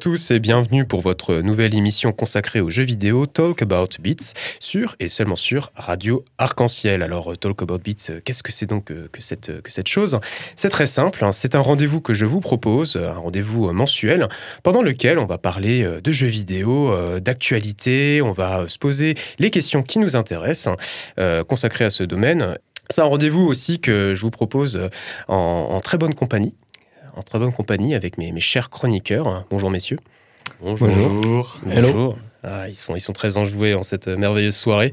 tous et bienvenue pour votre nouvelle émission consacrée aux jeux vidéo Talk About Beats sur et seulement sur Radio Arc-en-Ciel. Alors Talk About Beats, qu'est-ce que c'est donc que cette, que cette chose? C'est très simple, hein. c'est un rendez-vous que je vous propose, un rendez-vous mensuel pendant lequel on va parler de jeux vidéo, d'actualité, on va se poser les questions qui nous intéressent euh, consacrées à ce domaine. C'est un rendez-vous aussi que je vous propose en très bonne compagnie en très bonne compagnie avec mes, chers chroniqueurs. Bonjour messieurs. Bonjour. Bonjour. Bonjour. Ah, ils, sont, ils sont très enjoués en cette merveilleuse soirée.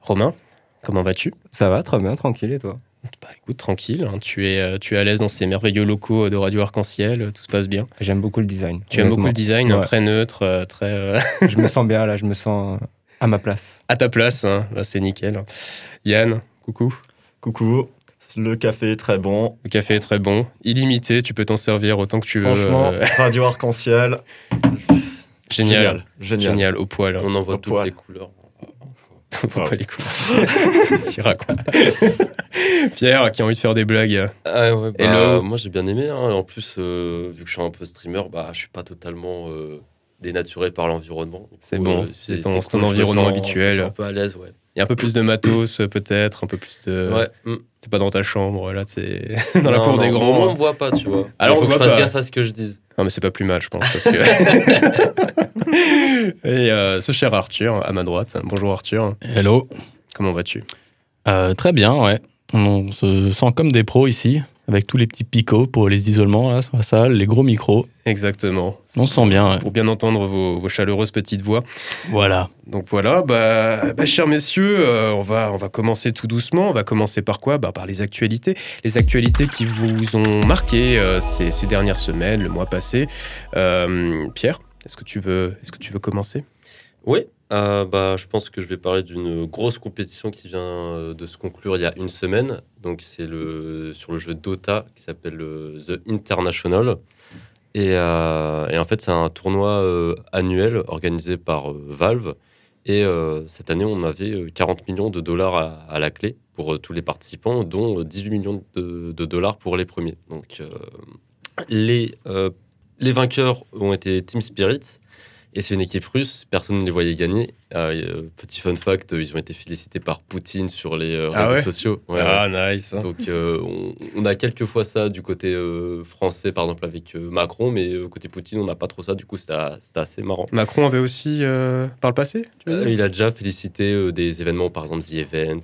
Romain, comment vas-tu? Ça va, très bien, tranquille et toi? Bah, écoute, tranquille, hein. tu, es, euh, tu es à l'aise dans ces merveilleux locaux de Radio Arc-en-Ciel, tout se passe bien? J'aime beaucoup le design. Tu aimes beaucoup le design, hein, très neutre, euh, très... Euh, je me sens bien là, je me sens à ma place. À ta place, hein. bah, c'est nickel. Yann, coucou. Coucou, le café est très bon. Le café est très bon. Illimité, tu peux t'en servir autant que tu veux. Franchement, euh. radio arc-en-ciel. Génial. Génial. Génial. au poil. On en voit toutes les couleurs. On voit pas les couleurs. Pierre, qui a envie de faire des blagues. Ah ouais, bah, moi, j'ai bien aimé. Hein. En plus, euh, vu que je suis un peu streamer, bah, je suis pas totalement euh, dénaturé par l'environnement. C'est bon, c'est ton, ton, environnement habituel. Je suis un peu à l'aise, ouais. Il y a un peu plus de matos, peut-être, un peu plus de. Ouais. Mm. T'es pas dans ta chambre, là, c'est dans la cour des grands. Moi, on me voit pas, tu vois. Alors, faut que je fasse gaffe à ce que je dise. Non, mais c'est pas plus mal, je pense. Parce que... Et euh, ce cher Arthur, à ma droite. Bonjour Arthur. Hello. Comment vas-tu? Euh, Très bien, ouais. On se sent comme des pros ici avec tous les petits picots pour les isolements là, sur la salle, les gros micros. Exactement. On se sent bien. Pour bien entendre vos, chaleureuses petites voix. Voilà. Donc voilà, bah, bah chers messieurs, euh, on, va, on va commencer tout doucement. On va commencer par quoi? Bah, Par les actualités. Les actualités qui vous ont marqué euh, ces, ces, dernières semaines, le mois passé. Euh, Pierre, est-ce que, tu veux, est -ce que tu veux commencer? Oui. Ah, bah, je pense que je vais parler d'une grosse compétition qui vient euh, de se conclure il y a une semaine. Donc, c'est le, sur le jeu Dota qui s'appelle The International. Et, euh, et en fait, c'est un tournoi euh, annuel organisé par Valve. Et cette année, on avait 40 millions de dollars à, la clé pour tous les participants, dont 18 millions de, de dollars pour les premiers. Donc, les, les vainqueurs ont été Team Spirit. Et c'est une équipe russe, personne ne les voyait gagner. Euh, petit fun fact, ils ont été félicités par Poutine sur les euh, ah réseaux sociaux. ah, nice. Donc, euh, on, a quelques fois ça du côté français, par exemple avec Macron, mais côté Poutine, on n'a pas trop ça. Du coup, c'était assez marrant. Macron avait aussi, par le passé Il a déjà félicité des événements, par exemple The Event.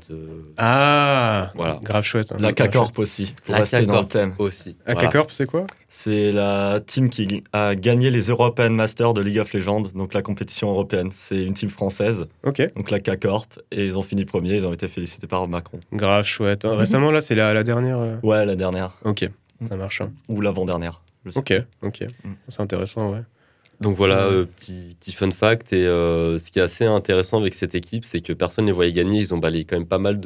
ah, voilà. grave chouette. Hein. La K-Corp aussi, pour La rester dans le thème. aussi. La K-Corp, c'est quoi C'est la team qui a gagné les European Masters de League of Legends, donc la compétition européenne. C'est une team française Ok. Donc la K-Corp. Et ils ont fini premier, ils ont été félicités par Macron. Grave chouette. Hein. Récemment, là, c'est la, la, dernière euh Ouais, la dernière. Ok, ça marche. Hein. Ou l'avant-dernière. Ok, ok. Mm. C'est intéressant, ouais. Donc voilà, euh, petit, petit fun fact. Et euh, ce qui est assez intéressant avec cette équipe, c'est que personne ne les voyait gagner. Ils ont balayé quand même pas mal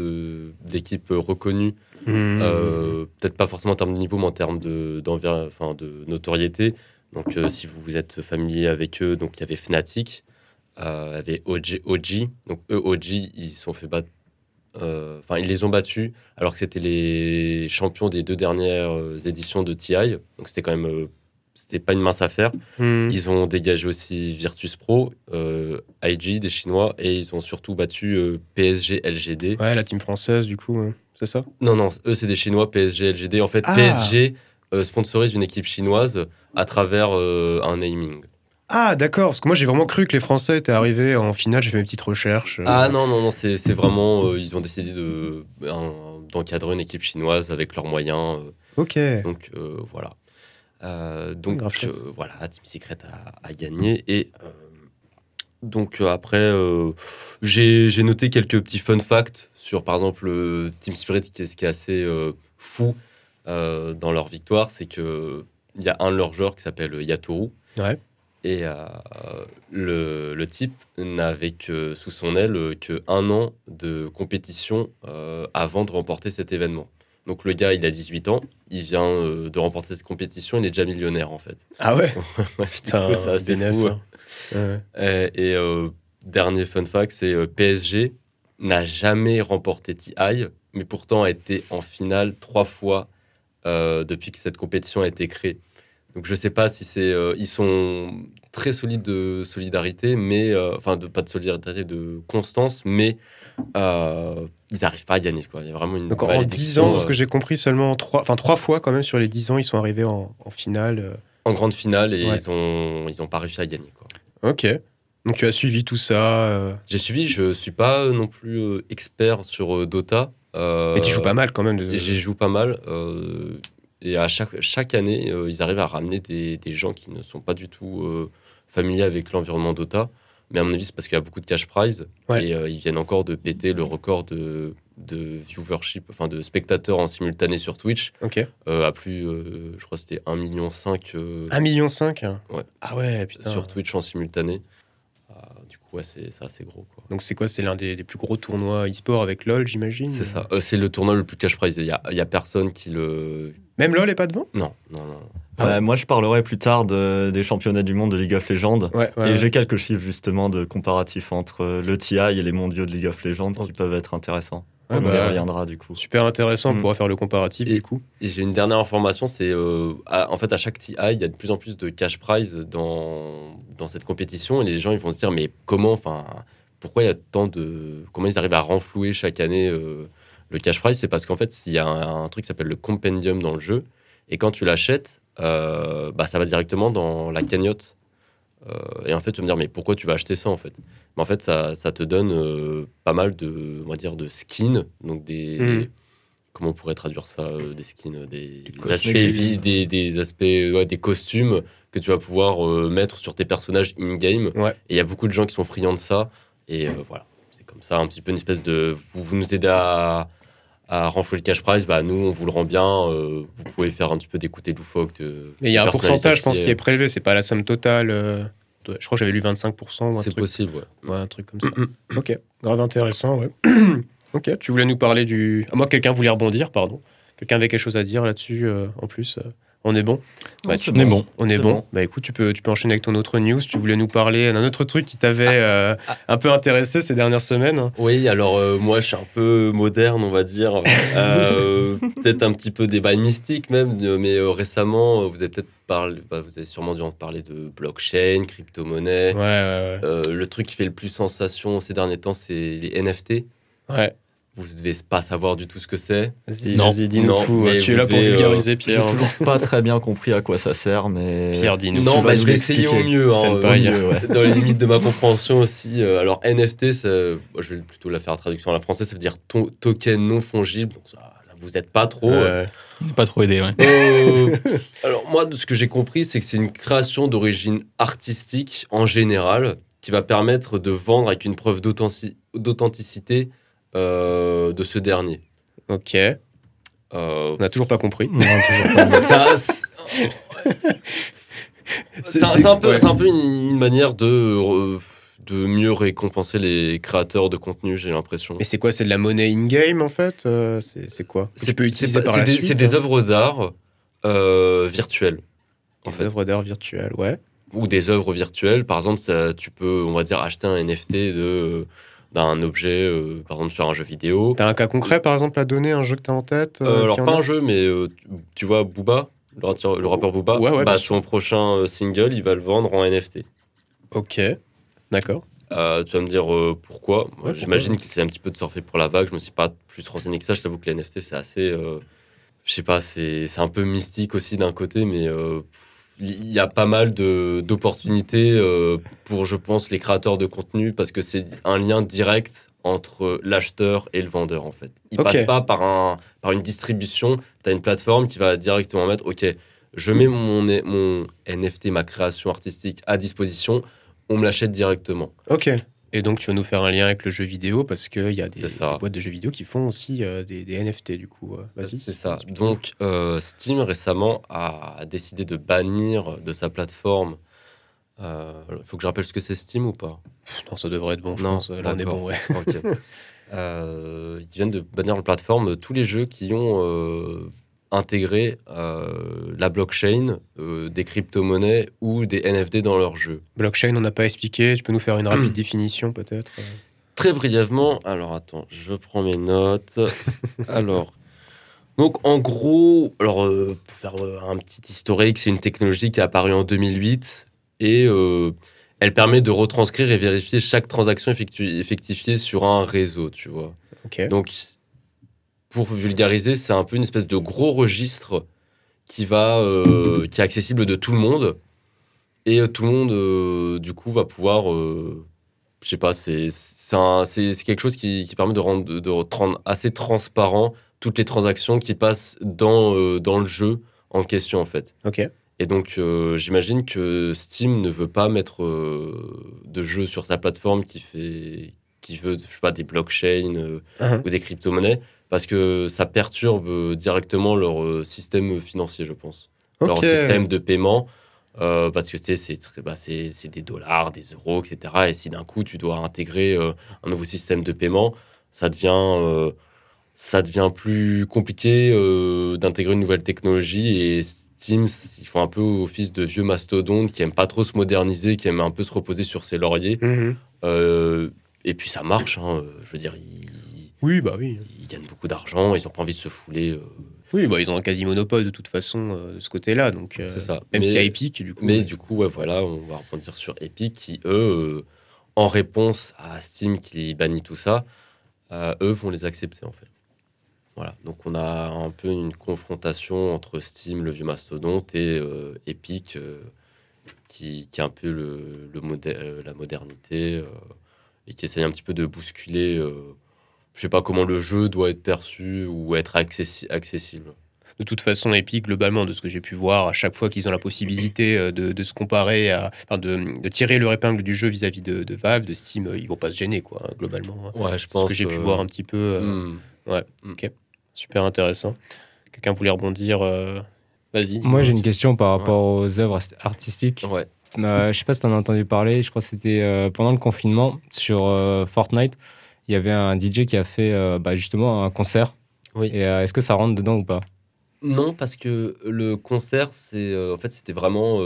d'équipes reconnues. Mm. Peut-être pas forcément en termes de niveau, mais en termes de, enfin, de notoriété. Donc si vous êtes familier avec eux, donc il y avait Fnatic, euh, avait OG, OG. Donc eux, OG, ils sont fait battre. Euh, enfin, ils les ont battus alors que c'était les champions des deux dernières euh, éditions de TI. Donc c'était quand même c'était pas une mince affaire. Hmm. Ils ont dégagé aussi Virtus Pro, IG des Chinois, et ils ont surtout battu PSG LGD. Ouais, la team française, du coup, c'est ça? Non, non, eux, c'est des Chinois, PSG LGD. En fait, ah. PSG sponsorise une équipe chinoise à travers un naming. Ah, d'accord, parce que moi j'ai vraiment cru que les Français étaient arrivés en finale, j'ai fait mes petites recherches. Euh. Ah non, non, non, c'est vraiment. Euh, ils ont décidé d'encadrer une équipe chinoise avec leurs moyens. Euh. ok. Donc voilà. donc voilà, Team Secret a, gagné. Et donc après, j'ai noté quelques petits fun facts sur par exemple Team Spirit, qui est, ce qui est assez fou dans leur victoire, c'est qu'il y a un de leurs joueurs qui s'appelle Yatoru. Ouais. Et euh, le, le, type n'avait que sous son aile que un an de compétition euh, avant de remporter cet événement. Donc le gars, il a 18 ans, il vient euh, de remporter cette compétition, il est déjà millionnaire en fait. Ah ouais? Putain, c'est fou. Hein. Et, dernier fun fact, c'est PSG n'a jamais remporté TI, mais pourtant a été en finale trois fois depuis que cette compétition a été créée. Donc je sais pas si c'est. euh, ils sont très solides de solidarité, mais. euh, Enfin, de, pas de solidarité, de constance, mais euh, ils n'arrivent pas à gagner. Quoi. Il y a vraiment une. Donc en malédiction, 10 ans, ce euh, que j'ai compris, seulement 3, enfin, trois fois quand même sur les 10 ans, ils sont arrivés en, en finale. euh. en grande finale et Ouais. ils ont ils ont pas réussi à gagner. Quoi. Ok. Donc tu as suivi tout ça. euh, J'ai suivi, je suis pas euh, non plus euh, expert sur Dota. Mais tu joues pas mal quand même. De... J'y joue pas mal. et à chaque, chaque année, ils arrivent à ramener des, des gens qui ne sont pas du tout familiers avec l'environnement Dota. Mais à mon avis, c'est parce qu'il y a beaucoup de cash prize. Ouais. Et ils viennent encore de péter le record de, de viewership, enfin de spectateurs en simultané sur Twitch, Ok. euh, à plus, euh, je crois que c'était 1,5 million euh, 1,5 million Ouais. Ah ouais, putain. sur Twitch en simultané. Ouais, c'est assez gros. Quoi. Donc c'est quoi? C'est l'un des, des plus gros tournois e-sport avec LoL, j'imagine? C'est ça. Euh, c'est le tournoi le plus cash prize. Il y a, il y a personne qui le. Même LoL est pas devant? Non, non, non. Ah Ouais, moi, je parlerai plus tard de- des championnats du monde de League of Legends. Ouais, ouais. et ouais. j'ai quelques chiffres justement de comparatifs entre euh, le TI et les mondiaux de League of Legends qui peuvent être intéressants. Ouais, On y bah, reviendra du coup. Super intéressant, on Mm. pourra faire le comparatif Et- du coup. Et j'ai une dernière information, c'est euh, en fait à chaque TI, il y a de plus en plus de cash prize dans, dans cette compétition et les gens ils vont se dire mais comment, enfin pourquoi il y a tant de, comment ils arrivent à renflouer chaque année euh, le cash prize? C'est parce qu'en fait il y a un, un truc qui s'appelle le compendium dans le jeu et quand tu l'achètes, euh, bah ça va directement dans la cagnotte. Euh, et en fait tu vas me dire mais pourquoi tu vas acheter ça en fait? Mais en fait ça, ça te donne euh, pas mal de, on va dire de skins, donc des Mhm. comment on pourrait traduire ça euh, Des skins, des, des aspects, des, des aspects, ouais, des costumes que tu vas pouvoir euh, mettre sur tes personnages in-game. Ouais. Et il y a beaucoup de gens qui sont friands de ça. Et euh, voilà, c'est comme ça, un petit peu une espèce de. Vous, vous nous aidez à, à renflouer le cash prize, bah, nous, on vous le rend bien. euh, vous pouvez faire un petit peu d'écouter loufoque. De, Mais il y a un pourcentage, je pense, qui est prélevé. C'est pas la somme totale. euh, de- Je crois que j'avais lu 25% ou un C'est possible, ouais. ouais, un truc comme ça. ok, grave intéressant, ouais. ok, tu voulais nous parler du. À moi, quelqu'un voulait rebondir, pardon. Quelqu'un avait quelque chose à dire là-dessus euh, en plus. On est bon Bah, tu- On est bon. On est bon. bon. Bah écoute, tu peux, tu peux enchaîner avec ton autre news. Tu voulais nous parler d'un autre truc qui t'avait euh, un peu intéressé ces dernières semaines. Oui, alors euh, moi je suis un peu moderne, on va dire. Euh, peut-être un petit peu des bails mystiques même, mais euh, récemment, vous avez peut-être parlé, bah, vous avez sûrement dû en parler de blockchain, crypto-monnaie. Ouais, ouais, Euh, le truc qui fait le plus sensation ces derniers temps, c'est les NFT. ouais. Vous ne devez pas savoir du tout ce que c'est. Vas-y, Non. vas-y, dis-nous Non, tout. Tu es là pour euh, vulgariser, J'ai Pierre. toujours pas très bien compris à quoi ça sert, mais. Pierre, dis-nous. non, bah, je vais essayer au mieux. hein, C'est euh, mieux, ouais. dans les limites de ma compréhension aussi. Euh, alors NFT, ça- je vais plutôt la faire en traduction à la française, ça veut dire to- token non fongible. Donc ça, ça vous aide pas trop. On n'est pas trop aidé, ouais. Euh, alors moi, de ce que j'ai compris, c'est que c'est une création d'origine artistique en général qui va permettre de vendre avec une preuve d'authentici- d'authenticité euh, de ce dernier. Ok. Euh, On n'a toujours pas compris. Non, toujours pas. ça, c'est un- peu, ouais. c'est un peu une, une manière de, de mieux récompenser les créateurs de contenu, j'ai l'impression. Mais c'est quoi C'est de la monnaie in-game en fait Euh, C'est quoi? Que Tu peux utiliser pas- par c'est la des, suite C'est des hein œuvres d'art euh, virtuelles. Des fait. œuvres d'art virtuelles, ouais. ou des œuvres virtuelles. Par exemple, ça, tu peux, on va dire, acheter un NFT de d'un objet, euh, par exemple sur un jeu vidéo. T'as un cas concret par exemple à donner, un jeu que t'as en tête Euh, euh, alors pas a un jeu, mais euh, tu, vois Booba, le rappeur, le rappeur Booba, Ouais, ouais, bah, son prochain single, il va le vendre en NFT. Ok, d'accord. Tu vas me dire pourquoi. Ouais, J'imagine qu'il s'est un petit peu de surfer pour la vague. Je me suis pas plus renseigné que ça. Je t'avoue que les NFT, c'est assez. je sais pas, c'est c'est un peu mystique aussi d'un côté, mais il y a pas mal d'opportunités euh, pour, je pense, les créateurs de contenu parce que c'est un lien direct entre l'acheteur et le vendeur en fait. Il Ok. passe pas par, un, par une distribution. Tu as une plateforme qui va directement mettre OK, je mets mon, mon NFT, ma création artistique à disposition, on me l'achète directement. Ok. Et donc tu vas nous faire un lien avec le jeu vidéo parce qu'il y a des, boîtes de jeux vidéo qui font aussi euh, des, des NFT du coup. euh, Vas-y. C'est ça. Donc, euh, Steam récemment a décidé de bannir de sa plateforme. Il faut que je rappelle ce que c'est Steam ou pas? Non, ça devrait être bon, je Non, pense. Là, on est bon, ouais. Ils viennent de bannir la plateforme tous les jeux qui ont intégré euh, la blockchain, euh, des crypto-monnaies ou des NFT dans leurs jeux. Blockchain, on n'a pas expliqué. Tu peux nous faire une rapide définition peut-être euh. Très brièvement, alors attends, je prends mes notes. alors, Donc en gros, alors euh, pour faire un petit historique, c'est une technologie qui est apparue en 2008 et elle permet de retranscrire et vérifier chaque transaction effectu- effectifiée sur un réseau, tu vois. Ok. Donc pour vulgariser, c'est un peu une espèce de gros registre qui va euh, qui est accessible de tout le monde et euh, tout le monde euh, du coup va pouvoir euh, je sais pas, c'est quelque chose qui, qui permet de rendre, de rendre assez transparent toutes les transactions qui passent dans, dans le jeu en question, en fait. Ok. Et donc, j'imagine que Steam ne veut pas mettre de jeu sur sa plateforme qui, fait, qui veut, je sais pas, des blockchains Mhm. ou des crypto-monnaies, parce que ça perturbe euh, directement leur euh, système financier, je pense. Leur système de paiement. euh, parce que tu sais, c'est très- bah, c'est des dollars, des euros, etc. Et si d'un coup tu dois intégrer euh, un nouveau système de paiement, ça devient, euh, ça devient plus compliqué d'intégrer une nouvelle technologie. Et Steam, ils font un peu office de vieux mastodontes qui aiment pas trop se moderniser, qui aiment un peu se reposer sur ses lauriers. Mhm. Et puis ça marche, hein, je veux dire, ils, Oui, bah oui. ils gagnent beaucoup d'argent, ils ont pas envie de se fouler. euh, Oui, bah ils ont un quasi monopole de toute façon euh, de ce côté-là, donc. euh, c'est ça. Même Mais- si à Epic, du coup. Mais ouais. du coup, ouais, voilà, on va rebondir sur Epic qui, eux, euh, en réponse à Steam qui bannit tout ça, eux vont les accepter en fait. Voilà, donc on a un peu une confrontation entre Steam, le vieux mastodonte, et Epic qui, qui est un peu le, le modè- la modernité et qui essaye un petit peu de bousculer, je sais pas comment le jeu doit être perçu ou être accessi- accessible. De toute façon, Epic, globalement, de ce que j'ai pu voir, à chaque fois qu'ils ont la possibilité euh, de, de se comparer, à, enfin, de, de tirer leur épingle du jeu vis-à-vis de, de Valve, de Steam, euh, ils vont pas se gêner, quoi, hein, globalement. hein. Ouais, je pense. ce que j'ai pu euh, voir un petit peu. euh, hmm. Super intéressant. Quelqu'un voulait rebondir euh, Vas-y. Moi, j'ai une question par rapport aux œuvres artistiques. Ouais. Euh, je sais pas si tu en as entendu parler, je crois que c'était euh, pendant le confinement sur euh, Fortnite. Il y avait un DJ qui a fait euh, bah, justement un concert. Oui. Et euh, est-ce que ça rentre dedans ou pas? Non, parce que le concert, c'est euh, en fait, c'était vraiment,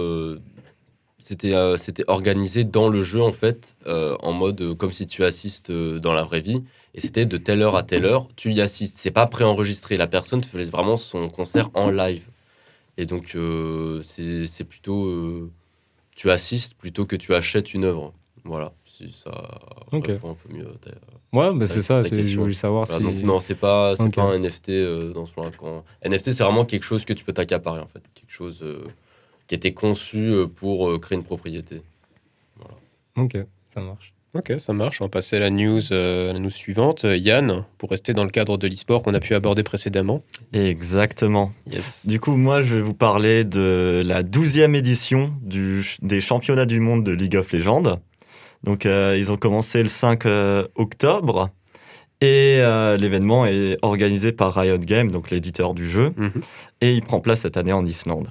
c'était, euh, c'était organisé dans le jeu en fait, euh, en mode euh, comme si tu assistes dans la vraie vie, et c'était de telle heure à telle heure, tu y assistes. C'est pas préenregistré. La personne faisait vraiment son concert en live, et donc c'est, plutôt, tu assistes plutôt que tu achètes une œuvre. Voilà, si ça Ok. répond un peu mieux. ta- Ouais, bah, c'est ça, je voulais savoir Voilà, si. donc non, c'est pas, c'est Ok. pas un NFT euh, dans ce moment Quand... NFT, c'est vraiment quelque chose que tu peux t'accaparer en fait, quelque chose euh, qui était conçu euh, pour euh, créer une propriété. Ok, ça marche. Ok, ça marche. On va passer à la news, euh, la news suivante. Euh, Yann, pour rester dans le cadre de l'e-sport qu'on a pu aborder précédemment. Exactement. Yes. Du coup, moi, je vais vous parler de la 12e édition du, des championnats du monde de League of Legends. Donc, euh, ils ont commencé le 5 euh, octobre. Et euh, l'événement est organisé par Riot Games, donc l'éditeur du jeu. Mhm. Et il prend place cette année en Islande.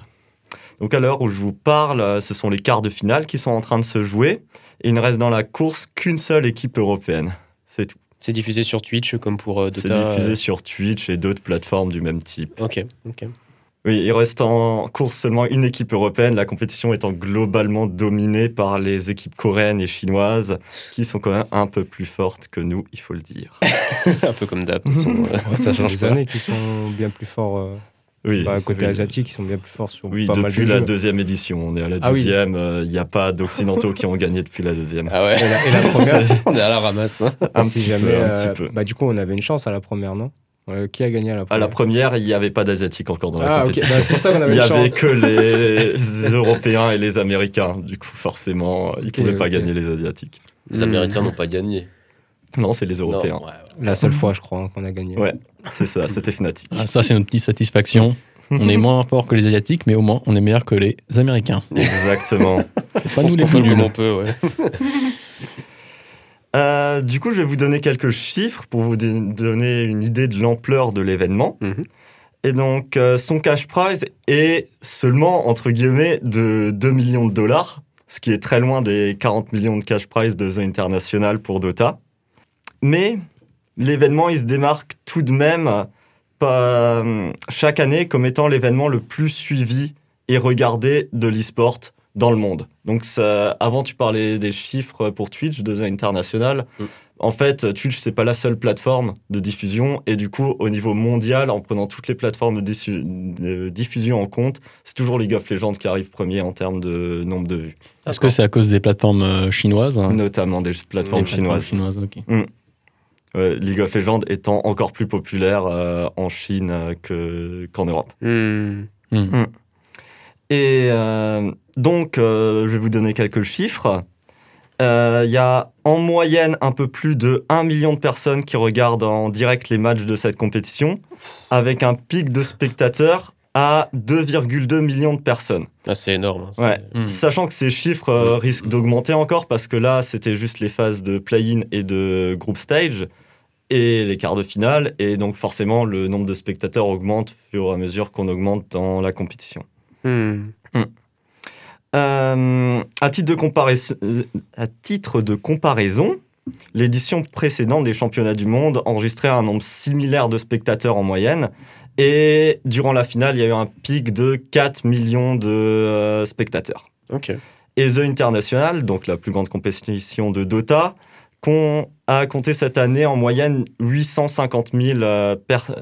Donc, à l'heure où je vous parle, ce sont les quarts de finale qui sont en train de se jouer. Et il ne reste dans la course qu'une seule équipe européenne. C'est tout. C'est diffusé sur Twitch comme pour euh, C'est Dota. diffusé euh, sur Twitch et d'autres plateformes du même type. Ok, ok. Oui, il reste en course seulement une équipe européenne, la compétition étant globalement dominée par les équipes coréennes et chinoises, qui sont quand même un peu plus fortes que nous, il faut le dire. Un peu comme d'hab. de toute façon, euh, ça change des pas. années qui sont bien plus forts. euh, Oui, bah, côté oui. asiatique, ils sont bien plus forts sur Oui, pas mal de depuis la jeux. deuxième édition, on est à la Ah deuxième, euh, il n'y a pas d'occidentaux qui ont gagné depuis la deuxième. Ah ouais. Et la, et la première, On est à la ramasse. hein. un si petit jamais, peu, un euh, petit peu. Bah, du coup, on avait une chance à la première, non? Euh, Qui a gagné à la À première la première, il n'y avait pas d'asiatiques encore dans la Ah, compétition. Bah, c'est pour ça qu'on Il avait n'y une avait que les Européens et les Américains. Du coup, forcément, ils ne Ok, pouvaient pas gagner les Asiatiques. Les. Américains n'ont pas gagné. Non, c'est les Non, Européens. ouais, ouais. La seule fois, je crois, hein, qu'on a gagné. Ouais. C'est ça, c'était Fnatic. Ah, ça, c'est notre petite satisfaction. On est moins fort que les Asiatiques, mais au moins, on est meilleur que les Américains. Exactement. C'est pas On nous se les console plus comme nuls. on peut, ouais. Euh, du coup, je vais vous donner quelques chiffres pour vous donner une idée de l'ampleur de l'événement. Mhm. Et donc, euh, son cash prize est seulement, entre guillemets, de 2 millions de dollars, ce qui est très loin des 40 millions de cash prize de The International pour Dota. Mais l'événement, il se démarque tout de même pas, euh, chaque année comme étant l'événement le plus suivi et regardé de l'e-sport dans le monde. Donc ça, avant tu parlais des chiffres pour Twitch de International, Mm. En fait, Twitch, c'est pas la seule plateforme de diffusion. Et du coup, au niveau mondial, en prenant toutes les plateformes de, diffusion en compte, c'est toujours League of Legends qui arrive premier en termes de nombre de vues. Est-ce que c'est à cause des plateformes euh, chinoises hein? Notamment des plateformes chinoises. chinoises mm. League of Legends étant encore plus populaire euh, en Chine euh, qu'en Europe. Hmm. Mm. Et donc, je vais vous donner quelques chiffres. Il y a en moyenne un peu plus de 1 million de personnes qui regardent en direct les matchs de cette compétition, avec un pic de spectateurs à 2,2 millions de personnes. Ah, c'est énorme. Hein, ouais. Hmm. Sachant que ces chiffres euh, risquent d'augmenter encore parce que là, c'était juste les phases de play-in et de group stage et les quarts de finale. Et donc, forcément, le nombre de spectateurs augmente au fur et à mesure qu'on augmente dans la compétition. Hmm. Hmm. Euh, à, titre de euh, à titre de comparaison, l'édition précédente des championnats du monde enregistrait un nombre similaire de spectateurs en moyenne. Et durant la finale, il y a eu un pic de 4 millions de euh, spectateurs. Et The International, donc la plus grande compétition de Dota, a compté cette année en moyenne 850 000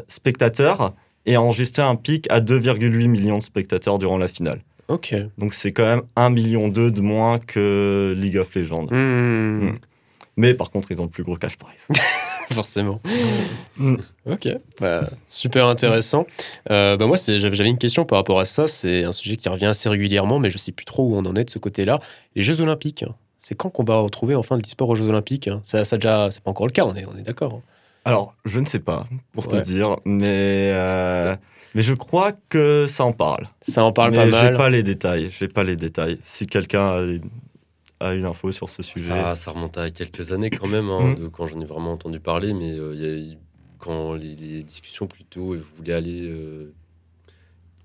spectateurs et a enregistré un pic à 2,8 millions de spectateurs durant la finale. Ok. Donc c'est quand même 1,2 million de moins que League of Legends. Hmm. Hmm. Mais par contre, ils ont le plus gros cash prize. Forcément. Hmm. Ok, bah, super intéressant. Euh, bah moi, j'avais une question par rapport à ça. C'est un sujet qui revient assez régulièrement, mais je sais plus trop où on en est de ce côté-là. Les Jeux Olympiques, c'est quand qu'on va retrouver enfin le e-sport aux Jeux Olympiques Ça, ça déjà, c'est pas encore le cas, on est, on est d'accord. Hein? Alors, je ne sais pas, pour te dire, mais euh, mais je crois que ça en parle. Ça en parle pas mal. J'ai pas les détails. J'ai pas les détails. Si quelqu'un a, une info sur ce sujet. Ça, ça remonte à quelques années quand même, hein, mm. de, quand j'en ai vraiment entendu parler. Mais euh, quand les, discussions plutôt voulaient aller euh,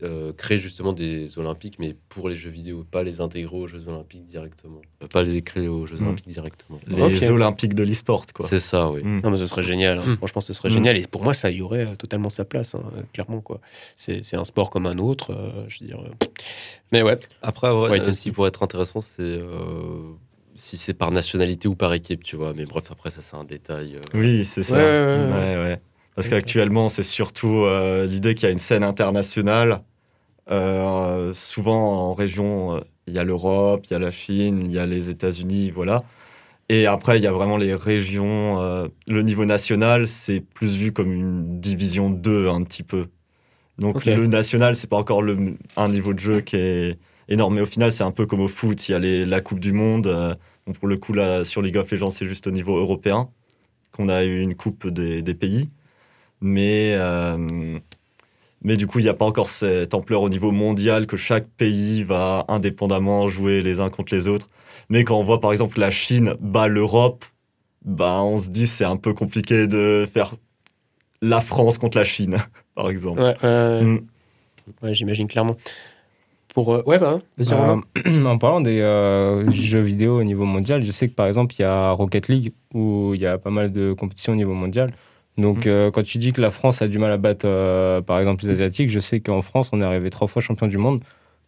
euh, créer justement des Olympiques, mais pour les jeux vidéo, pas les intégrer aux Jeux Olympiques directement. Euh, pas les créer aux Jeux hmm. Olympiques directement. Les Olympiques de l'e-sport, quoi. C'est ça, oui. Hmm. Non, mais ce serait génial. Hein. Hmm. Franchement, ce serait génial. Et pour moi, ça y aurait euh, totalement sa place, hein, clairement, quoi. C'est un sport comme un autre, je veux dire. Mais ouais. Après, ouais, aussi pour être intéressant, c'est si c'est par nationalité ou par équipe, tu vois. Mais bref, après, ça, c'est un détail. Oui, c'est ça. Ouais, ouais, Parce qu'actuellement, c'est surtout l'idée qu'il y a une scène internationale euh, souvent en région, euh, il y a l'Europe, il y a la Chine, il y a les États-Unis, voilà. Et après, il y a vraiment les régions. Euh, le niveau national, c'est plus vu comme une division 2, un petit peu. Donc le national, c'est pas encore le, un niveau de jeu qui est énorme. Mais au final, c'est un peu comme au foot. Il y a les, la Coupe du Monde. pour le coup, là, sur League of Legends, c'est juste au niveau européen qu'on a eu une coupe des, des pays. Mais mais du coup, il n'y a pas encore cette ampleur au niveau mondial que chaque pays va indépendamment jouer les uns contre les autres. Mais quand on voit par exemple la Chine bat l'Europe, bah, on se dit c'est un peu compliqué de faire la France contre la Chine, par exemple. Ouais, mm. j'imagine clairement. Pour, euh, ouais, bah, euh, en parlant des euh, jeux vidéo au niveau mondial, je sais que par exemple, il y a Rocket League où il y a pas mal de compétitions au niveau mondial. Donc, mm. euh, quand tu dis que la France a du mal à battre, euh, par exemple, les Asiatiques, je sais qu'en France, on est arrivé trois fois champion du monde.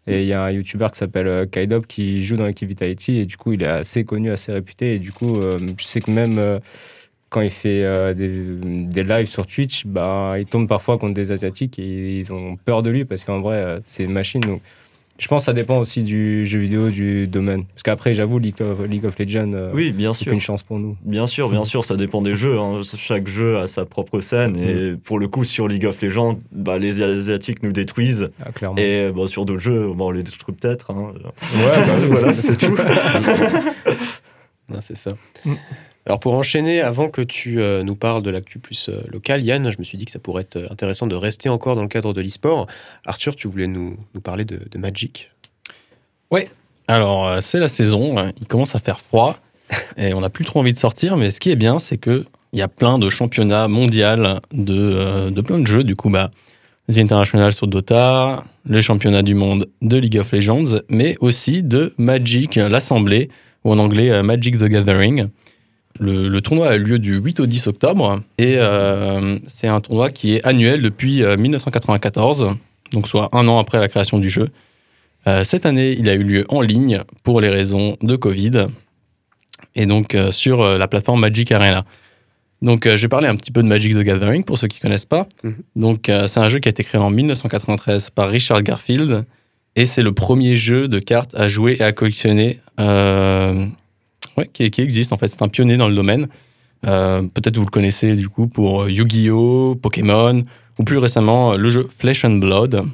Et il y a un YouTuber qui s'appelle euh, Kaidop qui joue dans l'équipe Vitality. Et du coup, il est assez connu, assez réputé. Et du coup, je sais que même quand il fait des, des, lives sur Twitch, bah, il tombe parfois contre des Asiatiques et ils ont peur de lui parce qu'en vrai, c'est une machine. Donc, je pense que ça dépend aussi du jeu vidéo, du domaine. Parce qu'après, j'avoue, League of, League of Legends, euh, oui, bien c'est une chance pour nous. Bien sûr, bien sûr, ça dépend des jeux. Hein. Chaque jeu a sa propre scène. Et mm. pour le coup, sur League of Legends, bah, les Asiatiques nous détruisent. Ah, clairement. Et bah, sur d'autres jeux, on les détruit peut-être. Hein. Ouais, bah, voilà, c'est tout. c'est ça. Alors pour enchaîner, avant que tu euh, nous parles de l'actu plus euh, local, Yann, je me suis dit que ça pourrait être intéressant de rester encore dans le cadre de l'e-sport. Arthur, tu voulais nous, nous parler de, de Magic? Ouais. Alors, euh, c'est la saison. Il commence à faire froid et on n'a plus trop envie de sortir. Mais ce qui est bien, c'est qu'il y a plein de championnats mondiaux de, euh, de plein de jeux. Du coup, bah, The International sur Dota, les championnats du monde de League of Legends, mais aussi de Magic, l'Assemblée, ou en anglais euh, Magic the Gathering. Le, tournoi a lieu du 8 au 10 octobre et c'est un tournoi qui est annuel depuis 1994, donc soit un an après la création du jeu. Euh, cette année, il a eu lieu en ligne pour les raisons de Covid. et donc sur la plateforme Magic Arena. Donc, je vais parler un petit peu de Magic the Gathering pour ceux qui ne connaissent pas. Mhm. Donc, c'est un jeu qui a été créé en 1993 par Richard Garfield et c'est le premier jeu de cartes à jouer et à collectionner ouais, qui, qui, existe en fait. C'est un pionnier dans le domaine. Peut-être vous le connaissez du coup pour Yu-Gi-Oh, Pokémon ou plus récemment le jeu Flesh and Blood.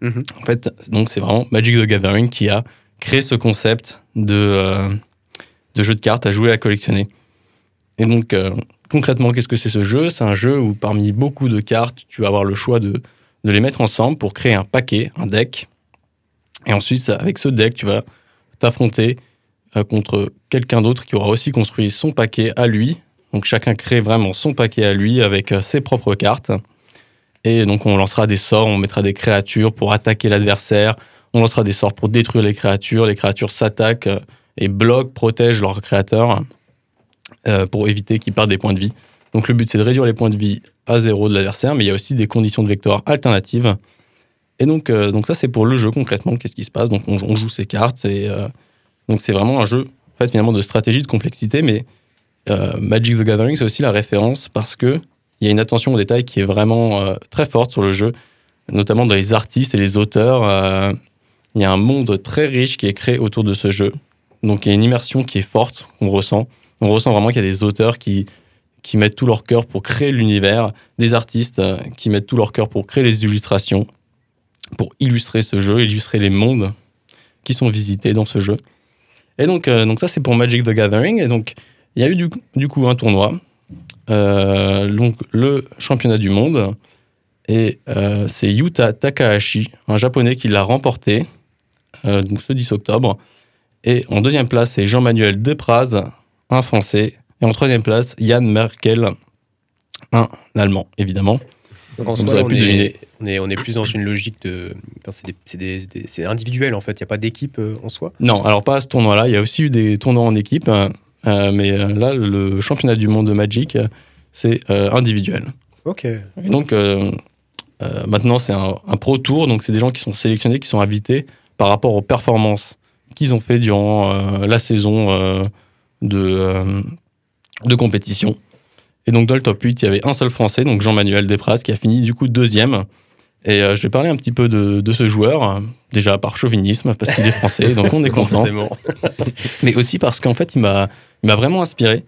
Mhm. En fait, donc c'est vraiment Magic the Gathering qui a créé ce concept de, euh, de jeu de cartes à jouer à collectionner. Et donc, euh, concrètement, qu'est-ce que c'est ce jeu? C'est un jeu où parmi beaucoup de cartes, tu vas avoir le choix de, de les mettre ensemble pour créer un paquet, un deck. Et ensuite, avec ce deck, tu vas t'affronter euh, contre quelqu'un d'autre qui aura aussi construit son paquet à lui. Donc chacun crée vraiment son paquet à lui avec ses propres cartes. Et donc on lancera des sorts, on mettra des créatures pour attaquer l'adversaire, on lancera des sorts pour détruire les créatures, les créatures s'attaquent euh, et bloquent, protègent leur créateur euh, pour éviter qu'ils perdent des points de vie. Donc le but c'est de réduire les points de vie à zéro de l'adversaire, mais il y a aussi des conditions de vecteur alternatives. Et donc, euh, donc ça c'est pour le jeu concrètement, qu'est-ce qui se passe Donc on, joue ces cartes, et donc c'est vraiment un jeu en fait, finalement de stratégie, de complexité, mais Magic the Gathering c'est aussi la référence parce que il y a une attention au détail qui est vraiment euh, très forte sur le jeu, notamment dans les artistes et les auteurs. Euh, il y a un monde très riche qui est créé autour de ce jeu. Donc il y a une immersion qui est forte, qu'on ressent. On ressent vraiment qu'il y a des auteurs qui, qui mettent tout leur cœur pour créer l'univers, des artistes euh, qui mettent tout leur cœur pour créer les illustrations, pour illustrer ce jeu, illustrer les mondes qui sont visités dans ce jeu. Et donc, donc ça, c'est pour Magic the Gathering. Et donc, il y a eu du, du coup un tournoi euh, donc, le championnat du monde. Et euh, c'est Yuta Takahashi, un japonais qui l'a remporté euh, donc ce 10 octobre. Et en deuxième place, c'est Jean-Manuel Depraz, un français. Et en troisième place, Yann Merkel, un allemand, évidemment. Donc en soi, on, est, on, est, on, est, plus dans une logique de. c'est individuel en fait, il n'y a pas d'équipe en soi Non, alors pas à ce tournoi-là. Il y a aussi eu des tournois en équipe. Euh, mais euh, là, le championnat du monde de Magic, c'est euh, individuel. Ok. Et donc, maintenant, c'est un, Pro Tour, donc c'est des gens qui sont sélectionnés, qui sont invités par rapport aux performances qu'ils ont fait durant la saison de, de compétition. Et donc, dans le top 8, il y avait un seul Français, donc Jean-Manuel Despraz, qui a fini du coup deuxième. Et je vais parler un petit peu de, de ce joueur, déjà par chauvinisme, parce qu'il est français, donc on est content. Mais aussi parce qu'en fait, il m'a vraiment inspiré.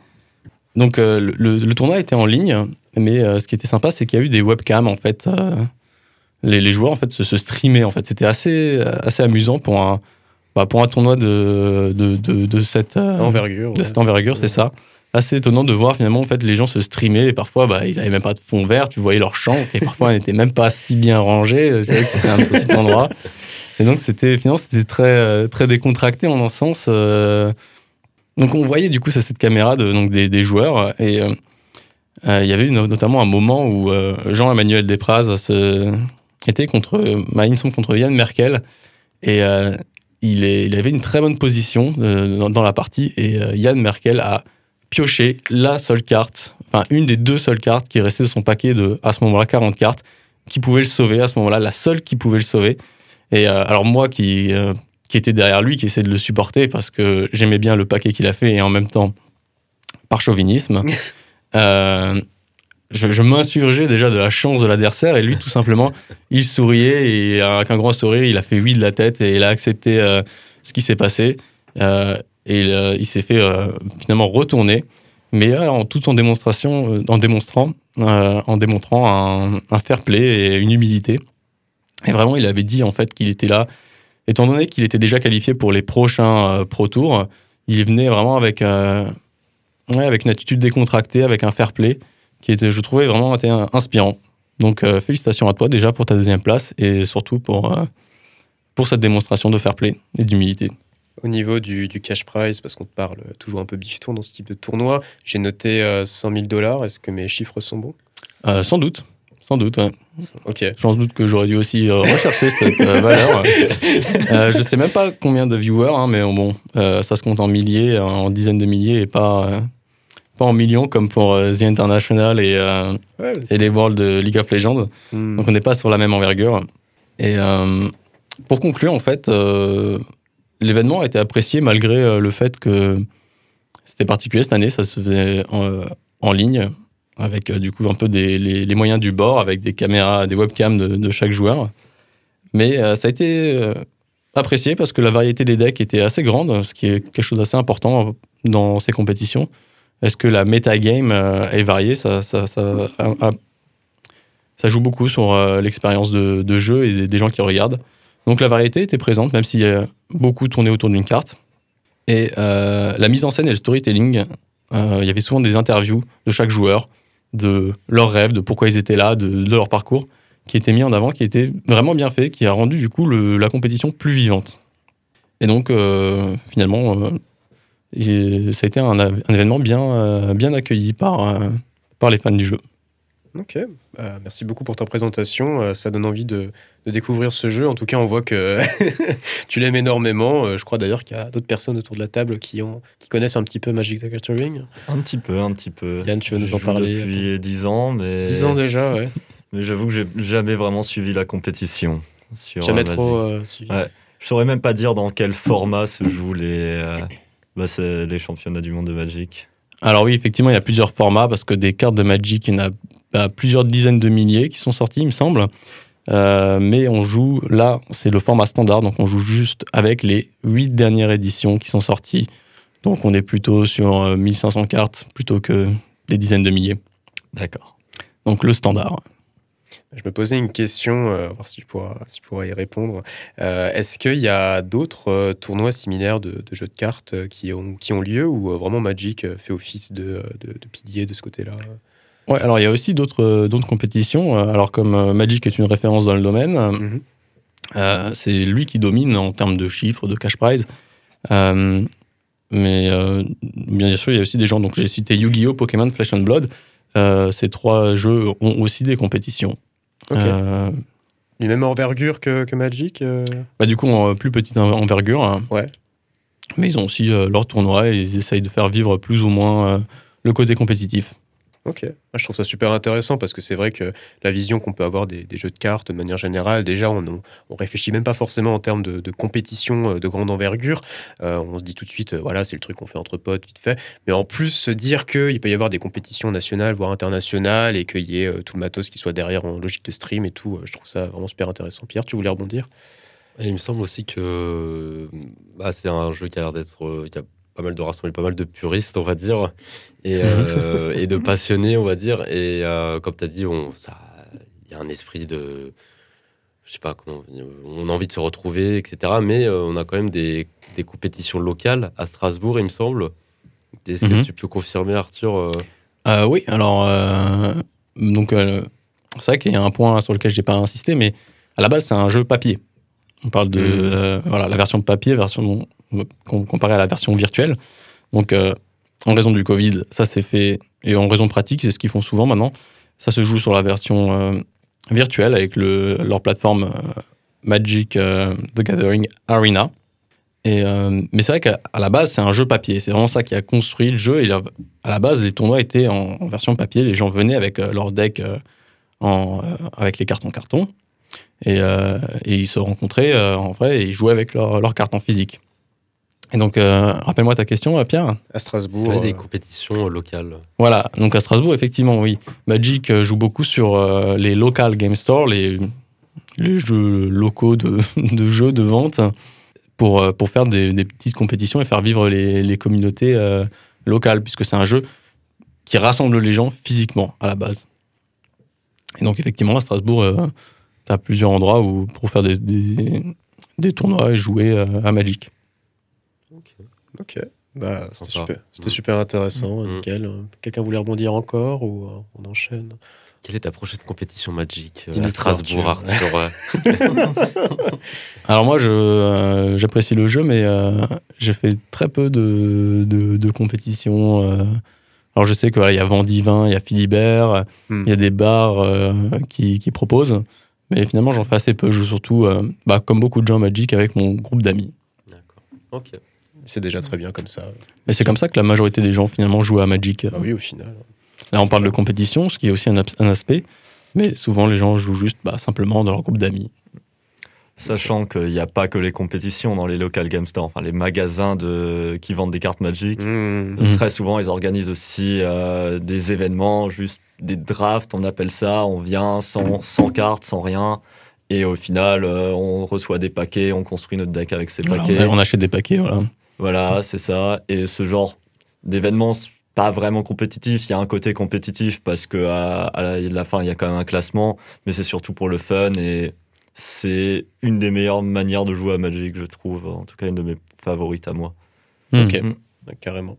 Donc euh, le, tournoi était en ligne, mais euh, ce qui était sympa, c'est qu'il y a eu des webcams en fait. Euh, les, les, joueurs en fait se, se streamaient en fait. C'était assez assez amusant pour un bah, pour un tournoi de de, de, cette envergure. De cette envergure, c'est ça. Assez étonnant de voir finalement en fait les gens se streamer et parfois bah, ils n'avaient même pas de fond vert, tu voyais leur champ et parfois ils n'étaient même pas si bien rangés, c'était un petit endroit. Et donc c'était finalement c'était très très décontracté en un sens. Donc on voyait du coup cette caméra de, donc des, joueurs et euh, euh, il y avait notamment un moment où euh, Jean-Emmanuel Despraz était contre, bah, il contre Yann Merkel et il, est, il, avait une très bonne position dans, la partie et Yann Merkel a pioché la seule carte, enfin une des deux seules cartes qui restait de son paquet de à ce moment-là 40 cartes qui pouvait le sauver à ce moment-là, la seule qui pouvait le sauver. Et alors moi qui qui était derrière lui, qui essayait de le supporter parce que j'aimais bien le paquet qu'il a fait et en même temps, par chauvinisme, euh, je, m'insurgeais déjà de la chance de l'adversaire et lui, tout simplement, il souriait et avec un grand sourire, il a fait oui de la tête et il a accepté euh, ce qui s'est passé. Euh, et il, s'est fait finalement retourner, mais en tout en démonstration, en en démontrant un, fair play et une humilité. Et vraiment, il avait dit en fait qu'il était là étant donné qu'il était déjà qualifié pour les prochains euh, Pro Tours, il venait vraiment avec, euh, avec une attitude décontractée, avec un fair play, qui était, je trouvais vraiment inspirant. Donc euh, félicitations à toi déjà pour ta deuxième place et surtout pour, pour cette démonstration de fair play et d'humilité. Au niveau du, cash prize, parce qu'on te parle toujours un peu bifton dans ce type de tournoi, j'ai noté 100 000 dollars. Est-ce que mes chiffres sont bons? Sans doute. Sans doute, ouais. Ok. Sans doute que j'aurais dû aussi euh, rechercher cette euh, valeur. Euh, je sais même pas combien de viewers, hein, mais bon, ça se compte en milliers, en dizaines de milliers et pas, pas en millions comme pour The International et, et les Worlds de League of Legends. Hmm. Donc on n'est pas sur la même envergure. Et pour conclure, en fait, l'événement a été apprécié malgré le fait que C'était particulier cette année, ça se faisait en, en ligne, avec du coup un peu des, les, moyens du bord, avec des caméras, des webcams de, chaque joueur. Mais ça a été apprécié parce que la variété des decks était assez grande, ce qui est quelque chose d'assez important dans ces compétitions. Est-ce que la metagame est variée? Ça, ça, ça, joue beaucoup sur l'expérience de, jeu et des gens qui regardent. Donc la variété était présente, même a beaucoup tourné autour d'une carte. Et euh, la mise en scène et le storytelling, euh, il y avait souvent des interviews de chaque joueur, de leurs rêves, de pourquoi ils étaient là, de, leur parcours, qui étaient mis en avant, qui était vraiment bien fait, qui a rendu du coup la compétition plus vivante. Et donc euh, finalement, ça a été un, un événement bien, bien accueilli par, par les fans du jeu. Ok, bah, merci beaucoup pour ta présentation. Euh, ça donne envie de, découvrir ce jeu. En tout cas, on voit que tu l'aimes énormément. Euh, je crois d'ailleurs qu'il y a d'autres personnes autour de la table qui, ont, qui connaissent un petit peu Magic the Gathering. Un petit peu, un petit peu. Yann, tu veux nous en parler Depuis 10 ans, mais. 10 ans déjà, ouais. mais j'avoue que j'ai jamais vraiment suivi la compétition. Sur jamais trop euh, suivi. Ouais. Je saurais même pas dire dans quel format se jouent les, bah, les championnats du monde de Magic. Alors oui, effectivement, il y a plusieurs formats parce que des cartes de Magic, il y en a bah, plusieurs dizaines de milliers qui sont sortis, il me semble. Euh, mais on joue, là, c'est le format standard, donc on joue juste avec les huit dernières éditions qui sont sorties. Donc on est plutôt sur 1500 euh, cartes plutôt que des dizaines de milliers. D'accord. Donc le standard. Je me posais une question, euh, voir si tu pourras, si tu pourras y répondre. Est-ce qu'il y a d'autres tournois similaires de, jeux de cartes qui ont, qui ont lieu ou vraiment Magic fait office de, de, de pilier de ce côté-là? Ouais, alors il y a aussi d'autres euh, compétitions. Euh, alors comme euh, Magic est une référence dans le domaine, mhm. c'est lui qui domine en termes de chiffres, de cash prize. mais bien sûr, il y a aussi des gens. Donc j'ai cité Yu-Gi-Oh, Pokémon, Flesh and Blood. ces trois jeux ont aussi des compétitions. Du même envergure que, que Magic bah, Du coup, en plus petite envergure. Hein. Ouais. Mais ils ont aussi leur tournoi et ils essayent de faire vivre plus ou moins le côté compétitif. Ok, je trouve ça super intéressant parce que c'est vrai que la vision qu'on peut avoir des, jeux de cartes de manière générale, déjà on, on, réfléchit même pas forcément en termes de, compétition euh, de grande envergure. Euh, on se dit tout de suite, euh, voilà, c'est le truc qu'on fait entre potes, vite fait. Mais en plus, se dire qu'il peut y avoir des compétitions nationales, voire internationales, et qu'il y ait tout le matos qui soit derrière en logique de stream et tout, je trouve ça vraiment super intéressant. Pierre, tu voulais rebondir? Il me semble aussi que bah, c'est un jeu qui a l'air d'être pas mal de rassembler pas mal de puristes, on va dire, et, euh, et de passionnés, on va dire. Et euh, comme tu as dit, il y a un esprit de. Je sais pas comment. On a envie de se retrouver, etc. Mais euh, on a quand même des, des, compétitions locales à Strasbourg, il me semble. Est-ce que mhm. tu peux confirmer, Arthur Oui, alors. donc, c'est vrai qu'il y a un point sur lequel je n'ai pas insisté, mais à la base, c'est un jeu papier. On parle de mhm. voilà, la version papier, version comparé à la version virtuelle. Donc, euh, en raison du Covid, ça s'est fait, et en raison pratique, c'est ce qu'ils font souvent maintenant, ça se joue sur la version euh, virtuelle avec le, leur plateforme euh, Magic The Gathering Arena. Mais c'est vrai qu'à la base, c'est un jeu papier. C'est vraiment ça qui a construit le jeu. Et à la base, les tournois étaient en, version papier. Les gens venaient avec leur deck avec les cartes en carton. Et, et, ils se rencontraient en vrai et ils jouaient avec leurs leur cartes en physique. Et donc, euh, rappelle-moi ta question, euh, Pierre. À Strasbourg. Il y a des compétitions locales. Voilà, donc à Strasbourg, effectivement, oui. Magic euh, joue beaucoup sur les local game stores, les, les jeux locaux de, de, jeux, de vente, pour, pour faire des, des, petites compétitions et faire vivre les, les communautés locales, puisque c'est un jeu qui rassemble les gens physiquement à la base. Et donc, effectivement, à Strasbourg, tu as plusieurs endroits où, pour faire des, des, des tournois et jouer à Magic. Ok. Bah, c'était super, c'était super intéressant, mm. nickel. Quelqu'un voulait rebondir encore ou euh, on enchaîne Quelle est ta prochaine compétition Magic euh, à Strasbourg, Arthur Alors moi, je, euh, j'apprécie le jeu, mais j'ai fait très peu de, de, compétitions. alors je sais qu'il y a Vendivin, il y a Philibert, mm. il y a des bars qui, qui, proposent, mais finalement j'en fais assez peu. Je joue surtout, bah, comme beaucoup de gens Magic, avec mon groupe d'amis. D'accord. Ok. C'est déjà très bien comme ça. Mais c'est comme ça que la majorité des gens finalement jouent à Magic. Ah oui, au final. Là, on parle de compétition, ce qui est aussi un, aspect, mais souvent les gens jouent juste bah, simplement dans leur groupe d'amis. Sachant qu'il n'y a pas que les compétitions dans les local game stores, enfin les magasins de, qui vendent des cartes Magic. Mmh. Mm. Très souvent, ils organisent aussi euh, des événements, juste des drafts, on appelle ça. On vient sans, sans cartes, sans rien. Et au final, euh, on reçoit des paquets, on construit notre deck avec ces Voilà, paquets. on, on achète des paquets, voilà. Voilà, c'est ça. Et ce genre d'événement, c'est pas vraiment compétitif. Il y a un côté compétitif parce que à, à la, la fin, il y a quand même un classement, mais c'est surtout pour le fun et c'est une des meilleures manières de jouer à Magic, je trouve. En tout cas, une de mes favorites à moi. Ok, Mm. bah, carrément.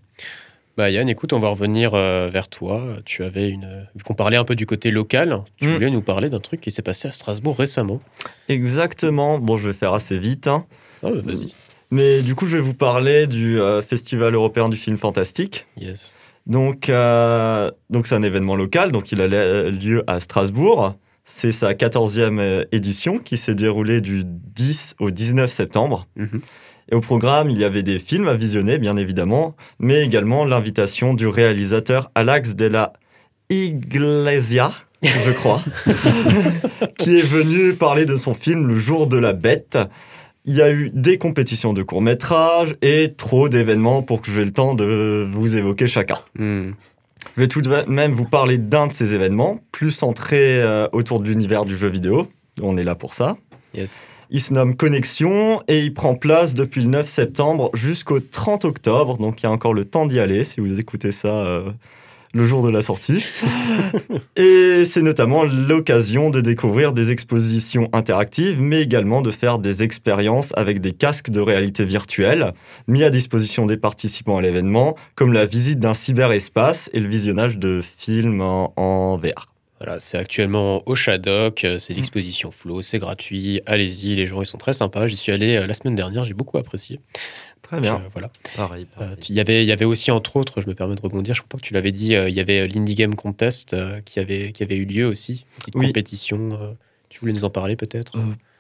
Bah Yann, écoute, on va revenir euh, vers toi. Tu avais une, vu qu'on parlait un peu du côté local, tu Mm. voulais nous parler d'un truc qui s'est passé à Strasbourg récemment. Exactement. Bon, je vais faire assez vite. hein. Ah, bah, vas-y. Mais du coup, je vais vous parler du euh, Festival européen du film fantastique. Yes. Donc, euh, donc c'est un événement local, donc il a lieu à Strasbourg. C'est sa 14e euh, édition qui s'est déroulée du 10 au 19 septembre. Mhm. Et au programme, il y avait des films à visionner, bien évidemment, mais également l'invitation du réalisateur Alex de la Iglesia, je crois, qui est venu parler de son film Le jour de la bête. Il y a eu des compétitions de courts-métrages et trop d'événements pour que j'ai le temps de vous évoquer chacun. Hmm. Je vais tout de même vous parler d'un de ces événements, plus centré euh, autour de l'univers du jeu vidéo. On est là pour ça. Yes. Il se nomme Connexion et il prend place depuis le 9 septembre jusqu'au 30 octobre. Donc il y a encore le temps d'y aller si vous écoutez ça euh, le jour de la sortie. et c'est notamment l'occasion de découvrir des expositions interactives, mais également de faire des expériences avec des casques de réalité virtuelle mis à disposition des participants à l'événement, comme la visite d'un cyberespace et le visionnage de films en, VR. Voilà, c'est actuellement au Shadok, c'est l'exposition Flow, c'est gratuit, allez-y, les gens ils sont très sympas. J'y suis allé euh, la semaine dernière, j'ai beaucoup apprécié. Très bien. Euh, voilà. Pareil, Euh, pareil. Il y avait, il y avait aussi entre autres, je me permets de rebondir, je crois que tu l'avais dit, euh, il y avait l'Indie Game Contest qui, avait, qui avait eu lieu aussi, une petite Oui. compétition. tu voulais nous en parler peut-être?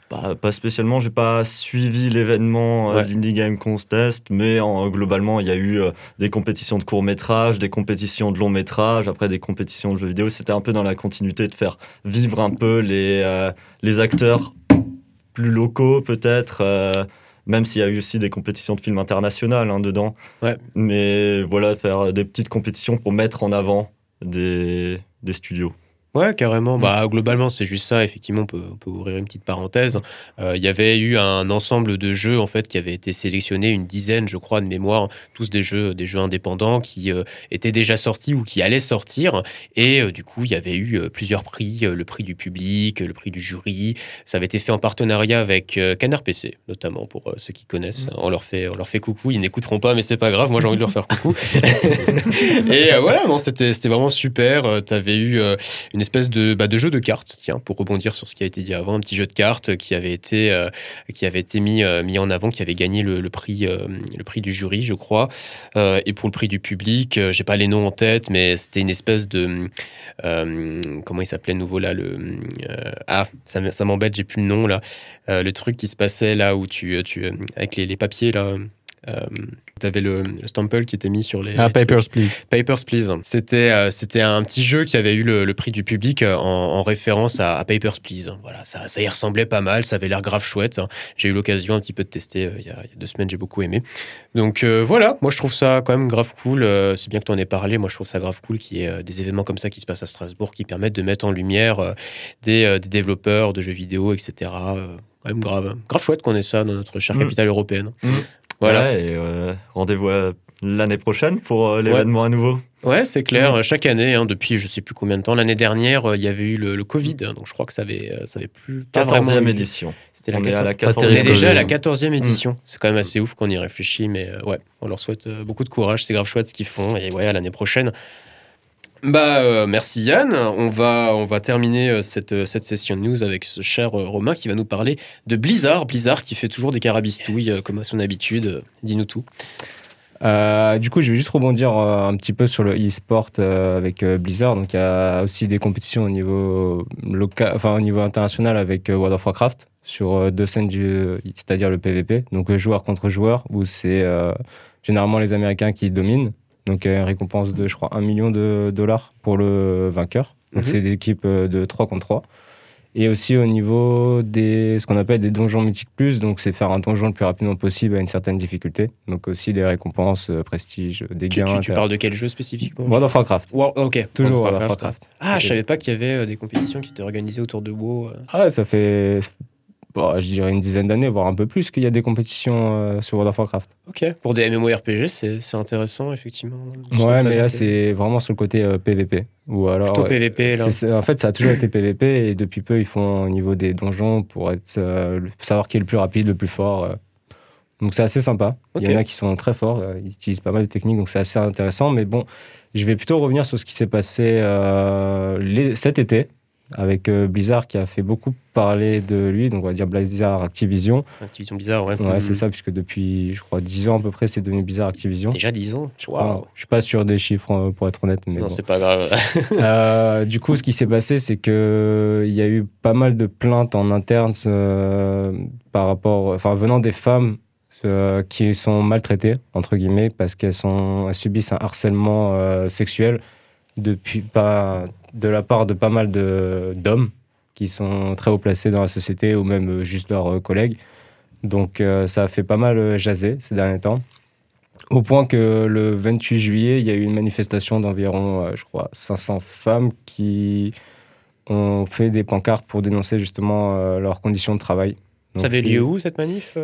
Pas, spécialement, j'ai pas suivi l'événement Ouais. de l'Indie Game Contest, mais en- globalement, il y a eu des compétitions de court métrage, des compétitions de long métrage, après des compétitions de jeux vidéo. C'était un peu dans la continuité de faire vivre un peu les, les acteurs plus locaux, peut-être, même s'il y a eu aussi des compétitions de films internationales hein, dedans. Ouais. Mais voilà, faire des petites compétitions pour mettre en avant des, des studios. Ouais, carrément. Mm. Bah, globalement, c'est juste ça. Effectivement, on peut, on peut ouvrir une petite parenthèse. Euh, Il y avait eu un ensemble de jeux en fait qui avaient été sélectionnés, une dizaine, je crois, de mémoire, tous des jeux, des jeux indépendants qui euh, étaient déjà sortis ou qui allaient sortir. Et euh, du coup, il y avait eu plusieurs prix, le prix du public, le prix du jury. Ça avait été fait en partenariat avec Canard PC, notamment pour ceux qui connaissent. On leur fait, on leur fait coucou. Ils n'écouteront pas, mais c'est pas grave. Moi, j'ai envie de leur faire coucou. Et voilà, bon, c'était c'était vraiment super. Euh, T'avais eu euh, une espèce de, bah, de jeu de cartes, tiens, pour rebondir sur ce qui a été dit avant, un petit jeu de cartes qui avait été, euh, qui avait été mis, euh, mis en avant, qui avait gagné le, prix, euh, le prix du jury, je crois. Et pour le prix du public, j'ai pas les noms en tête, mais c'était une espèce de. comment il s'appelait nouveau là le, Ah, ça, m'embête, j'ai plus le nom là. Le truc qui se passait là où tu. avec les papiers là. Euh, T'avais le, le stample qui était mis sur les. Ah, les- Papers, Please. Papers, Please. C'était euh, c'était un petit jeu qui avait eu le, le prix du public euh, en, en référence à, à Papers, Please. Voilà, ça, ça y ressemblait pas mal, ça avait l'air grave chouette. J'ai eu l'occasion un petit peu de tester euh, il y, a, il y a deux semaines, j'ai beaucoup aimé. Donc euh, voilà, moi je trouve ça quand même grave cool. euh, c'est bien que tu en aies parlé, moi je trouve ça grave cool qu'il y ait euh, des événements comme ça qui se passent à Strasbourg qui permettent de mettre en lumière euh, des, euh, des développeurs de jeux vidéo, etc. Euh, quand même grave, grave chouette qu'on ait ça dans notre chère Mm. capitale européenne. Mm. Voilà. Ouais, et euh, rendez-vous l'année prochaine pour euh, l'événement à nouveau. Ouais, c'est clair. Chaque année, hein, depuis je sais plus combien de temps, l'année dernière, euh, il y avait eu le, le Covid, hein, donc je crois que ça avait, euh, ça avait plus. pas vraiment 14e eu- édition. C'était la On est à la 14e. 14e. On est déjà à la édition. 14e édition. C'est quand même assez ouf qu'on y réfléchit, mais euh, ouais, on leur souhaite euh, beaucoup de courage. C'est grave chouette ce qu'ils font, et ouais, à l'année prochaine. Bah, euh, merci Yann. On va, on va terminer euh, cette, euh, cette session news avec ce cher Romain qui va nous parler de Blizzard. Blizzard qui fait toujours des carabistouilles comme à son habitude. Dis-nous tout. Du coup, je vais juste rebondir un petit peu sur le e-sport avec Blizzard. Donc, il y a aussi des compétitions au niveau local, enfin au niveau international avec World of Warcraft sur deux scènes, c'est-à-dire le PVP, donc joueur contre joueur, où c'est généralement les Américains qui dominent. Donc, il y a une récompense de, je crois, 1 million de dollars pour le vainqueur. Donc, Mhm. c'est des équipes euh, de 3 contre 3. Et aussi au niveau des ce qu'on appelle des donjons mythiques plus, donc c'est faire un donjon le plus rapidement possible à une certaine difficulté. Donc aussi des récompenses, euh, prestige, des gains. tu- tu parles de quel jeu spécifiquement World of Warcraft. Ok. Toujours World of Warcraft. Ah, je savais pas qu'il y avait euh, des compétitions qui étaient organisées autour de WoW. euh. Ah ça fait, bon, je dirais une dizaine d'années, voire un peu plus, qu'il y a des compétitions euh, sur World of Warcraft. Ok. Pour des MMORPG, c'est intéressant, effectivement. Ouais, mais là, c'est vraiment sur le côté euh, PVP. Ou alors, Plutôt euh, PVP, là. en fait, ça a toujours été PVP et depuis peu, ils font au niveau des donjons pour être, euh, savoir qui est le plus rapide, le plus fort. euh. Donc c'est assez sympa. Il y en a qui sont très forts, euh, ils utilisent pas mal de techniques, donc c'est assez intéressant. Mais bon, je vais plutôt revenir sur ce qui s'est passé euh, les- cet été avec euh, Blizzard qui a fait beaucoup parler de lui, donc on va dire Blizzard Activision. Activision bizarre, ouais. Ouais, Mhm. c'est ça, puisque depuis, je crois, 10 ans à peu près, c'est devenu Blizzard Activision. Déjà 10 ans. Crois. Je suis pas sûr des chiffres, euh, pour être honnête, mais Non, bon. c'est pas grave. Euh, du coup, ce qui s'est passé, c'est que il y a eu pas mal de plaintes en interne euh, par rapport, enfin, venant des femmes euh, qui sont maltraitées entre guillemets parce qu'elles elles subissent un harcèlement sexuel depuis pas de la part de pas mal d'hommes qui sont très haut placés dans la société ou même euh, juste leurs euh, collègues. Donc, euh, ça a fait pas mal jaser ces derniers temps. Au point que le 28 juillet, il y a eu une manifestation d'environ, euh, je crois, 500 femmes qui ont fait des pancartes pour dénoncer justement euh, leurs conditions de travail. Donc, ça avait lieu où cette manif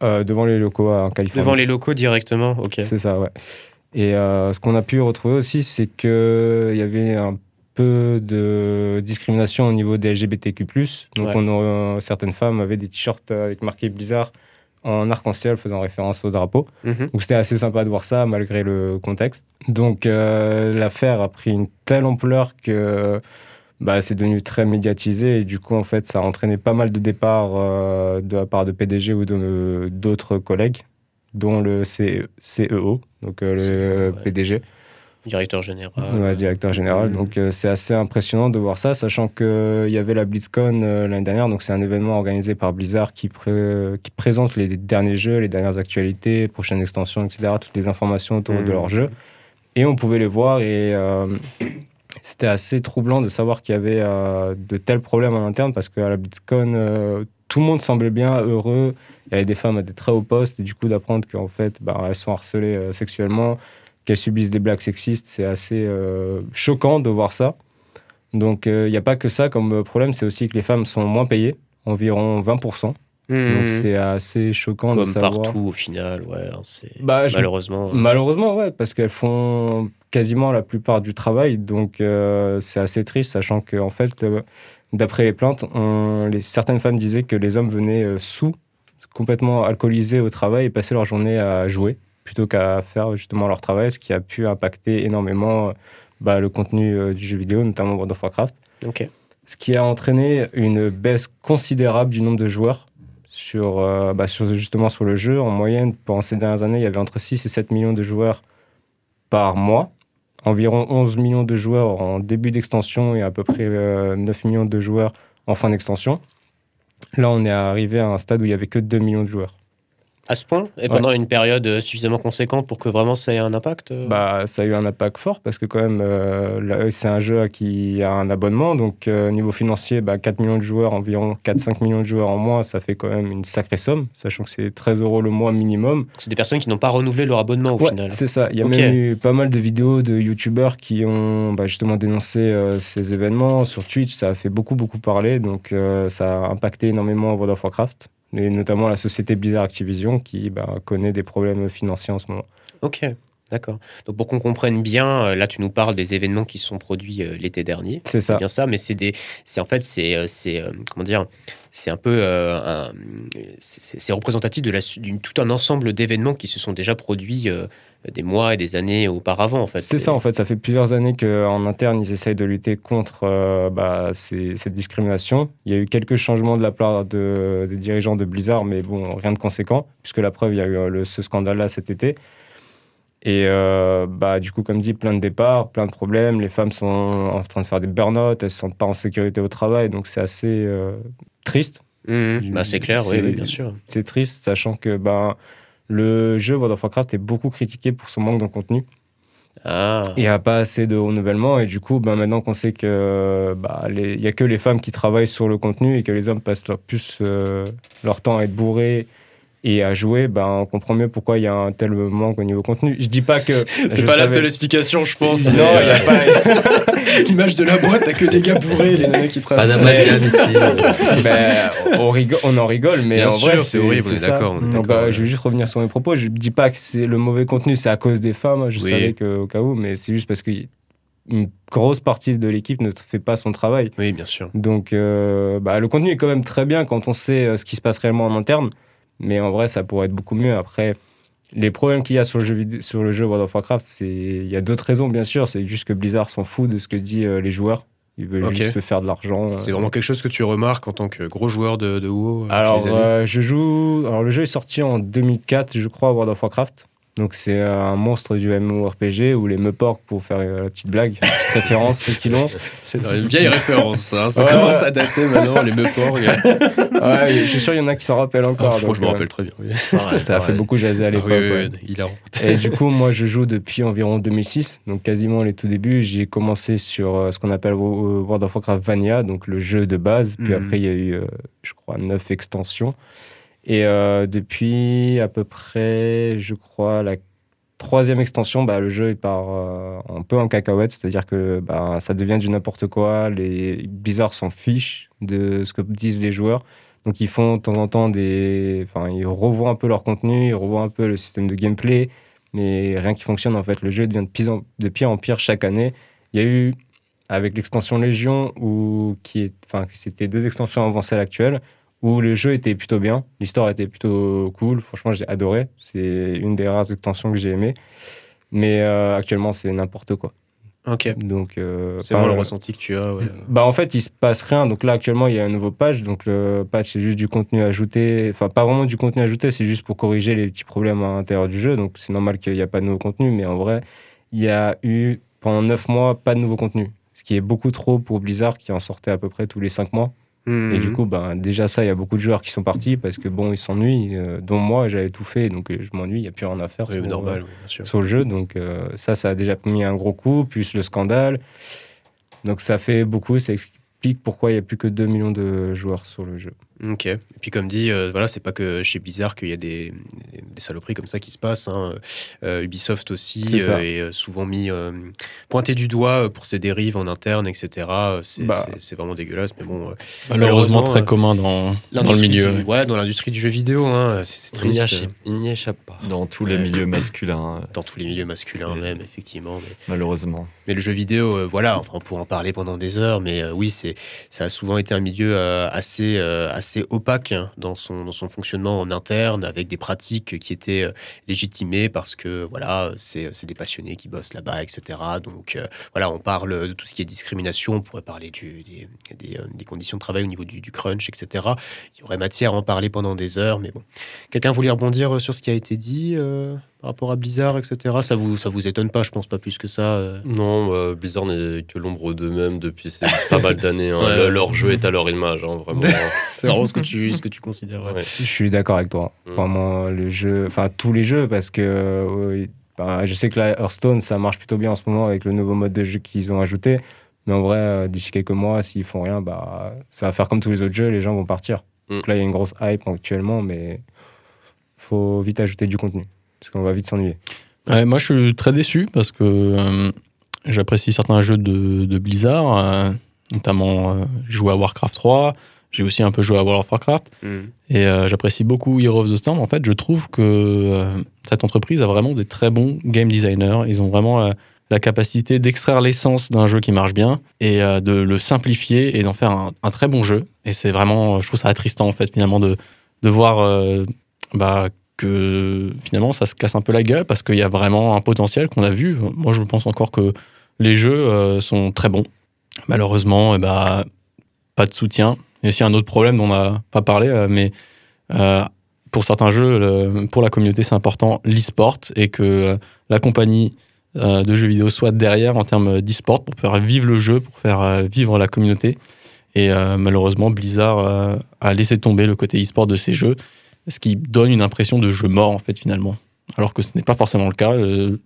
Devant les locaux en Californie. Devant les locaux directement, ok. C'est ça, ouais. Et ce qu'on a pu retrouver aussi, c'est qu'il y avait un peu de discrimination au niveau des LGBTQ+. Donc Ouais. on a- certaines femmes avaient des t-shirts avec marqué Blizzard en arc-en-ciel faisant référence au drapeau. Mhm. Donc c'était assez sympa de voir ça malgré le contexte. Donc euh, l'affaire a pris une telle ampleur que bah, c'est devenu très médiatisé et du coup en fait ça a entraîné pas mal de départs euh, de la part de PDG ou d'autres collègues, dont le CEO, donc euh, le ouais. PDG, Directeur général. ouais, directeur général. Mhm. Donc euh, c'est assez impressionnant de voir ça, sachant qu'il y avait la BlizzCon euh, l'année dernière, donc c'est un événement organisé par Blizzard qui, pré- qui présente les derniers jeux, les dernières actualités, prochaines extensions, etc., toutes les informations autour de Mhm. leurs jeux. Et on pouvait les voir et euh, c'était assez troublant de savoir qu'il y avait euh, de tels problèmes en interne parce qu'à la BlizzCon, euh, tout le monde semblait bien heureux. Il y avait des femmes à des très hauts postes et du coup d'apprendre qu'en fait, bah, elles sont harcelées euh, sexuellement, qu'elles subissent des blagues sexistes, c'est assez euh, choquant de voir ça. Donc euh, il n'y a pas que ça comme problème, c'est aussi que les femmes sont moins payées, environ 20%. Mhm. Donc c'est assez choquant de Comme savoir. partout au final, ouais. hein, c'est Bah, malheureusement. euh, Malheureusement, ouais, parce qu'elles font quasiment la plupart du travail, donc euh, c'est assez triste, sachant que en fait, euh, d'après les plaintes, on- les, certaines femmes disaient que les hommes venaient euh, sous, complètement alcoolisés au travail et passaient leur journée à jouer plutôt qu'à faire justement leur travail, ce qui a pu impacter énormément euh, bah, le contenu euh, du jeu vidéo, notamment World of Warcraft Ok. ce qui a entraîné une baisse considérable du nombre de joueurs sur, euh, bah, sur- justement sur le jeu. En moyenne, pendant ces dernières années, il y avait entre 6 et 7 millions de joueurs par mois, environ 11 millions de joueurs en début d'extension et à peu près euh, 9 millions de joueurs en fin d'extension. Là, on est arrivé à un stade où il y avait que 2 millions de joueurs. À ce point Et pendant une période euh, suffisamment conséquente pour que vraiment ça ait un impact euh Bah, ça a eu un impact fort parce que quand même, euh, c'est un jeu qui a un abonnement. Donc, euh, niveau financier, bah, 4 millions de joueurs, environ 4-5 millions de joueurs en mois, ça fait quand même une sacrée somme, sachant que c'est 13 euros le mois minimum. C'est des personnes qui n'ont pas renouvelé leur abonnement au Ouais, final. c'est ça. Il y a même eu pas mal de vidéos de youtubeurs qui ont bah, justement dénoncé euh, ces événements sur Twitch. Ça a fait beaucoup, beaucoup parler. Donc, ça a impacté énormément World of Warcraft. Et notamment la société Blizzard Activision qui bah, connaît des problèmes financiers en ce moment. Ok, d'accord. Donc pour qu'on comprenne bien, euh, là tu nous parles des événements qui se sont produits euh, l'été dernier. C'est C'est ça. bien ça, mais c'est des, c'est en fait c'est, euh, c'est comment dire, c'est un peu, euh, un- c'est représentatif de la, d'une tout un ensemble d'événements qui se sont déjà produits euh, des mois et des années auparavant en fait. C'est ça, en fait. Ça fait plusieurs années qu'en interne, ils essayent de lutter contre euh, bah, ces- cette discrimination. Il y a eu quelques changements de la part de, des dirigeants de Blizzard, mais bon, rien de conséquent, puisque la preuve, il y a eu euh, le- ce scandale-là cet été. Et euh, bah, du coup, comme dit, plein de départs, plein de problèmes. Les femmes sont en train de faire des burn-out, elles ne se sentent pas en sécurité au travail, donc c'est assez euh, triste. Mhm. Bah, c'est clair, oui, oui, bien sûr. C'est triste, sachant que ben, le jeu World of Warcraft est beaucoup critiqué pour son manque de contenu. Ah. Il n'y a pas assez de renouvellement et du coup, ben, maintenant qu'on sait que bah, il n'y a que les femmes qui travaillent sur le contenu et que les hommes passent leur, plus euh, leur temps à être bourrés et à jouer, ben, on comprend mieux pourquoi il y a un tel manque au niveau contenu. Je dis pas que. C'est je pas la seule explication, je pense. Non, il n'y a euh, pas. L'image de la boîte, t'as que des gars bourrés, les nanas qui Pas travaillent. d'amalgame ici. Ben, on, rigole, on en rigole, mais Bien en sûr, vrai, c'est horrible, on est d'accord, Donc, euh, ouais. je vais juste revenir sur mes propos. Je dis pas que c'est le mauvais contenu, c'est à cause des femmes. Je Oui. savais qu'au cas où, mais c'est juste parce qu'une grosse partie de l'équipe ne fait pas son travail. Oui, bien sûr. Donc, euh, bah, le contenu est quand même très bien quand on sait euh, ce qui se passe réellement en interne, mais en vrai, ça pourrait être beaucoup mieux. Après, les problèmes qu'il y a sur le jeu, sur le jeu World of Warcraft, c'est il y a d'autres raisons, bien sûr. C'est juste que Blizzard s'en fout de ce que disent euh, les joueurs. Ils veulent juste se faire de l'argent. C'est vraiment quelque chose que tu remarques en tant que gros joueur de, de WoW euh, Alors, euh, je joue. Alors, le jeu est sorti en 2004, je crois, World of Warcraft. Donc, c'est un monstre du MMORPG où les Meuporgs, pour faire euh, la petite blague, petite référence, ceux qui l'ont. C'est une vieille référence, ça. Ça Ouais, commence ouais. à dater maintenant, les Meuporgs. Ouais, je suis sûr, il y en a qui s'en rappellent encore. Oh, donc, je me euh, rappelle très bien. oui. Ça a fait beaucoup jaser à Ah l'époque. oui, oui, ouais. Et du coup, moi, je joue depuis environ 2006, donc quasiment les tout débuts. J'ai commencé sur euh, ce qu'on appelle Wo- World of Warcraft Vanilla, donc le jeu de base. Puis Mhm. après, il y a eu, euh, je crois, neuf extensions. Et euh, depuis à peu près, je crois, la troisième extension, bah, le jeu il part euh, un peu en cacahuète, c'est-à-dire que bah, ça devient du n'importe quoi. Les Blizzard s'en fichent de ce que disent les joueurs. Donc ils font de temps en temps des... Enfin, ils revoient un peu leur contenu, ils revoient un peu le système de gameplay, mais rien qui fonctionne en fait. Le jeu devient de, pire en, pire chaque année. Il y a eu, avec l'extension Légion, où, qui est, enfin, c'était deux extensions avant celle actuelle, où le jeu était plutôt bien, l'histoire était plutôt cool, franchement j'ai adoré, c'est une des rares extensions que j'ai aimées, mais euh, actuellement c'est n'importe quoi. Ok. Donc, euh, C'est vraiment le ressenti que tu as. ouais. bah en fait, il se passe rien. Donc là, actuellement, il y a un nouveau patch. Donc le patch, c'est juste du contenu ajouté. Enfin, pas vraiment du contenu ajouté, c'est juste pour corriger les petits problèmes à l'intérieur du jeu. Donc c'est normal qu'il n'y a pas de nouveau contenu. Mais en vrai, il y a eu pendant 9 mois pas de nouveau contenu. Ce qui est beaucoup trop pour Blizzard qui en sortait à peu près tous les 5 mois. Et Mhm. du coup, ben, déjà ça, il y a beaucoup de joueurs qui sont partis parce que bon, ils s'ennuient. euh, dont moi, j'avais tout fait. Donc euh, je m'ennuie, il n'y a plus rien à faire. Oui, sur, normal, oui, le jeu. Donc euh, ça, ça a déjà mis un gros coup, plus le scandale. Donc ça fait beaucoup, ça explique pourquoi il n'y a plus que 2 millions de joueurs sur le jeu. Ok. Et puis comme dit, euh, voilà, c'est pas que chez Blizzard qu'il y a des, des saloperies comme ça qui se passent. hein. Euh, Ubisoft aussi euh, est euh, souvent mis euh, pointé du doigt pour ses dérives en interne, etc. C'est Bah. c'est- vraiment dégueulasse, mais bon. Malheureusement, Malheureusement, très euh, commun dans, dans le l'industrie milieu. du- ouais, dans l'industrie du jeu vidéo, hein, c'est c'est Il n'y triste. échappe, il n'y échappe pas. Dans tous les Ouais. milieux masculins, Dans tous les milieux masculins même, effectivement. Mais... malheureusement. Mais le jeu vidéo, euh, voilà, enfin, on pourrait en parler pendant des heures, mais euh, oui, c'est, ça a souvent été un milieu euh, assez, euh, assez opaque hein, dans, son, dans son fonctionnement en interne, avec des pratiques qui étaient euh, légitimées parce que voilà, c'est, c'est des passionnés qui bossent là-bas, etc. Donc euh, voilà, on parle de tout ce qui est discrimination, on pourrait parler des, des, euh, conditions de travail au niveau du, crunch, etc. Il y aurait matière à en parler pendant des heures, mais bon. Quelqu'un voulait rebondir sur ce qui a été dit euh, par rapport à Blizzard, etc. Ça vous, ça vous étonne pas, je pense pas plus que ça. euh. Non, euh, Blizzard n'est que l'ombre d'eux-mêmes depuis ces pas mal d'années. hein. Ouais. Le- leur jeu est à leur image, hein, vraiment. C'est vraiment ce que tu, ce que tu considères. ouais. Ouais. Je suis d'accord avec toi. Mm. Vraiment, le jeu, enfin tous les jeux, parce que euh, bah, je sais que la Hearthstone, ça marche plutôt bien en ce moment avec le nouveau mode de jeu qu'ils ont ajouté. Mais en vrai, euh, d'ici quelques mois, s'ils font rien, bah, ça va faire comme tous les autres jeux, les gens vont partir. Mm. Donc là, il y a une grosse hype actuellement, mais faut vite ajouter du contenu. Parce qu'on va vite s'ennuyer. Ouais, moi, je suis très déçu parce que euh, j'apprécie certains jeux de, de Blizzard, euh, notamment euh, j'ai joué à Warcraft 3, j'ai aussi un peu joué à World of Warcraft, et euh, j'apprécie beaucoup Hero of the Storm. En fait, je trouve que cette entreprise a vraiment des très bons game designers. Ils ont vraiment la capacité d'extraire l'essence d'un jeu qui marche bien et de le simplifier et d'en faire un, un très bon jeu. Et c'est vraiment, je trouve ça attristant en fait finalement de, de voir bah, que finalement ça se casse un peu la gueule parce qu'il y a vraiment un potentiel qu'on a vu. Moi, je pense encore que les jeux euh, sont très bons. Malheureusement, eh bah, pas de soutien. A aussi un autre problème dont on n'a pas parlé, euh, mais euh, pour certains jeux, pour la communauté, c'est important l'e-sport et que la compagnie de jeux vidéo soit derrière en termes d'e-sport pour faire vivre le jeu, pour faire vivre la communauté. Et malheureusement, Blizzard a laissé tomber le côté e-sport de ces jeux, ce qui donne une impression de jeu mort en fait finalement. alors que ce n'est pas forcément le cas.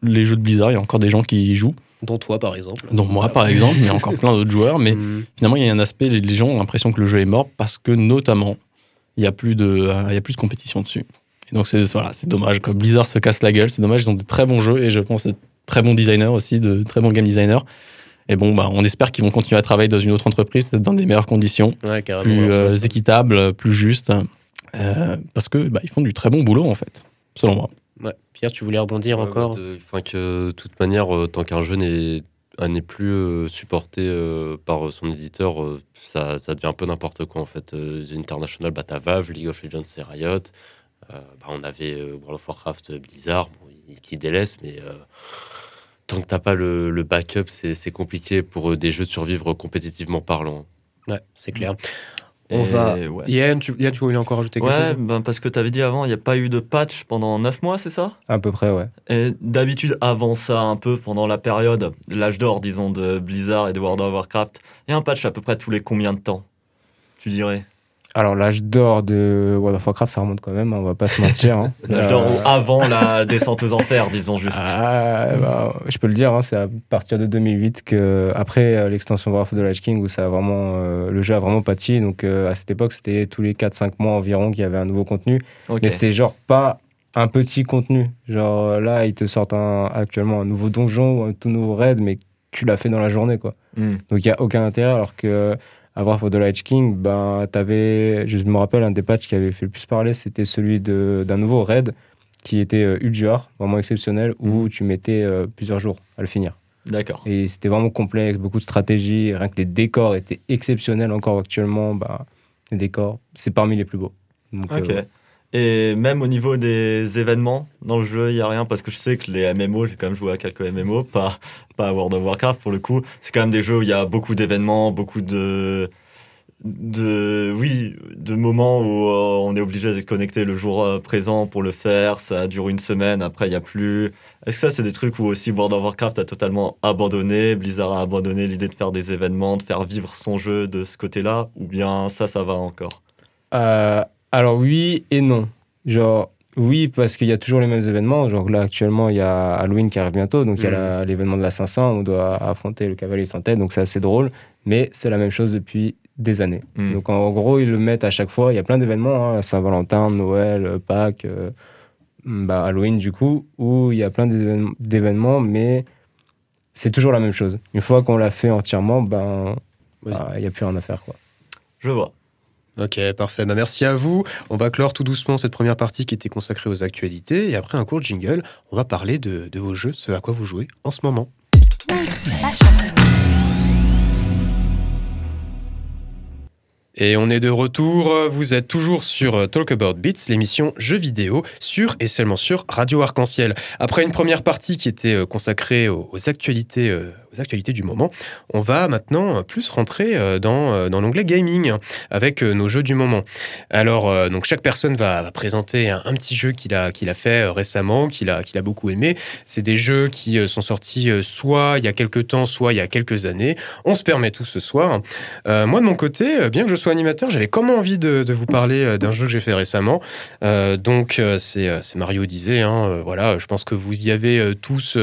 les jeux de Blizzard, il y a encore des gens qui y jouent. Dont toi, par exemple. Dont moi, par exemple. Il y a encore plein d'autres joueurs. Mais Mm. finalement, il y a un aspect, les gens ont l'impression que le jeu est mort parce que, notamment, il n'y a, plus de, il y a plus de compétition dessus. Et donc, c'est voilà, dommage que Blizzard se casse la gueule. C'est dommage, ils ont de très bons jeux et je pense de très bons designers aussi, de très bons game designers. Et bon, bah, on espère qu'ils vont continuer à travailler dans une autre entreprise, peut-être dans des meilleures conditions, Ouais, plus euh, équitables, plus justes. Euh, parce que bah, ils font du très bon boulot, en fait, selon moi. Ouais. Pierre, tu voulais rebondir Ouais, encore de- Enfin, que de toute manière, euh, tant qu'un jeu n'est n'est plus euh, supporté euh, par son éditeur, euh, ça, ça devient un peu n'importe quoi en fait. Euh, The International, bah, Valve, League of Legends, c'est Riot. Euh, bah, on avait World of Warcraft, Blizzard, bon, qui délaisse, mais euh, tant que t'as pas le, le backup, c'est compliqué pour des jeux de survivre compétitivement parlant. Ouais, c'est clair. On va. ouais. Yann, tu, Yann, tu voulais encore ajouter quelque Ouais, chose ben parce que tu avais dit avant, il n'y a pas eu de patch pendant 9 mois, c'est ça? À peu près, ouais. Et d'habitude, avant ça, un peu pendant la période, l'âge d'or, disons, de Blizzard et de World of Warcraft, il y a un patch à peu près tous les combien de temps? Tu dirais? Alors, l'âge d'or de World of Warcraft, ça remonte quand même, hein, on va pas se mentir. hein. L'âge Euh, d'or ou avant la descente aux enfers, disons juste. Ah, bah, je peux le dire, hein, c'est à partir de 2008 que, après euh, l'extension Wrath of the Lich King, où ça a vraiment, euh, le jeu a vraiment pâti. Donc, euh, à cette époque, c'était tous les 4-5 mois environ qu'il y avait un nouveau contenu. Mais c'est genre pas un petit contenu. Genre euh, là, ils te sortent un- actuellement un nouveau donjon ou un tout nouveau raid, mais tu l'as fait dans la journée, quoi. Hmm. Donc il n'y a aucun intérêt, alors que Wrath of the Lich King, ben, avais, je me rappelle, un des patchs qui avait fait le plus parler, c'était celui d'un nouveau raid qui était euh, Ulduar, vraiment exceptionnel, où tu mettais euh, plusieurs jours à le finir. D'accord. Et c'était vraiment complexe, beaucoup de stratégie, rien que les décors étaient exceptionnels encore actuellement. Bah, les décors, c'est parmi les plus beaux. Donc, Ok. euh, Et même au niveau des événements dans le jeu, il n'y a rien parce que je sais que les MMO, j'ai quand même joué à quelques MMO, pas, pas à World of Warcraft pour le coup. C'est quand même des jeux où il y a beaucoup d'événements, beaucoup de, de, oui, de moments où euh, on est obligé d'être connecté le jour euh, présent pour le faire. Ça dure une semaine, après il n'y a plus. Est-ce que ça, c'est des trucs où aussi World of Warcraft a totalement abandonné, Blizzard a abandonné l'idée de faire des événements, de faire vivre son jeu de ce côté-là, ou bien ça, ça va encore? Euh, alors oui et non. Genre oui parce qu'il y a toujours les mêmes événements. Genre là actuellement il y a Halloween qui arrive bientôt, donc il y a Mhm. l'événement de la 500 où on doit affronter le cavalier sans tête, donc c'est assez drôle. Mais c'est la même chose depuis des années. Hmm. Donc en gros ils le mettent à chaque fois. Il y a plein d'événements, hein, Saint-Valentin, Noël, euh, Pâques, euh, bah, Halloween du coup, où il y a plein d'événements- mais c'est toujours la même chose. Une fois qu'on l'a fait entièrement, ben Oui. bah, il n'y a plus rien à faire quoi. Je vois. Ok, parfait. Bah, merci à vous. On va clore tout doucement cette première partie qui était consacrée aux actualités. Et après un court jingle, on va parler de, de vos jeux, ce à quoi vous jouez en ce moment. Et on est de retour. Vous êtes toujours sur Talk About Beats, l'émission jeux vidéo sur et seulement sur Radio Arc-en-Ciel. Après une première partie qui était euh, consacrée aux, aux actualités, euh, actualités du moment, on va maintenant plus rentrer euh, dans, euh, dans l'onglet gaming avec euh, nos jeux du moment. Alors, donc chaque personne va, présenter un, petit jeu qu'il a, a fait récemment, qu'il a, a beaucoup aimé. C'est des jeux qui sont sortis soit il y a quelques temps, soit il y a quelques années. On se permet tout ce soir. Moi, de mon côté, bien que je sois animateur, j'avais comme envie de, vous parler d'un jeu que j'ai fait récemment. Donc, c'est Mario Disney. Hein, voilà, je pense que vous y avez tous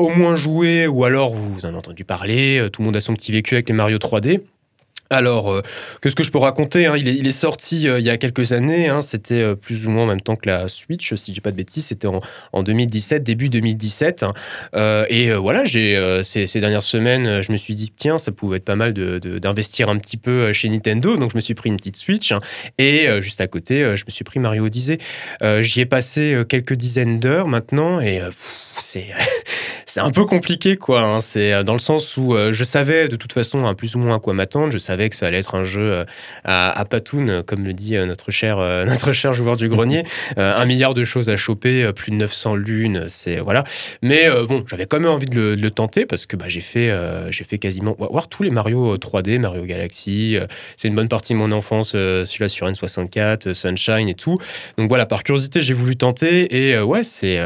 au moins joué ou alors vous en avez entendu parler. Euh, Tout le monde a son petit vécu avec les Mario 3D. Alors, euh, qu'est-ce que je peux raconter hein il, est, sorti euh, il y a quelques années. hein, C'était euh, plus ou moins en même temps que la Switch, si dis pas de bêtises. C'était en, en 2017, début 2017. hein. Et voilà, j'ai ces, dernières semaines, je me suis dit tiens, ça pouvait être pas mal de- de- d'investir un petit peu chez Nintendo. Donc, je me suis pris une petite Switch. et juste à côté, je me suis pris Mario Odyssey. J'y ai passé quelques dizaines d'heures maintenant. Et c'est c'est un peu compliqué, quoi. hein. C'est euh, dans le sens où euh, je savais de toute façon hein, plus ou moins à quoi m'attendre. Je savais que ça allait être un jeu euh, à, à patoun, comme le dit euh, notre cher, notre cher joueur du grenier. Un milliard de choses à choper, plus de 900 lunes, c'est voilà. Mais bon, j'avais quand même envie de le, de le tenter parce que bah, j'ai fait, j'ai fait quasiment voir tous les Mario euh, 3D, Mario Galaxy. c'est une bonne partie de mon enfance, celui-là sur N64, euh, Sunshine et tout. Donc voilà, par curiosité, j'ai voulu tenter et ouais, c'est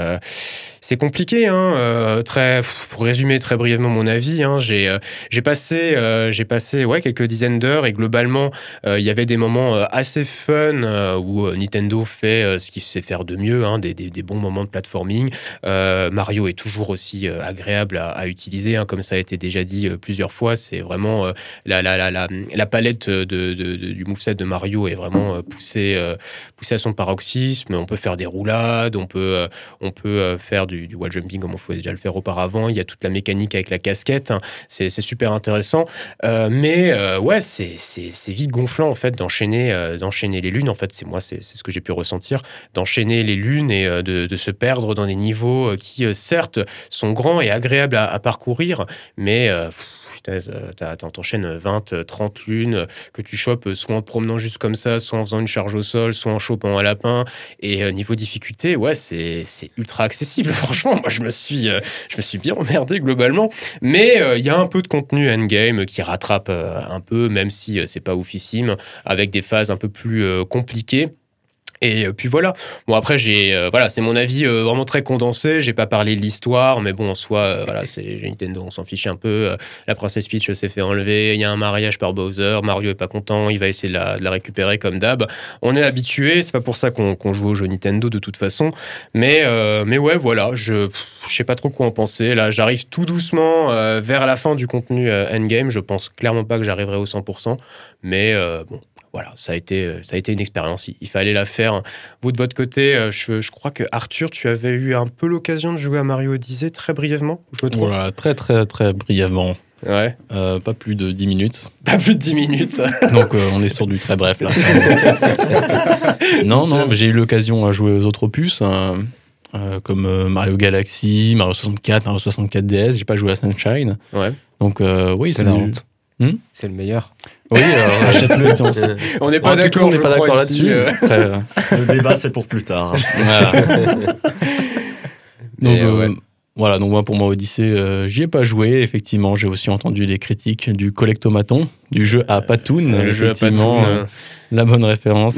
c'est compliqué. Hein, très, pour résumer très brièvement mon avis, hein, j'ai j'ai passé, j'ai passé ouais, quelques dizaines d'heures et globalement, il y avait des moments assez fun où Nintendo fait ce qu'il sait faire de mieux, hein, des, des, bons moments de platforming. Mario est toujours aussi agréable à, à utiliser, hein, comme ça a été déjà dit plusieurs fois. C'est vraiment la, la, la, la, la palette de, de, de, du moveset de Mario est vraiment poussée, poussée à son paroxysme. On peut faire des roulades, on peut, on peut faire du, du wall jumping comme on pouvait déjà le faire auparavant. Il y a toute la mécanique avec la casquette. Hein. C'est super intéressant. Euh, mais euh, ouais, c'est vite gonflant en fait d'enchaîner euh, d'enchaîner les lunes. En fait, c'est moi, c'est ce que j'ai pu ressentir, d'enchaîner les lunes et de, se perdre dans des niveaux qui certes sont grands et agréables à parcourir, mais euh, t'enchaînes 20, 30 lunes que tu chopes soit en promenant juste comme ça, soit en faisant une charge au sol, soit en chopant un lapin. Et euh, niveau difficulté, ouais, c'est ultra accessible. Franchement, moi, je me suis, euh, je me suis bien emmerdé globalement. Mais il y a un peu de contenu endgame qui rattrape un peu, même si c'est pas oufissime, avec des phases un peu plus compliquées. Et euh, puis voilà. Bon après j'ai euh, voilà c'est mon avis euh, vraiment très condensé. J'ai pas parlé de l'histoire, mais bon en soi voilà c'est Nintendo on s'en fiche un peu. la princesse Peach s'est fait enlever. Il y a un mariage par Bowser. Mario est pas content. Il va essayer de la, récupérer comme d'hab. On est habitué. C'est pas pour ça qu'on joue au jeu Nintendo de toute façon. Mais mais ouais voilà je je sais pas trop quoi en penser. Là j'arrive tout doucement vers la fin du contenu endgame. Je pense clairement pas que j'arriverai au 100%. Mais bon voilà, ça a été, euh, ça a été une expérience. Il, fallait la faire. Vous, de votre côté, euh, je, crois que Arthur, tu avais eu un peu l'occasion de jouer à Mario Odyssey très brièvement. Je me trompe? Voilà, très, très, très brièvement. Ouais. Euh, pas plus de 10 minutes. Pas plus de 10 minutes. Donc on est sur du très bref là. non, non, j'ai eu l'occasion à jouer aux autres opus. Hein, comme Mario Galaxy, Mario 64, Mario 64 DS. J'ai pas joué à Sunshine. Ouais. Donc oui, c'est la honte. Hmm? C'est le meilleur. Oui, euh, achète-le. on n'est pas d'accord. On n'est pas d'accord là-dessus. Euh. Euh, le débat, c'est pour plus tard. donc, voilà. Donc moi, pour moi, Odyssey, j'y ai pas joué. Effectivement, j'ai aussi entendu des critiques du Collectomaton, du jeu à Patoun. le jeu à Patoun. la bonne référence.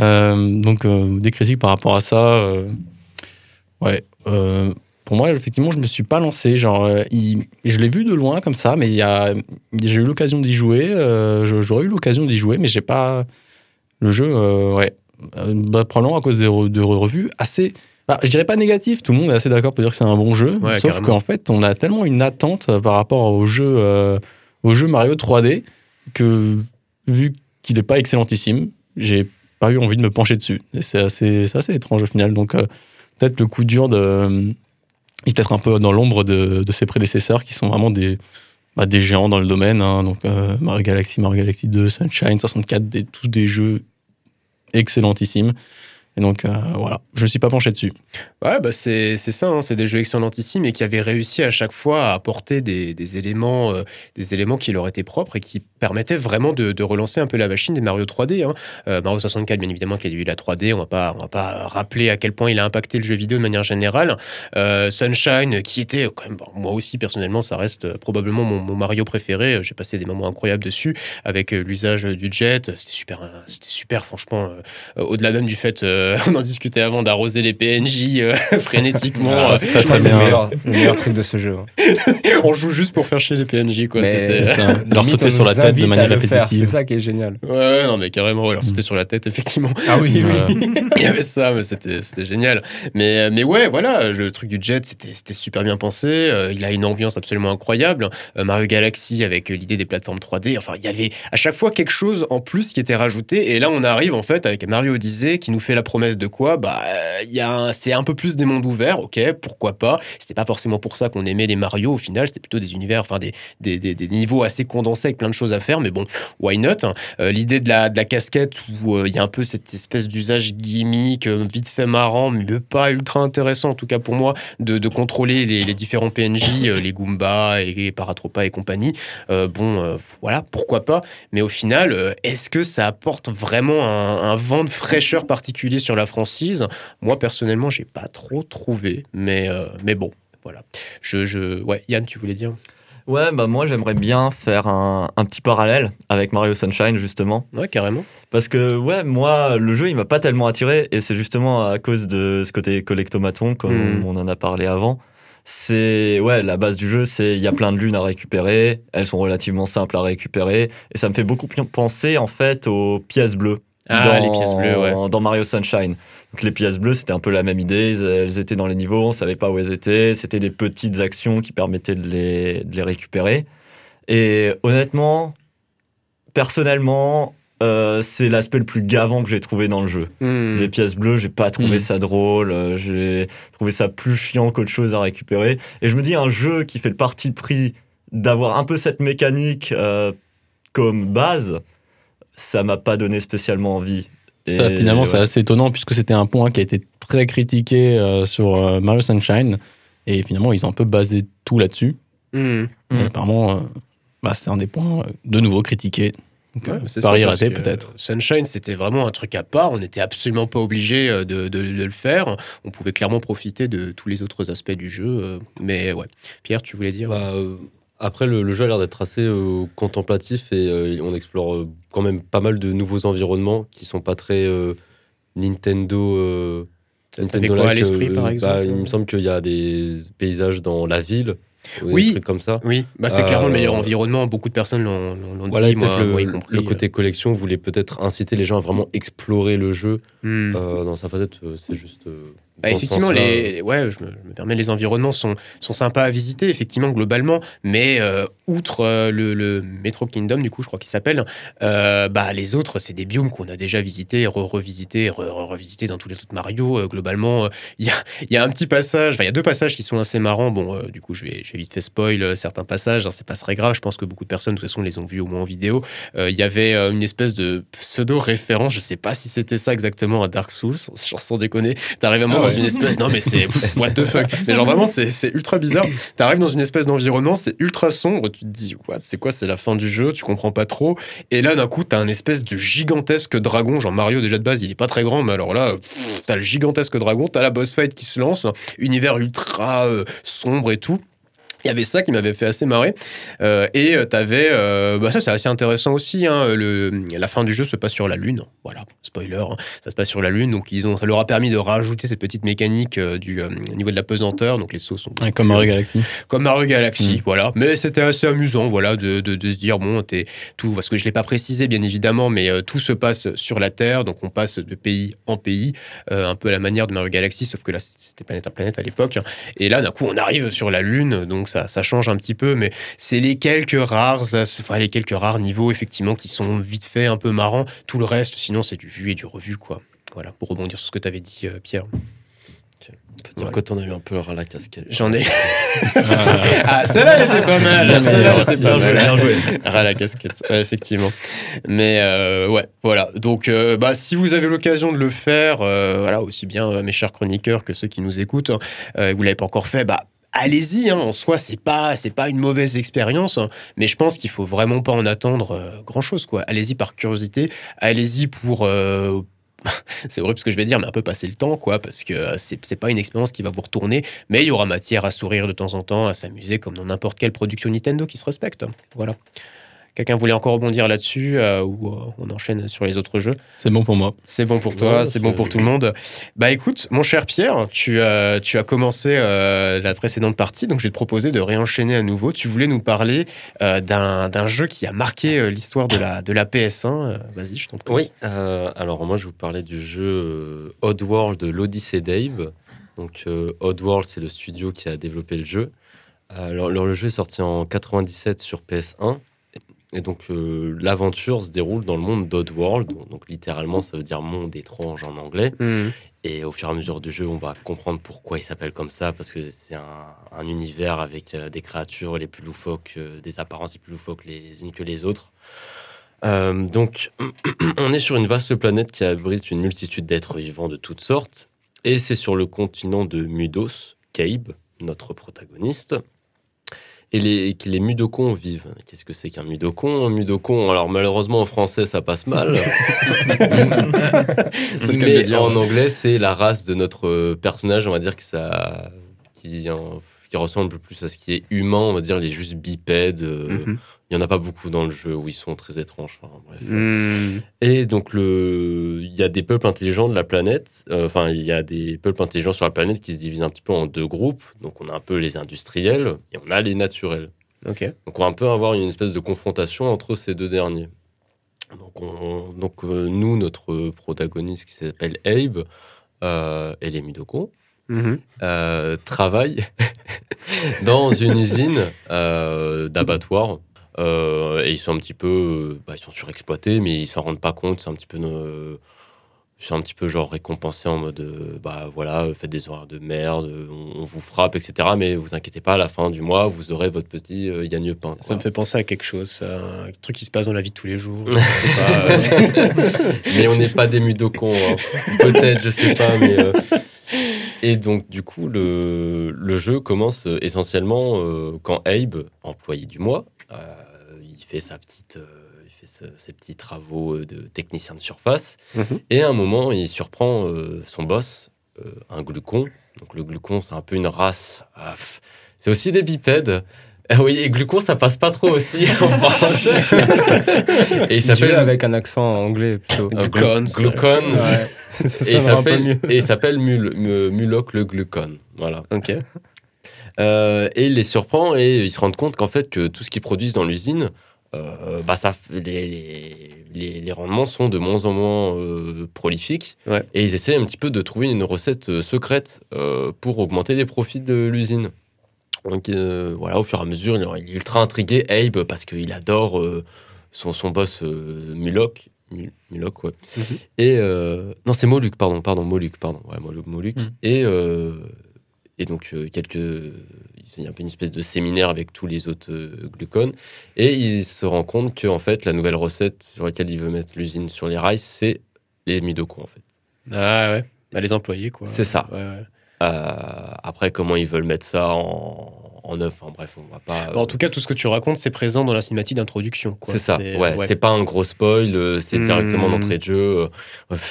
donc des critiques par rapport à ça. ouais pour moi, effectivement, je me suis pas lancé. Genre, euh, je l'ai vu de loin comme ça, mais j'ai eu l'occasion d'y jouer. Euh, j'aurais eu l'occasion d'y jouer, mais j'ai pas le jeu. Euh, ouais, bah, probablement à cause des de revues assez. Bah, je dirais pas négatif. Tout le monde est assez d'accord pour dire que c'est un bon jeu. sauf qu'en fait, on a tellement une attente par rapport au jeu, au jeu Mario 3D que vu qu'il n'est pas excellentissime, j'ai pas eu envie de me pencher dessus. C'est assez, assez étrange au final. Donc peut-être le coup dur de il est peut-être un peu dans l'ombre de, ses prédécesseurs qui sont vraiment des, bah, géants dans le domaine. Hein. donc euh, Mario Galaxy, Mario Galaxy 2, Sunshine 64, des, tous des jeux excellentissimes. Et donc euh, voilà, je ne suis pas penché dessus. Ouais, bah c'est ça, hein. c'est des jeux excellentissimes et qui avaient réussi à chaque fois à apporter des, des éléments, euh, des éléments qui leur étaient propres et qui permettaient vraiment de, relancer un peu la machine des Mario 3D. Hein. Euh, Mario 64, bien évidemment, qui a eu la 3D, on on va pas rappeler à quel point il a impacté le jeu vidéo de manière générale. Sunshine, qui était quand même, moi aussi personnellement, ça reste probablement mon, mon Mario préféré. J'ai passé des moments incroyables dessus avec l'usage du jet. C'était super, c'était super, franchement, au-delà même du fait on en discutait avant d'arroser les PNJ euh, frénétiquement. Ah, c'est le meilleur, le meilleur, truc de ce jeu. Hein. on joue juste pour faire chier les PNJ, quoi. leur sauter sur la tête de manière répétitive. C'est ça qui est génial. Ouais, non, mais carrément, leur sauter mm. sur la tête, effectivement. Ah oui, oui. Il y avait ça, mais c'était génial. Mais, mais ouais, voilà, le truc du jet, c'était super bien pensé. Euh, il a une ambiance absolument incroyable. Mario Galaxy avec l'idée des plateformes 3D. Enfin, il y avait à chaque fois quelque chose en plus qui était rajouté. Et là, on arrive en fait avec Mario Odyssey qui nous fait la de quoi Bah, c'est un peu plus des mondes ouverts, ok, pourquoi pas. C'était pas forcément pour ça qu'on aimait les Mario au final, c'était plutôt des univers, enfin des, des, des, niveaux assez condensés avec plein de choses à faire, mais bon, why not hein. euh, L'idée de la, de la casquette où euh, il y a un peu cette espèce d'usage gimmick, euh, vite fait marrant, mais pas ultra intéressant en tout cas pour moi, de, de contrôler les, les, différents PNJ, les Goombas et, et Paratropa et compagnie. bon, voilà, pourquoi pas, mais au final, est-ce que ça apporte vraiment un vent de fraîcheur particulier sur la franchise. Moi, personnellement, j'ai pas trop trouvé, mais, euh, mais bon, voilà. Je, je... Ouais, Yann, tu voulais dire? Ouais, bah moi j'aimerais bien faire un, un petit parallèle avec Mario Sunshine justement. Ouais, carrément. Parce que ouais, moi le jeu il m'a pas tellement attiré et c'est justement à cause de ce côté collectomaton comme Mm. on en a parlé avant. C'est ouais, la base du jeu c'est il y a plein de lunes à récupérer, elles sont relativement simples à récupérer et ça me fait beaucoup penser en fait aux pièces bleues. Ah, dans, les pièces bleues, ouais. dans Mario Sunshine. Donc les pièces bleues, c'était un peu la même idée. Elles- étaient dans les niveaux, on savait pas où elles étaient. C'était des petites actions qui permettaient de les, de les récupérer. Et honnêtement, personnellement, euh, c'est l'aspect le plus gavant que j'ai trouvé dans le jeu. Hmm. Les pièces bleues, j'ai pas trouvé Mm. ça drôle. euh, J'ai trouvé ça plus chiant qu'autre chose à récupérer. Et je me dis, un jeu qui fait le parti pris d'avoir un peu cette mécanique euh, comme base, ça m'a pas donné spécialement envie. Ça, finalement, ouais. c'est assez étonnant puisque c'était un point qui a été très critiqué euh, sur euh, Mario Sunshine. Et finalement, ils ont un peu basé tout là-dessus. Hmm. Et Mm. apparemment, euh, bah, c'est un des points euh, de nouveau critiqués. Ouais, c'est pari ça, parce raté peut-être. Sunshine, c'était vraiment un truc à part. On n'était absolument pas obligé de, de- de le faire. On pouvait clairement profiter de tous les autres aspects du jeu. Mais ouais. Pierre, tu voulais dire? Bah, euh, après, le, le jeu a l'air d'être assez euh, contemplatif et euh, on explore euh, quand même pas mal de nouveaux environnements qui sont pas très euh, Nintendo. T'avais quoi à l'esprit, par bah, exemple Il me semble qu'il y a des paysages dans la ville. ou Oui. Trucs comme ça. Oui, bah, c'est clairement le meilleur environnement. Beaucoup de personnes l'ont l'ont- l'ont Voilà, dit, moi, le, moi y compris. le côté collection voulait peut-être inciter les gens à vraiment explorer le jeu Hmm. dans sa facette. C'est juste. Bah, effectivement, les, ouais, je me, je me permets, les environnements sont, sont sympas à visiter, effectivement, globalement, mais euh, outre euh, le, le Metro Kingdom, du coup, je crois qu'il s'appelle, euh, bah, les autres, c'est des biomes qu'on a déjà visités, re-revisités, re-revisités dans tous les autres Mario. Globalement, il y, a, y a un petit passage, enfin, il y a deux passages qui sont assez marrants. Bon, du coup, je vais, j'ai vite fait spoil certains passages, hein, c'est pas très grave, je pense que beaucoup de personnes, de toute façon, les ont vus au moins en vidéo. Il y avait une espèce de pseudo-référence, je sais pas si c'était ça exactement à Dark Souls, genre sans déconner, t'arrives vraiment Ah dans une espèce, non mais c'est what the fuck, mais genre vraiment c'est ultra bizarre, t'arrives dans une espèce d'environnement, c'est ultra sombre, tu te dis what, c'est quoi, c'est la fin du jeu, tu comprends pas trop, et là d'un coup t'as un espèce de gigantesque dragon, genre Mario déjà de base il est pas très grand, mais alors là t'as le gigantesque dragon, t'as la boss fight qui se lance, univers ultra euh, sombre et tout. Il y avait ça qui m'avait fait assez marrer. Euh, et euh, t'avais. euh, bah ça, c'est assez intéressant aussi. hein, le, la fin du jeu se passe sur la Lune. Voilà, spoiler. hein, ça se passe sur la Lune. Donc, ils ont, ça leur a permis de rajouter cette petite mécanique euh, du au niveau de la pesanteur. Donc, les sauts sont. Ouais, comme Mario Galaxy. Comme Mario Galaxy, Mm. voilà. Mais c'était assez amusant, voilà, de, de, de se dire, bon, t'es tout. Parce que je l'ai pas précisé, bien évidemment, mais tout se passe sur la Terre. Donc, on passe de pays en pays, un peu à la manière de Mario Galaxy, sauf que là, c'était planète à planète à l'époque. Et là, d'un coup, on arrive sur la Lune, donc ça, ça change un petit peu, mais c'est les quelques rares, enfin, les quelques rares niveaux, effectivement, qui sont vite fait un peu marrants. Tout le reste, sinon, c'est du vu et du revu, quoi. Voilà, pour rebondir sur ce que tu avais dit, euh, Pierre. On peut dire que t'en as eu un peu ras la casquette. J'en ai. ah, celle-là, elle était pas mal. Bien Celle-là, elle joué, était pas mal. bien joué. Ras la casquette, ouais, effectivement. Mais euh, ouais, voilà. Donc, euh, bah, si vous avez l'occasion de le faire, euh, voilà, aussi bien euh, mes chers chroniqueurs que ceux qui nous écoutent, euh, vous l'avez pas encore fait, bah. Allez-y, hein. en soi, c'est pas, c'est pas une mauvaise expérience, hein. mais je pense qu'il faut vraiment pas en attendre grand chose, quoi. Allez-y par curiosité, allez-y pour, euh, c'est horrible ce que je vais dire, mais un peu passer le temps, quoi, parce que euh, c'est c'est pas une expérience qui va vous retourner, mais il y aura matière à sourire de temps en temps, à s'amuser comme dans n'importe quelle production Nintendo qui se respecte. Voilà. Quelqu'un voulait encore rebondir là-dessus euh, ou euh, on enchaîne sur les autres jeux C'est bon pour moi. C'est bon pour toi, Ouais, c'est bon pour tout le monde. Bah écoute, mon cher Pierre, tu as, tu as commencé euh, la précédente partie, donc je vais te proposer de réenchaîner à nouveau. Tu voulais nous parler euh, d'un d'un jeu qui a marqué euh, l'histoire de la, de la PS1. Euh, Vas-y, je t'en prie. Oui, euh, alors moi je vais vous parlais du jeu euh, Oddworld de l'Odyssey Dave. Donc euh, Oddworld, c'est le studio qui a développé le jeu. Alors, alors, le jeu est sorti en 97 sur PS1. Et donc euh, l'aventure se déroule dans le monde d'Oddworld. Donc, donc, littéralement, ça veut dire monde étrange en anglais. Mhm. Et au fur et à mesure du jeu, on va comprendre pourquoi il s'appelle comme ça, parce que c'est un, un univers avec euh, des créatures les plus loufoques, euh, des apparences les plus loufoques les unes que les autres. Donc, on est sur une vaste planète qui abrite une multitude d'êtres vivants de toutes sortes, et c'est sur le continent de Mudos, Cabe, notre protagoniste, et les, que les Mudokons vivent. Qu'est-ce que c'est qu'un Mudokon? Un Mudokon, alors malheureusement en français ça passe mal. Mais dire, en ouais. anglais, c'est la race de notre euh, personnage, on va dire que ça, qui, en- qui ressemble plus à ce qui est humain, on va dire les juste bipèdes. euh, Mhm. Il y en a pas beaucoup dans le jeu où ils sont très étranges. enfin, bref. Hmm. Et donc, le... il y a des peuples intelligents de la planète. euh, Enfin, il y a des peuples intelligents sur la planète qui se divisent un petit peu en deux groupes. Donc, on a un peu les industriels et on a les naturels. Ok. Donc, on va un peu avoir une espèce de confrontation entre ces deux derniers. Donc, on- donc euh, nous, notre protagoniste qui s'appelle Abe euh, et les Midoko, Mhm. euh, travaille dans une usine euh, d'abattoir. Euh, et ils sont un petit peu, euh, bah, ils sont surexploités, mais ils s'en rendent pas compte. C'est un petit peu, sont un petit peu genre récompensés en mode, euh, bah voilà, faites des horaires de merde, on, on vous frappe, etc. Mais vous inquiétez pas, à la fin du mois, vous aurez votre petit euh, gagne-pain. Ça me fait penser à quelque chose, ça, un truc qui se passe dans la vie de tous les jours. Pas, euh, mais on n'est pas des mudokons. hein. Peut-être, je sais pas, mais. Et donc, du coup, le, le jeu commence essentiellement quand Abe, employé du mois, fait sa petite. euh, il fait ce- ses petits travaux euh, de technicien de surface. Mhm. Et à un moment, il surprend euh, son boss, euh, un glucon. Donc, le glucon, c'est un peu une race. ah, c'est aussi des bipèdes. Ah oui, et glucon, ça passe pas trop aussi en France. et il s'appelle avec un accent anglais plutôt. glu- Glucons. Glucons. Ouais. Et Ça il un peu s'appelle et il s'appelle Mul, Mu- Mulok le glucon. Voilà. Ok. Euh, et il les surprend et ils se rendent compte qu'en fait que tout ce qu'ils produisent dans l'usine, euh, bah ça, les, les, les- rendements sont de moins en moins euh, prolifiques. Ouais. Et ils essaient un petit peu de trouver une recette euh, secrète euh, pour augmenter les profits de l'usine. Donc voilà, au fur et à mesure, il est ultra intrigué, Abe, parce qu'il adore son, son boss Mulok. Mul- Mulok, ouais. Mhm. Et non, c'est Moluc, pardon, pardon, Moluc, pardon, ouais, Moluc, Moluc. Mhm. Et et donc quelques, il y a un peu une espèce de séminaire avec tous les autres euh, glucones, et il se rend compte que en fait la nouvelle recette sur laquelle il veut mettre l'usine sur les rails, c'est les midoko en fait. Ah ouais. Bah, les employés, quoi. C'est ça. Ouais, ouais. Euh, après, comment ils veulent mettre ça en, en enfin, bref, on va pas. Bon, en tout cas, tout ce que tu racontes, c'est présent dans la cinématique d'introduction. C'est ça, ouais, c'est pas un gros spoil, euh, c'est directement d'entrée de jeu.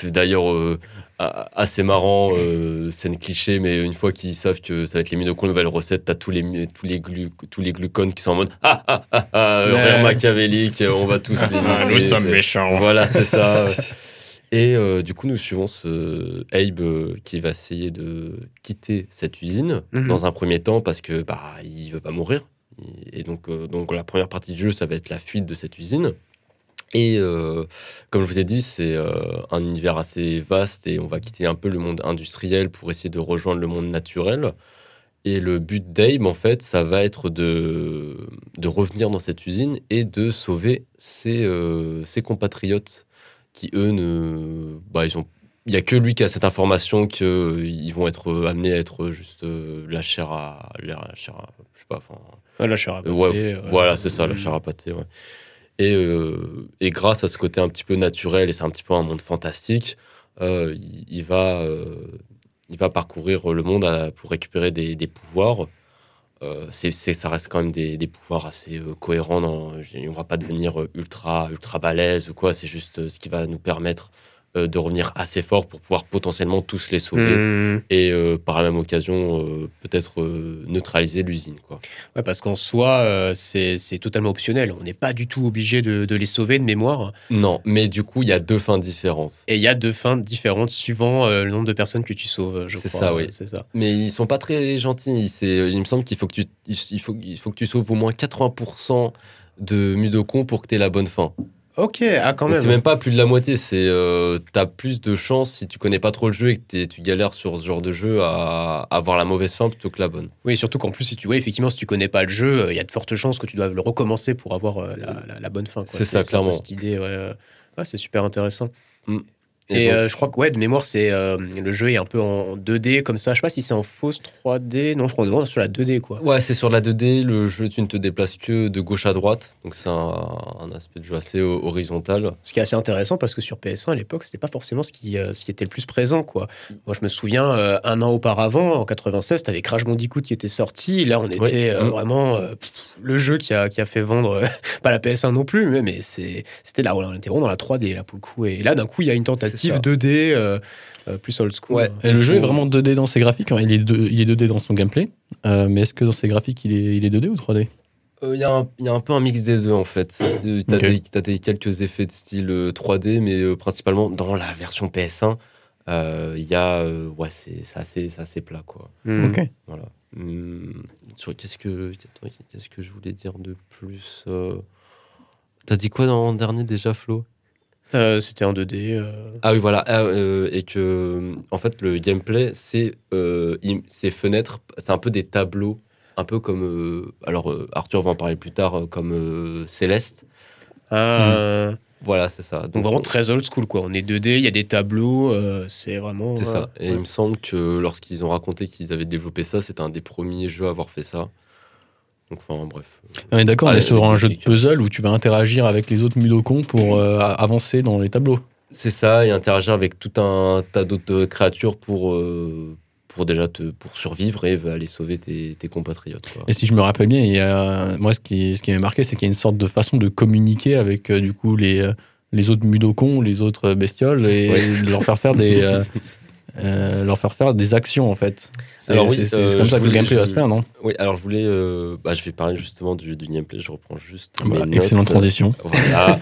D'ailleurs, euh, assez marrant, euh, scène cliché, mais une fois qu'ils savent que ça va être les Midoko, nouvelle recette, t'as tous les, tous, les glu- tous les glucones qui sont en mode Ah ah ah ah, Ouais. rire machiavélique, on va tous les Ah, nous sommes méchants. Voilà, c'est ça. Et euh, du coup, nous suivons ce Abe euh, qui va essayer de quitter cette usine Mhm. dans un premier temps parce que bah il veut pas mourir. Et donc, euh, donc la première partie du jeu, ça va être la fuite de cette usine. Et euh, comme je vous ai dit, c'est euh, un univers assez vaste et on va quitter un peu le monde industriel pour essayer de rejoindre le monde naturel. Et le but d'Abe, en fait, ça va être de, de revenir dans cette usine et de sauver ses, euh, ses compatriotes qui, eux, ne. Bah, ils ont. Il n'y a que lui qui a cette information qu'ils vont être amenés à être juste la chair à. La chair à je sais pas, enfin. La chair à ouais, pâté, ouais. Voilà, c'est ça, la chair à pâté, ouais. Et, euh, et grâce à ce côté un petit peu naturel, et c'est un petit peu un monde fantastique, euh, il, va, euh, il va parcourir le monde pour récupérer des, pouvoirs. C'est, ça reste quand même des, pouvoirs assez cohérents. On va pas devenir ultra, ultra balèze ou quoi, c'est juste ce qui va nous permettre euh, de revenir assez fort pour pouvoir potentiellement tous les sauver Hmm. et euh, par la même occasion euh, peut-être neutraliser l'usine. Quoi. Ouais, parce qu'en soi, c'est c'est totalement optionnel. On n'est pas du tout obligé de, de les sauver de mémoire. Non, mais du coup, il y a deux fins différentes. Et il y a deux fins différentes suivant le nombre de personnes que tu sauves, je C'est crois. ça, oui. C'est ça. Mais ils sont pas très gentils. C'est, il me semble qu'il faut que tu, il faut, il faut que tu sauves au moins 80% de Mudokon pour que tu aies la bonne fin. Ok, ah, quand même. C'est même pas plus de la moitié. C'est, euh, t'as plus de chances si tu connais pas trop le jeu et que t'es- tu galères sur ce genre de jeu à, à avoir la mauvaise fin plutôt que la bonne. Oui, surtout qu'en plus, si tu vois, effectivement, si tu connais pas le jeu, euh, il y a de fortes chances que tu doives le recommencer pour avoir euh, la, la- la bonne fin. C'est ça, clairement. Cette idée, ouais. euh, ouais, c'est super intéressant. Et euh, je crois que ouais, de mémoire, c'est euh, le jeu est un peu en 2D comme ça. Je sais pas si c'est en fausse 3D. Non, je crois que c'est sur la 2D quoi. Ouais, c'est sur la 2D. Le jeu, tu ne te déplaces que de gauche à droite. Donc c'est un, un aspect de jeu assez ho- horizontal. Ce qui est assez intéressant parce que sur PS1 à l'époque, c'était pas forcément ce qui, euh, ce qui était le plus présent quoi. Moi, je me souviens euh, un an auparavant, en 96, t'avais Crash Bandicoot qui était sorti. Là, on était euh, Mm. vraiment euh, pff, le jeu qui a, qui a fait vendre euh, pas la PS1 non plus, mais, mais c'était là, on était vraiment dans la 3D là pour le coup. Et là, d'un coup, il y a une tentative perspective ça. 2D euh, euh, plus old school. Ouais. Et le jeu est vraiment 2D dans ses graphiques. hein. Il est, 2, il est 2D dans son gameplay. Euh, mais est-ce que dans ses graphiques, il est, il est 2D ou 3D Euh, Il y, a un- il y a un peu un mix des deux en fait. Euh, T'as Ok. des, t'as des- quelques effets de style euh, 3D, mais euh, principalement dans la version PS1, euh, il y a. euh, ouais, c'est c'est assez, c'est assez plat quoi. Mm. Ok. Voilà. Hum, sur- Qu'est-ce que qu'est-ce que je voulais dire de plus euh, T'as dit quoi dans le dernier déjà, Flo? Euh, C'était en 2D. euh, Ah oui, voilà. Ah, euh, et que, en fait, le gameplay, c'est ces fenêtres, c'est un peu des tableaux, un peu comme. alors, Arthur va en parler plus tard, comme Céleste. Ah, Voilà, c'est ça. Donc vraiment très old school quoi. On est 2D, il y a des tableaux, c'est vraiment. C'est ça. Et ouais. il me semble que lorsqu'ils ont raconté qu'ils avaient développé ça, c'était un des premiers jeux à avoir fait ça. Donc, enfin, bref. On est d'accord, on est sur un jeu de puzzle où tu vas interagir avec les autres Mudokons pour euh, avancer dans les tableaux. C'est ça, et interagir avec tout un tas d'autres créatures pour, euh, pour déjà te, pour survivre et aller sauver tes, tes compatriotes. quoi. Et si je me rappelle bien, il y a, moi, ce qui, ce qui m'a marqué, c'est qu'il y a une sorte de façon de communiquer avec euh, du coup les, euh, les autres Mudokons, les autres bestioles, et de leur faire faire des. euh, leur faire faire des actions en fait. C'est Alors oui, c'est- euh, comme ça que le gameplay va se faire, non Oui, alors je voulais. euh, bah, je vais parler justement du, du gameplay, je reprends juste. Voilà, mes Excellente notes. transition. Voilà.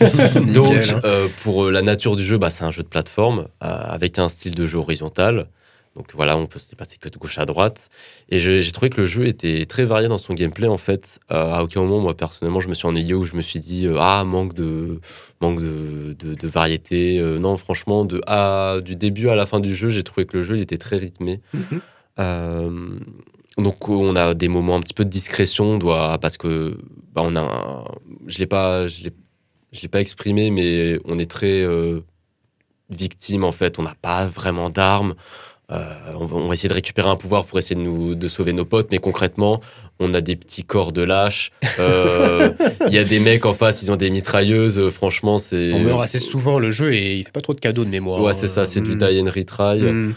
Donc, hein. euh, pour la nature du jeu, bah, c'est un jeu de plateforme euh, avec un style de jeu horizontal. Donc voilà, on peut se dépasser que de gauche à droite. Et j'ai trouvé que le jeu était très varié dans son gameplay. En fait, Euh, à aucun moment, moi personnellement, je me suis ennuyé ou je me suis dit euh, ah manque de manque de, de- de variété. Euh, non, franchement, de à, du début à la fin du jeu, j'ai trouvé que le jeu il était très rythmé. Mhm. Donc on a des moments un petit peu de discrétion, on doit parce que bah, on a, un- je l'ai pas, je l'ai, je l'ai pas exprimé, mais on est très victime en fait. On n'a pas vraiment d'armes. Euh, on, va, on va essayer de récupérer un pouvoir pour essayer de nous de sauver nos potes, mais concrètement, on a des petits corps de lâches. Euh, Il y a des mecs en face, ils ont des mitrailleuses. Euh, Franchement, c'est On meurt assez souvent le jeu et il fait pas trop de cadeaux de mémoire. Ouais, c'est ça, c'est du Mm. die and retry. Mm.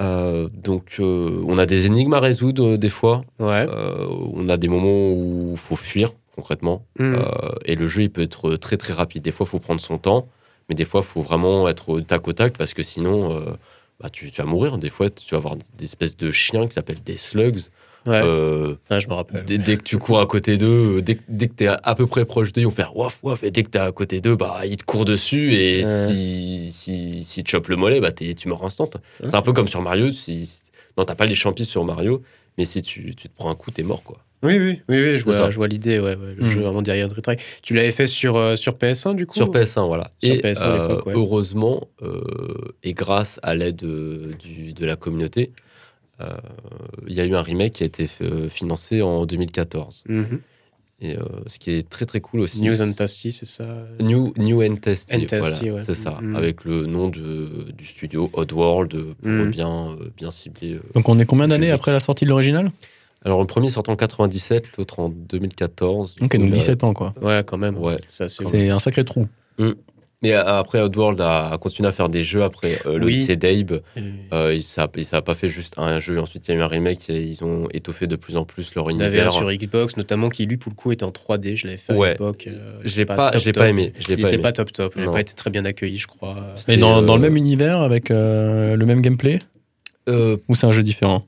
Euh, donc, euh, on a des énigmes à résoudre euh, des fois. Ouais. Euh, on a des moments où il faut fuir, concrètement. Mm. Euh, et le jeu, il peut être très très rapide. Des fois, il faut prendre son temps, mais des fois, il faut vraiment être au tac au tac parce que sinon, euh, bah, tu, tu vas mourir. Des fois, tu vas avoir des espèces de chiens qui s'appellent des slugs. Ouais. Euh, Ah, je me rappelle. dès, dès que tu cours à côté d'eux, euh, dès, que- dès que tu es à peu près proche d'eux, ils vont faire waf waf. Et dès que tu es à côté d'eux, bah, ils te courent dessus. Et Ouais. si, si, si tu chopes le mollet, bah, tu meurs instant. C'est un peu comme sur Mario. Si, non, t'as pas les champis sur Mario, mais si tu, tu te prends un coup, t'es mort. quoi. Oui, oui, oui, oui je, vois, je vois l'idée, ouais, ouais, le Mm. jeu vraiment derrière Retry. Tu l'avais fait sur, euh, sur PS1 du coup Sur PS1, voilà. Sur et PS1 à l'époque, ouais. heureusement, euh, et grâce à l'aide euh, du- de la communauté, euh, il y a eu un remake qui a été euh, financé en 2014. Mhm. Et euh, ce qui est très très cool aussi. News and Tasty, c'est ça New, New and Tasty, And Tasty, voilà, ouais. c'est ça, Mhm. avec le nom de, du studio Oddworld euh, pour Mhm. bien, euh, bien cibler. euh. Donc on est combien d'années après la sortie de l'original? Alors le premier sort en 97, l'autre en 2014. Du Ok, donc là- 17 ans quoi. Ouais, quand même. Ouais. C'est C'est un sacré trou. Mais euh, après, Oddworld a, a continué à faire des jeux après euh, Oui. l'Odyssée d'Abe. Euh, il ça n'a pas fait juste un jeu. Ensuite, il y a eu un remake et ils ont étoffé de plus en plus leur Il y avait un univers. sur Xbox, notamment qui lui, pour le coup, était en 3D. Je l'avais fait à l'époque. euh, Je l'ai pas pas, top je l'ai top. pas aimé. Je l'ai Il pas était aimé. pas top top. Il n'a pas été très bien accueilli, je crois. Mais dans, dans le euh, même univers avec euh, le même gameplay Euh, ou c'est un jeu différent?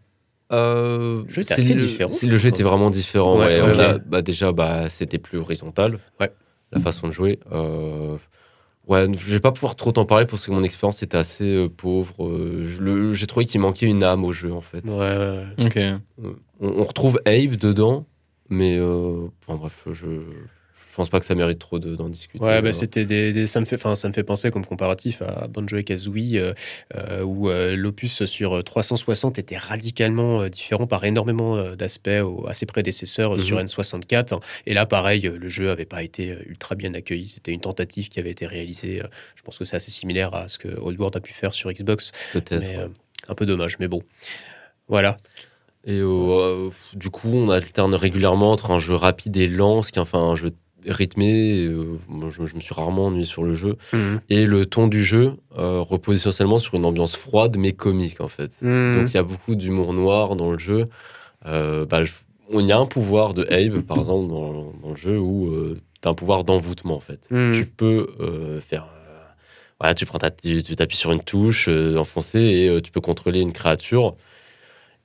Euh, Le jeu était c'est assez le- différent, c'est- Le jeu était vraiment différent. Ouais, ouais. bah, déjà, bah, c'était plus horizontal. Ouais. La façon de jouer. Euh, ouais, je vais pas pouvoir trop t'en parler parce que mon expérience était assez euh, pauvre. Euh, J'ai trouvé qu'il manquait une âme au jeu en fait. Ouais, ouais, ouais. Ok. Euh, On, on retrouve Abe dedans, mais euh, enfin, bref, je, je pense pas que ça mérite trop de- d'en discuter. Ouais, bah, c'était des, des- ça me fait, enfin, ça me fait penser comme comparatif à Banjo et Kazooie, euh, euh, où euh, l'opus sur 360 était radicalement euh, différent par énormément d'aspects à ses prédécesseurs sur Mhm. N64. Et là, pareil, le jeu avait pas été ultra bien accueilli. C'était une tentative qui avait été réalisée. Je pense que c'est assez similaire à ce que Old a pu faire sur Xbox, Peut-être. ouais. un peu dommage. Mais bon, voilà. Et euh, du coup, on alterne régulièrement entre un jeu rapide et lent, ce qui est enfin un jeu rythmé. euh, moi, je, je me suis rarement ennuyé sur le jeu. Mhm. Et le ton du jeu euh, repose essentiellement sur une ambiance froide mais comique en fait. Mhm. Donc il y a beaucoup d'humour noir dans le jeu. Euh, bah, je- on y a un pouvoir de Abe par exemple dans, dans le jeu où tu as un pouvoir d'envoûtement en fait. Mhm. Tu peux euh, faire. euh, voilà, tu prends ta, tu tu t'appuies sur une touche euh, enfoncée et euh, tu peux contrôler une créature.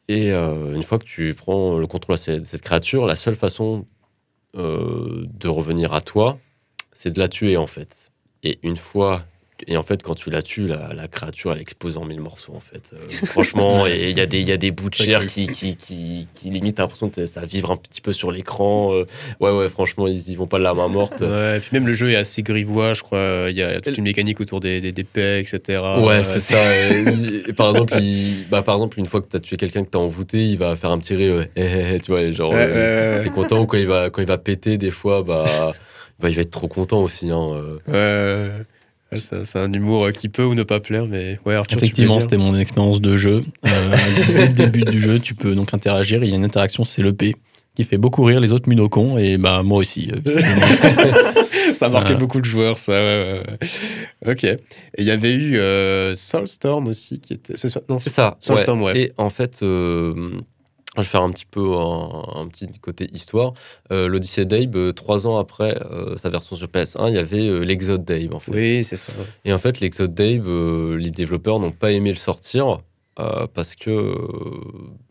Et euh, une fois que tu prends le contrôle de cette, cette créature, la seule façon euh, de revenir à toi, c'est de la tuer en fait. Et une fois, et en fait, quand tu la tues, la, la créature elle explose en mille morceaux en fait. Euh, franchement, et il y, a des- y a des bouts de chair qui, qui, qui, qui limite l'impression que ça vibre un petit peu sur l'écran. euh, ouais, ouais, franchement, ils y vont pas de la main morte. Ouais, et puis même le jeu est assez grivois, je crois. Il y a toute une mécanique autour des, des, des etc. Ouais, c'est ça. Et, et par exemple, il- bah, par exemple, une fois que tu as tué quelqu'un que tu as envoûté, il va faire un petit rire, euh, eh, eh, tu vois, genre, euh, t'es content ou quand il va, quand il va péter, des fois, bah, bah, il va être trop content aussi. Hein. euh. Ouais, ouais. C'est un humour qui peut ou ne pas plaire, mais ouais, Arthur, Effectivement, c'était mon expérience de jeu. Euh, dès le début du jeu, tu peux donc interagir. Il y a une interaction, c'est le P, qui fait beaucoup rire les autres minocons, et bah moi aussi. euh, ça a marqué Voilà. beaucoup de joueurs, ça. Ouais, ouais, ouais. Ok. Et il y avait eu euh, Soulstorm aussi, qui était. c'est ça Non, C'est ça. Soulstorm, ouais. Et en fait, euh, je vais faire un petit peu un, un petit côté histoire. Euh, L'Odyssée d'Abe, euh, trois ans après euh, sa version sur PS1, il y avait euh, l'Exode d'Abe, en fait. Oui, c'est ça. Et en fait, l'Exode Dave, euh, les développeurs n'ont pas aimé le sortir parce que,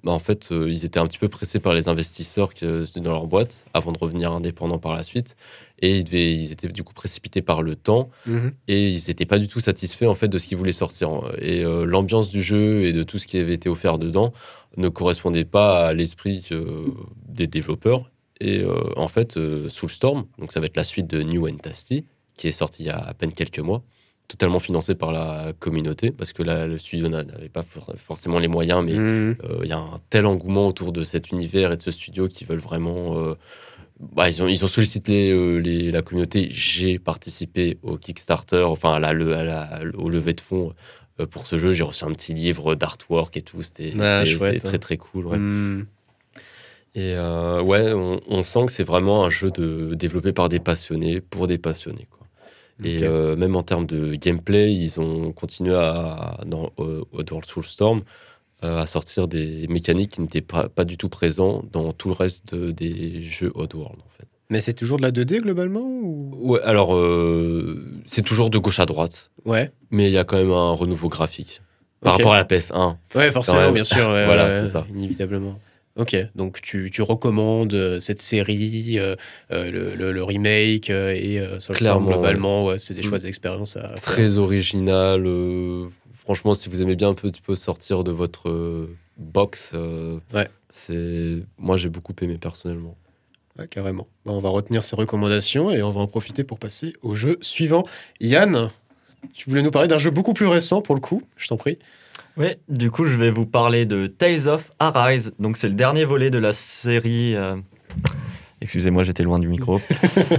bah, en fait, ils étaient un petit peu pressés par les investisseurs que, dans leur boîte avant de revenir indépendants par la suite. Et ils, devaient- ils étaient du coup précipités par le temps Mhm. et ils n'étaient pas du tout satisfaits en fait de ce qu'ils voulaient sortir. Et l'ambiance du jeu et de tout ce qui avait été offert dedans ne correspondait pas à l'esprit euh, des développeurs. Et euh, en fait, euh, Soulstorm, donc ça va être la suite de New and Tasty, qui est sorti il y a à peine quelques mois, totalement financé par la communauté, parce que là, le studio n'a- n'avait pas for- forcément les moyens, mais euh, il y a un tel engouement autour de cet univers et de ce studio qui veulent vraiment. euh, bah, ils, ont, ils ont sollicité euh, les- la communauté. J'ai participé au Kickstarter, enfin à la, le- à la- au levée de fonds pour ce jeu. J'ai reçu un petit livre d'artwork et tout. C'était Ah, hein. très très cool. ouais. Mhm. Et euh, ouais, on, on sent que c'est vraiment un jeu de, développé par des passionnés pour des passionnés. Quoi. Et euh, même en termes de gameplay, ils ont continué à, dans, euh, dans Soulstorm euh, à sortir des mécaniques qui n'étaient pas, pas du tout présents dans tout le reste de- des jeux Oddworld. En fait. Mais c'est toujours de la 2D globalement ou... Ouais, alors, euh, c'est toujours de gauche à droite, Ouais. mais il y a quand même un renouveau graphique par rapport à la PS1. Ouais, forcément, bien sûr. ouais, Voilà, ouais, c'est ça. Inévitablement. Ok, donc tu, tu recommandes euh, cette série, euh, le, le- le remake et euh, Clairement, globalement, ouais, c'est des à faire. très original. franchement, si vous aimez bien un petit peu sortir de votre box, Ouais. c'est moi j'ai beaucoup aimé personnellement. Carrément. Bah, on va retenir ces recommandations et on va en profiter pour passer au jeu suivant. Yann, tu voulais nous parler d'un jeu beaucoup plus récent pour le coup, je t'en prie. Oui, du coup, je vais vous parler de Tales of Arise. Donc, c'est le dernier volet de la série. euh, Excusez-moi, j'étais loin du micro.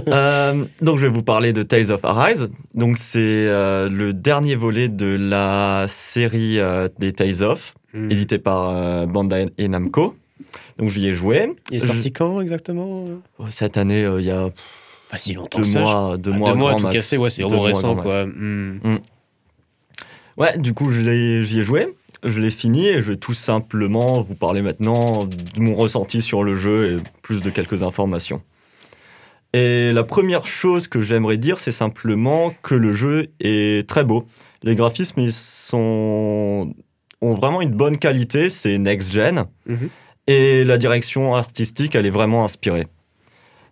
Euh, donc, je vais vous parler de Tales of Arise. Donc, c'est euh, le dernier volet de la série des Tales of, Hmm. édité par Bandai et Namco. Donc, j'y ai joué. Il est sorti quand exactement Oh, Cette année, euh, il y a Pas si longtemps deux que ça. je- mois, deux Ah, mois, deux mois tout max. cassé, ouais, c'est vraiment récent quoi. max. Hmm. Ouais, du coup, je l'ai- j'y ai joué, je l'ai fini et je vais tout simplement vous parler maintenant de mon ressenti sur le jeu et plus de quelques informations. Et la première chose que j'aimerais dire, c'est simplement que le jeu est très beau. Les graphismes, ils sont... ont vraiment une bonne qualité, c'est next-gen. Mhm. Et la direction artistique, elle est vraiment inspirée.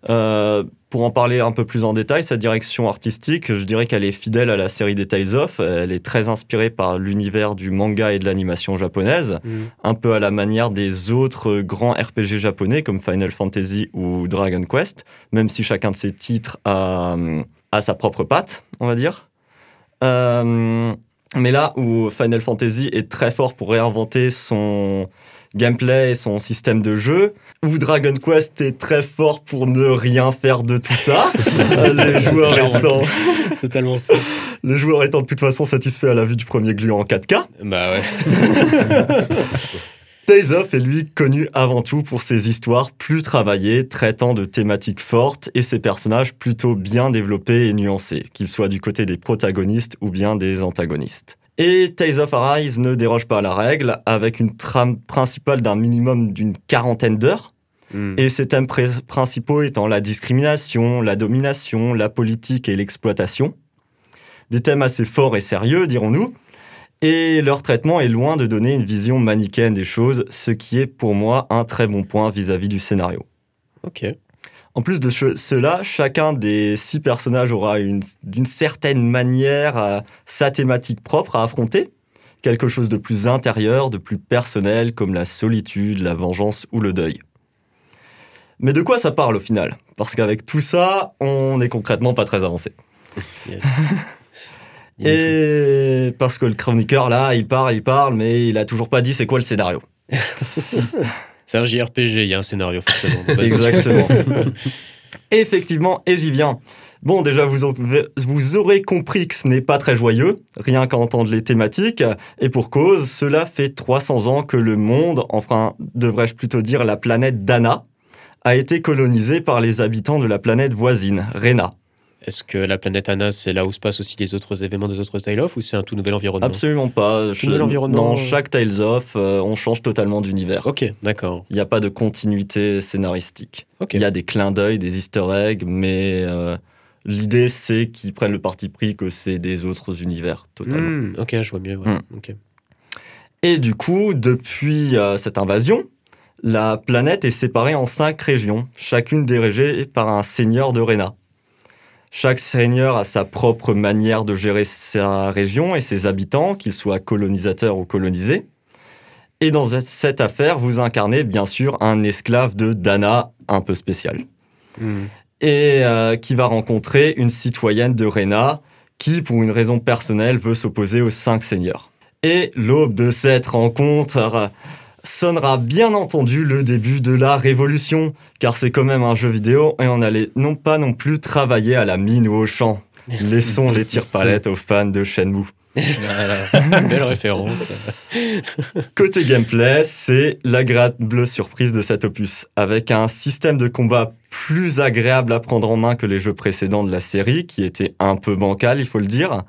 Euh, pour en parler un peu plus en détail, sa direction artistique, je dirais qu'elle est fidèle à la série des Tales of. Elle est très inspirée par l'univers du manga et de l'animation japonaise, Hmm. un peu à la manière des autres grands RPG japonais comme Final Fantasy ou Dragon Quest, même si chacun de ces titres a, a sa propre patte, on va dire. Euh, mais là où Final Fantasy est très fort pour réinventer son gameplay et son système de jeu, où Dragon Quest est très fort pour ne rien faire de tout ça, euh, les, joueurs étant, C'est tellement ça. les joueurs étant de toute façon satisfaits à la vue du premier gluant en 4K. Bah ouais. Tales of est lui connu avant tout pour ses histoires plus travaillées, traitant de thématiques fortes et ses personnages plutôt bien développés et nuancés, qu'ils soient du côté des protagonistes ou bien des antagonistes. Et Tales of Arise ne déroge pas à la règle, avec une trame principale d'un minimum d'une quarantaine d'heures, Hmm. et ses thèmes pr- principaux étant la discrimination, la domination, la politique et l'exploitation. des thèmes assez forts et sérieux, dirons-nous, et leur traitement est loin de donner une vision manichéenne des choses, ce qui est pour moi un très bon point vis-à-vis du scénario. Ok. En plus de cela, chacun des six personnages aura d'une certaine manière euh, sa thématique propre à affronter, quelque chose de plus intérieur, de plus personnel, comme la solitude, la vengeance ou le deuil. Mais de quoi ça parle au final? Parce qu'avec tout ça, on n'est concrètement pas très avancé. Et parce que le chroniqueur, là, il parle, il parle, mais il a toujours pas dit c'est quoi le scénario. c'est un JRPG, il y a un scénario forcément. Exactement. Effectivement, et j'y viens. Bon, déjà, vous, vous aurez compris que ce n'est pas très joyeux, rien qu'à entendre les thématiques, et pour cause, cela fait 300 ans que le monde, enfin, devrais-je plutôt dire la planète Dana, a été colonisé par les habitants de la planète voisine, Rena. Est-ce que la planète Anna, c'est là où se passent aussi les autres événements des autres Tales of ou c'est un tout nouvel environnement? Absolument pas. Dans chaque Tales of, euh, on change totalement d'univers. Ok, d'accord. Il n'y a pas de continuité scénaristique. Il y a des clins d'œil, des easter eggs, mais euh, l'idée c'est qu'ils prennent le parti pris que c'est des autres univers totalement. Hmm, ok, je vois mieux. Hmm. Et du coup, depuis euh, cette invasion, la planète est séparée en cinq régions, chacune dirigée par un seigneur de Rena. Chaque seigneur a sa propre manière de gérer sa région et ses habitants, qu'ils soient colonisateurs ou colonisés. Et dans cette affaire, vous incarnez bien sûr un esclave de Dana un peu spécial. Hmm. Et euh, qui va rencontrer une citoyenne de Rena qui, pour une raison personnelle, veut s'opposer aux cinq seigneurs. Et l'aube de cette rencontre sonnera bien entendu le début de la révolution, car c'est quand même un jeu vidéo et on n'allait non pas non plus travailler à la mine ou au champ. Laissons les tire-palettes aux fans de Shenmue. belle référence. Côté gameplay, c'est l'agréable surprise de cet opus, avec un système de combat plus agréable à prendre en main que les jeux précédents de la série, qui était un peu bancal, il faut le dire.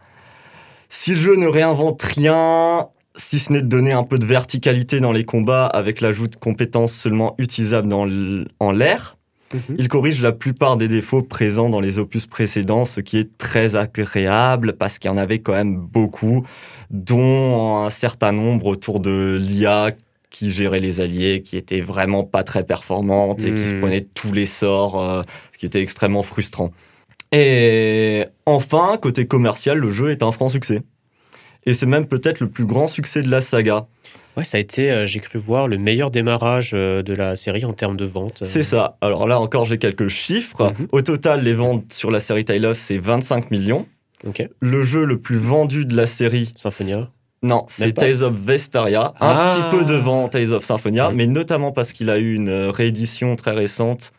Si le jeu ne réinvente rien, si ce n'est de donner un peu de verticalité dans les combats avec l'ajout de compétences seulement utilisables en l'air. Mhm. Il corrige la plupart des défauts présents dans les opus précédents, ce qui est très agréable parce qu'il y en avait quand même beaucoup, dont un certain nombre autour de l'IA qui gérait les alliés, qui était vraiment pas très performante et qui se mhm. prenait tous les sorts, euh, ce qui était extrêmement frustrant. Et enfin, côté commercial, le jeu est un franc succès. Et c'est même peut-être le plus grand succès de la saga. Ouais, ça a été, euh, j'ai cru voir, le meilleur démarrage euh, de la série en termes de ventes. C'est ça. Alors là encore, j'ai quelques chiffres. Mhm. Au total, les ventes sur la série Tale of, c'est 25 millions. Le jeu le plus vendu de la série. Symphonia Non, c'est Tales of Vesperia. Un ah. petit peu devant Tales of Symphonia, mais notamment parce qu'il a eu une euh, réédition très récente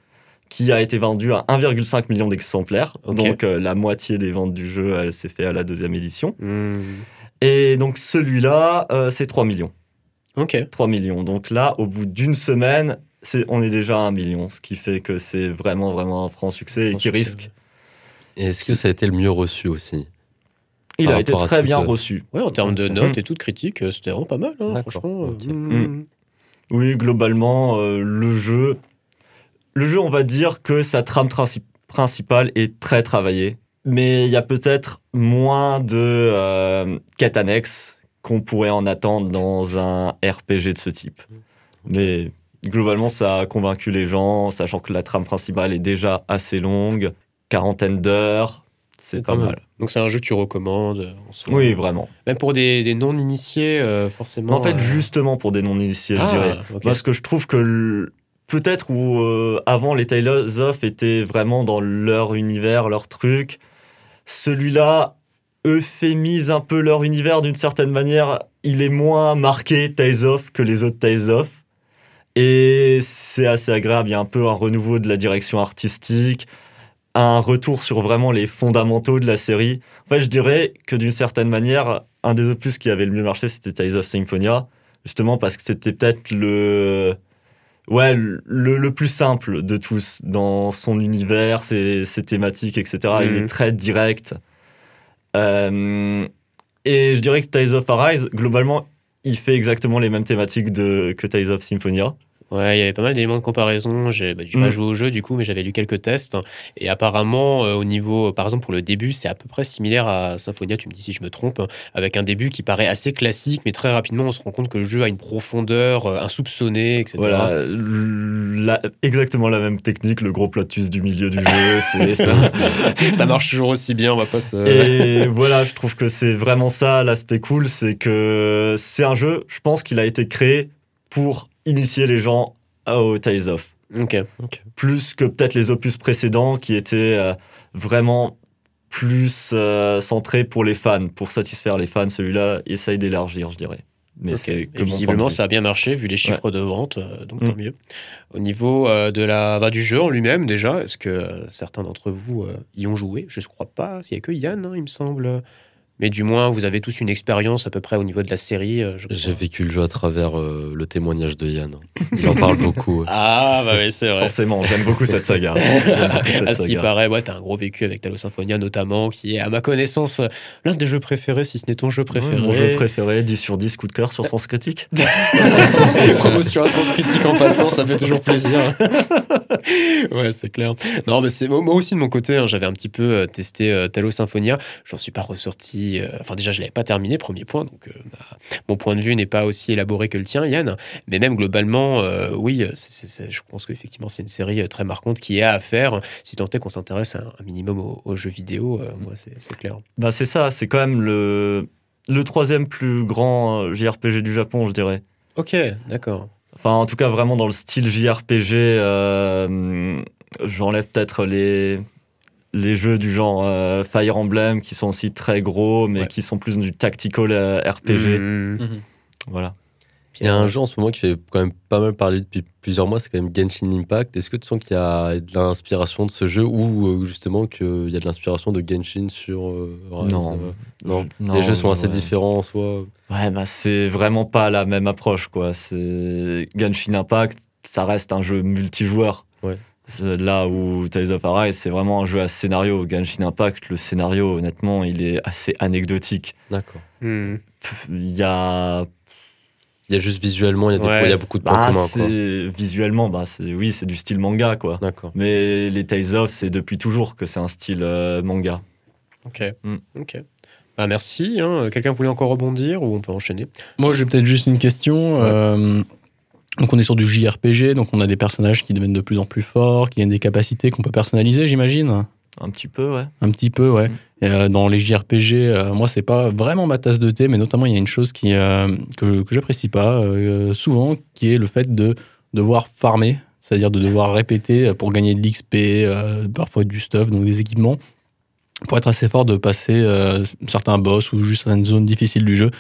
qui a été vendue à 1,5 million d'exemplaires. Donc la moitié des ventes du jeu, elle s'est fait à la deuxième édition. Hmm. Et donc celui-là, euh, c'est 3 millions. Ok. 3 millions. Donc là, au bout d'une semaine, on est déjà à 1 million, ce qui fait que c'est vraiment, vraiment un franc succès et qui risque. est-ce que ça a été le mieux reçu aussi? Il a été très bien reçu. Oui, en termes de notes et toute critique, euh, c'était vraiment pas mal, hein, franchement. Euh, mm. Oui, globalement, le jeu, le jeu, on va dire que sa trame principale est très travaillée mais il y a peut-être moins de euh, quêtes annexes qu'on pourrait en attendre dans un RPG de ce type. Mais globalement, ça a convaincu les gens, sachant que la trame principale est déjà assez longue, quarantaine d'heures, c'est pas mal. Donc c'est un jeu que tu recommandes Oui, vraiment. Même pour des, non-initiés, euh, forcément. En fait, euh, justement pour des non-initiés, je ah, dirais. Parce que je trouve que peut-être où avant les Tales of étaient vraiment dans leur univers, leur truc, celui-là euphémise un peu leur univers d'une certaine manière. Il est moins marqué Tales of que les autres Tales of. Et c'est assez agréable. Il y a un peu un renouveau de la direction artistique, un retour sur vraiment les fondamentaux de la série. En fait, je dirais que d'une certaine manière, un des opus qui avait le mieux marché, c'était Tales of Symphonia. Justement parce que c'était peut-être le ouais, le, plus simple de tous dans son univers, ses, thématiques, etc. Il est mhm. très direct. Euh, et je dirais que Tales of Arise, globalement, il fait exactement les mêmes thématiques de, que Tales of Symphonia. Ouais, il y avait pas mal d'éléments de comparaison. J'ai bah, j'ai pas joué au jeu du coup, mais j'avais lu quelques tests. Et apparemment, euh, au niveau, par exemple, pour le début, c'est à peu près similaire à Symphonia, tu me dis si je me trompe, avec un début qui paraît assez classique, mais très rapidement, on se rend compte que le jeu a une profondeur euh, insoupçonnée, etc. Voilà, la- exactement la même technique, le gros plot twist du milieu du jeu. Ça marche toujours aussi bien, on va pas se. Et voilà, je trouve que c'est vraiment ça l'aspect cool, c'est que c'est un jeu, je pense qu'il a été créé pour initier les gens au Tales of. Ok. Plus que peut-être les opus précédents qui étaient euh, vraiment plus euh, centrés pour les fans, pour satisfaire les fans. Celui-là essaye d'élargir, je dirais. Mais Ok. c'est Et que mon point de visiblement, ça a bien marché vu les chiffres de vente, euh, donc tant Mm. mieux. Au niveau euh, de la, bah, du jeu en lui-même, déjà, est-ce que euh, certains d'entre vous euh, y ont joué? Je ne crois pas. Il n'y a que Yann, hein, il me semble. Mais du moins, vous avez tous une expérience à peu près au niveau de la série. euh. J'ai vécu le jeu à travers euh, le témoignage de Yann. Il en parle beaucoup. Ah, bah oui, c'est vrai. Forcément, j'aime beaucoup cette saga. Cette à ce qui paraît, ouais, t'as un gros vécu avec Talos Symphonia notamment, qui est à ma connaissance l'un des jeux préférés, si ce n'est ton jeu préféré. Ouais, Mon jeu préféré, 10 sur 10, coup de cœur sur Sens Critique. Promotion à sens critique en passant, ça fait toujours plaisir. ouais, c'est clair. Non, mais c'est moi aussi de mon côté, hein, j'avais un petit peu euh, testé euh, Talos Symphonia. J'en suis pas ressorti. euh, Enfin, déjà, je l'avais pas terminé, premier point. Donc, euh, bah, mon point de vue n'est pas aussi élaboré que le tien, Yann. Mais même globalement, oui, c'est- c'est- c'est- je pense qu'effectivement, c'est une série très marquante qui est à faire. Si tant est qu'on s'intéresse un, un minimum aux, aux jeux vidéo, moi, c'est clair. Bah c'est ça, c'est quand même le, le troisième plus grand JRPG du Japon, je dirais. Ok, d'accord. Enfin, en tout cas, vraiment dans le style JRPG, euh, j'enlève peut-être les, les jeux du genre euh, Fire Emblem qui sont aussi très gros, mais Ouais. qui sont plus du tactical euh, RPG. Mhm. Voilà. Il y a un jeu en ce moment qui fait quand même pas mal parler depuis plusieurs mois, c'est quand même Genshin Impact. Est-ce que tu sens qu'il y a de l'inspiration de ce jeu ou euh, justement qu'il y a de l'inspiration de Genshin sur euh, Rise, Non. euh, non. Non, Les jeux sont assez ouais. différents en soi. Ouais, bah c'est vraiment pas la même approche, quoi. C'est Genshin Impact, ça reste un jeu multijoueur. Ouais. Là où Tales of Arise, c'est vraiment un jeu à scénario. Genshin Impact, le scénario, honnêtement, il est assez anecdotique. D'accord. Pff, Il y a Il y a juste visuellement, il y a, des- Ouais. il y a beaucoup de points Bah, communs. quoi. c'est visuellement, bah, c'est oui, c'est du style manga, quoi. D'accord. Mais les Tales of, c'est depuis toujours que c'est un style euh, manga. Ok. Mm. Ok. Bah, merci. hein. Quelqu'un voulait encore rebondir ou on peut enchaîner? Moi, j'ai peut-être juste une question. euh, donc, on est sur du JRPG, donc on a des personnages qui deviennent de plus en plus forts, qui ont des capacités qu'on peut personnaliser, j'imagine? Un petit peu, ouais. Un petit peu, ouais. Mm. Euh, dans les JRPG, euh, moi, c'est pas vraiment ma tasse de thé, mais notamment, il y a une chose euh, que, que j'apprécie pas souvent, qui est le fait de devoir farmer, c'est-à-dire de devoir répéter pour gagner de l'XP, parfois du stuff, donc des équipements, pour être assez fort de passer certains boss ou juste certaines zones difficiles du jeu.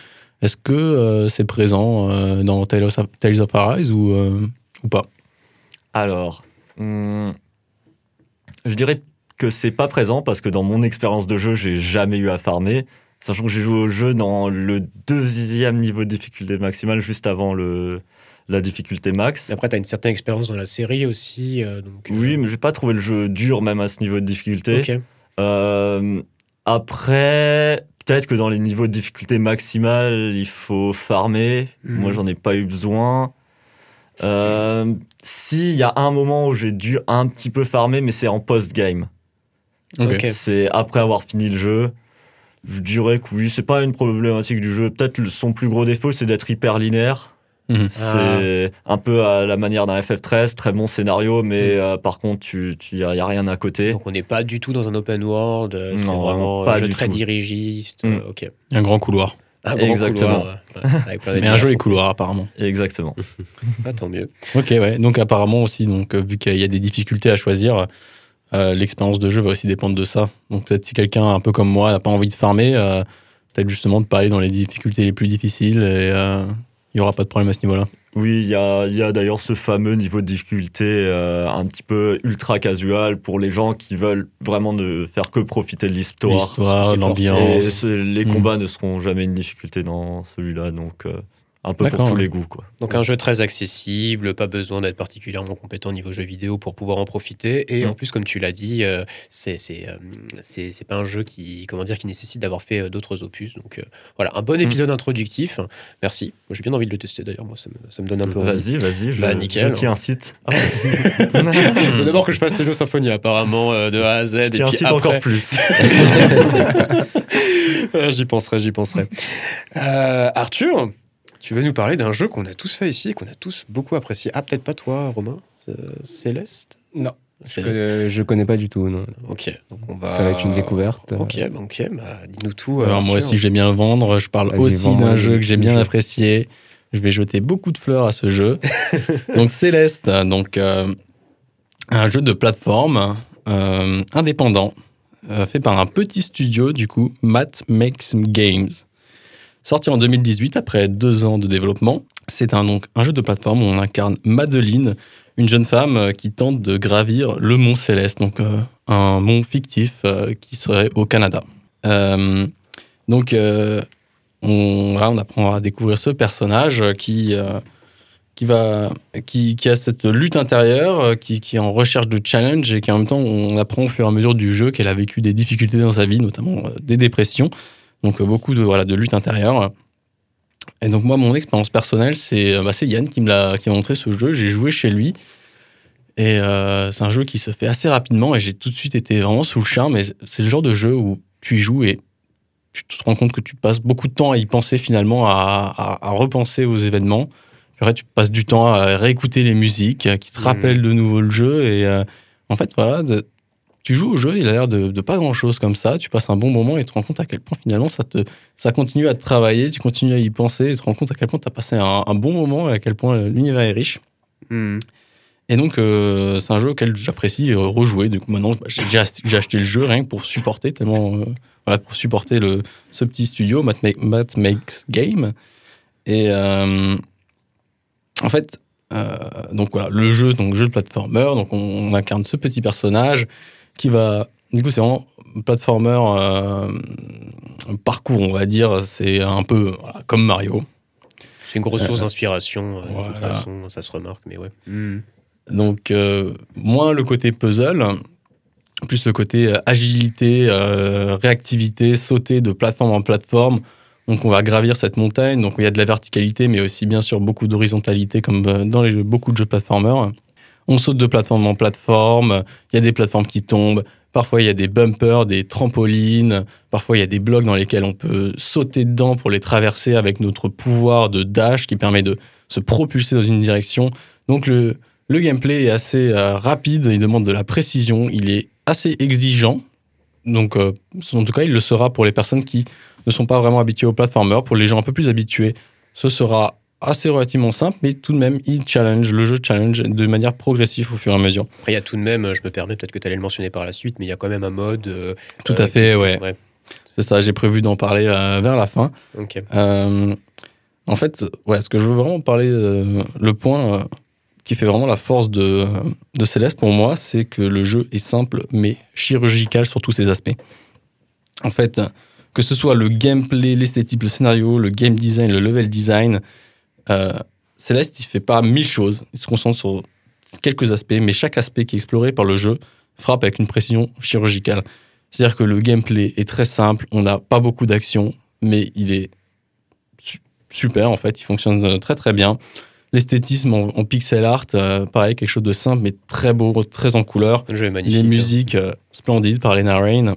Est-ce que c'est présent dans Tales of, Arise ou, ou pas? Alors, hum, je dirais que c'est pas présent parce que dans mon expérience de jeu, j'ai jamais eu à farmer. Sachant que j'ai joué au jeu dans le deuxième niveau de difficulté maximale, juste avant le, la difficulté max. Après, tu as une certaine expérience dans la série aussi. euh, donc, Oui, mais j'ai pas trouvé le jeu dur, même à ce niveau de difficulté. Euh, après, peut-être que dans les niveaux de difficulté maximale, il faut farmer. Mhm. Moi, j'en ai pas eu besoin. Euh, si, il y a un moment où j'ai dû un petit peu farmer, mais c'est en post-game. C'est après avoir fini le jeu. Je dirais que oui, c'est pas une problématique du jeu. Peut-être son plus gros défaut, c'est d'être hyper linéaire. Mhm. C'est un peu à la manière d'un FF13, très bon scénario, mais euh, par contre, tu, tu y a, rien à côté. Donc, on n'est pas du tout dans un open world. euh, C'est vraiment pas un jeu très tout. dirigiste. Mm. euh, ok. Un grand couloir. Un grand Exactement. couloir, ouais, avec plein Mais un d'ennemis joli couloir, apparemment. Exactement. Ah, tant mieux. Ok, ouais. Donc apparemment aussi, donc vu qu'il y a des difficultés à choisir, euh, l'expérience de jeu va aussi dépendre de ça. Donc peut-être si quelqu'un un peu comme moi n'a pas envie de farmer, euh, peut-être justement de pas aller dans les difficultés les plus difficiles et euh, il y aura pas de problème à ce niveau-là. Oui, il y a, il y a d'ailleurs ce fameux niveau de difficulté euh, un petit peu ultra casual pour les gens qui veulent vraiment ne faire que profiter de l'histoire. L'ambiance. ce- les Mm. combats ne seront jamais une difficulté dans celui-là, donc euh, un peu pour tous les goûts. Quoi. Donc un jeu très accessible, pas besoin d'être particulièrement compétent au niveau jeu vidéo pour pouvoir en profiter. Et Mm. en plus, comme tu l'as dit, euh, c'est c'est euh, c'est c'est pas un jeu qui comment dire qui nécessite d'avoir fait euh, d'autres opus. Donc euh, voilà, un bon épisode introductif. Merci. J'ai bien envie de le tester d'ailleurs. Moi, ça me, ça me donne un peu envie. Vas-y, vas-y, je, Bah, nickel. je t'y incite. Ah, Faut d'abord que je fasse Techno Symphonie apparemment euh, de A à Z. je et t'y puis incite après- encore plus. Euh, j'y penserai, j'y penserai. Euh, Arthur, tu veux nous parler d'un jeu qu'on a tous fait ici et qu'on a tous beaucoup apprécié. Ah, peut-être pas toi, Romain C- Céleste Non, je Céleste. connais, je connais pas du tout. Non. Ok, donc on va. Ça va être une découverte. Ok, bah, ok, bah, dis-nous tout. euh, Alors moi aussi, j'ai bien le vendre. Je parle aussi d'un jeu que j'ai bien jeu. apprécié. Je vais jeter beaucoup de fleurs à ce jeu. donc Céleste, donc euh, un jeu de plateforme euh, indépendant euh, fait par un petit studio du coup, Matt Makes Games. Sorti en 2018 après deux ans de développement, c'est un un jeu de plateforme où on incarne Madeline, une jeune femme euh, qui tente de gravir le mont Céleste, donc euh, un mont fictif euh, qui serait au Canada. Donc, on, voilà, on apprend à découvrir ce personnage qui, qui, va, qui, qui a cette lutte intérieure, qui, qui est en recherche de challenge et qui en même temps, on apprend au fur et à mesure du jeu qu'elle a vécu des difficultés dans sa vie, notamment des dépressions. Donc, euh, beaucoup de, voilà, de lutte intérieure. Et donc, moi, mon expérience personnelle, c'est euh, bah, Yann qui me l'a qui montré ce jeu. J'ai joué chez lui. Et euh, c'est un jeu qui se fait assez rapidement et j'ai tout de suite été vraiment sous le charme. Et c'est le genre de jeu où tu y joues et tu te rends compte que tu passes beaucoup de temps à y penser finalement, à, à- à repenser aux événements. Après, tu passes du temps à réécouter les musiques qui te Mhm. rappellent de nouveau le jeu. Et euh, en fait, voilà, de- tu joues au jeu, il a l'air de, de pas grand chose comme ça. Tu passes un bon moment et tu te rends compte à quel point finalement ça, te, ça continue à te travailler, tu continues à y penser et tu te rends compte à quel point tu as passé un, un bon moment et à quel point l'univers est riche. Hmm. Et donc, euh, c'est un jeu auquel j'apprécie euh, rejouer. Du coup, maintenant, bah, j'ai acheté- le jeu rien que pour supporter, tellement, euh, voilà, pour supporter le, ce petit studio, Matt, Ma- Matt Makes Game. Et en fait, donc voilà, le jeu, donc jeu de platformer, donc on, on incarne ce petit personnage qui va. Du coup, c'est vraiment platformer euh, parcours, on va dire. C'est un peu voilà, comme Mario. C'est une grosse source Euh, d'inspiration. euh, De toute façon, ça se remarque, mais ouais. Hmm. Donc, euh, moins le côté puzzle, plus le côté agilité, euh, réactivité, sauter de plateforme en plateforme. Donc, on va gravir cette montagne. Donc, il y a de la verticalité, mais aussi, bien sûr, beaucoup d'horizontalité, comme dans les, beaucoup de jeux platformers. On saute de plateforme en plateforme. Il y a des plateformes qui tombent. Parfois, il y a des bumpers, des trampolines. Parfois, il y a des blocs dans lesquels on peut sauter dedans pour les traverser avec notre pouvoir de dash qui permet de se propulser dans une direction. Donc, le, le gameplay est assez euh, rapide, il demande de la précision, il est assez exigeant. Donc, euh, en tout cas, il le sera pour les personnes qui ne sont pas vraiment habituées au platformer. Pour les gens un peu plus habitués, ce sera assez relativement simple, mais tout de même, il challenge, le jeu challenge de manière progressive au fur et à mesure. Après, il y a tout de même, euh, je me permets, peut-être que tu allais le mentionner par la suite, mais il y a quand même un mode. euh, Tout euh, à fait, qui- ouais. C'est ça, j'ai prévu d'en parler euh, vers la fin. En fait, ouais, ce que je veux vraiment parler, le point qui fait vraiment la force de, de Céleste pour moi, c'est que le jeu est simple mais chirurgical sur tous ses aspects. En fait, que ce soit le gameplay, l'esthétique, le scénario, le game design, le level design, euh, Céleste, il fait pas mille choses. Il se concentre sur quelques aspects, mais chaque aspect qui est exploré par le jeu frappe avec une précision chirurgicale. C'est-à-dire que le gameplay est très simple, on n'a pas beaucoup d'action, mais il est su- super en fait, il fonctionne euh, très très bien. L'esthétisme en, en pixel art, euh, pareil, quelque chose de simple mais très beau, très en couleur. Le jeu est magnifique. Les hein. musiques euh, splendides par Lena Rain,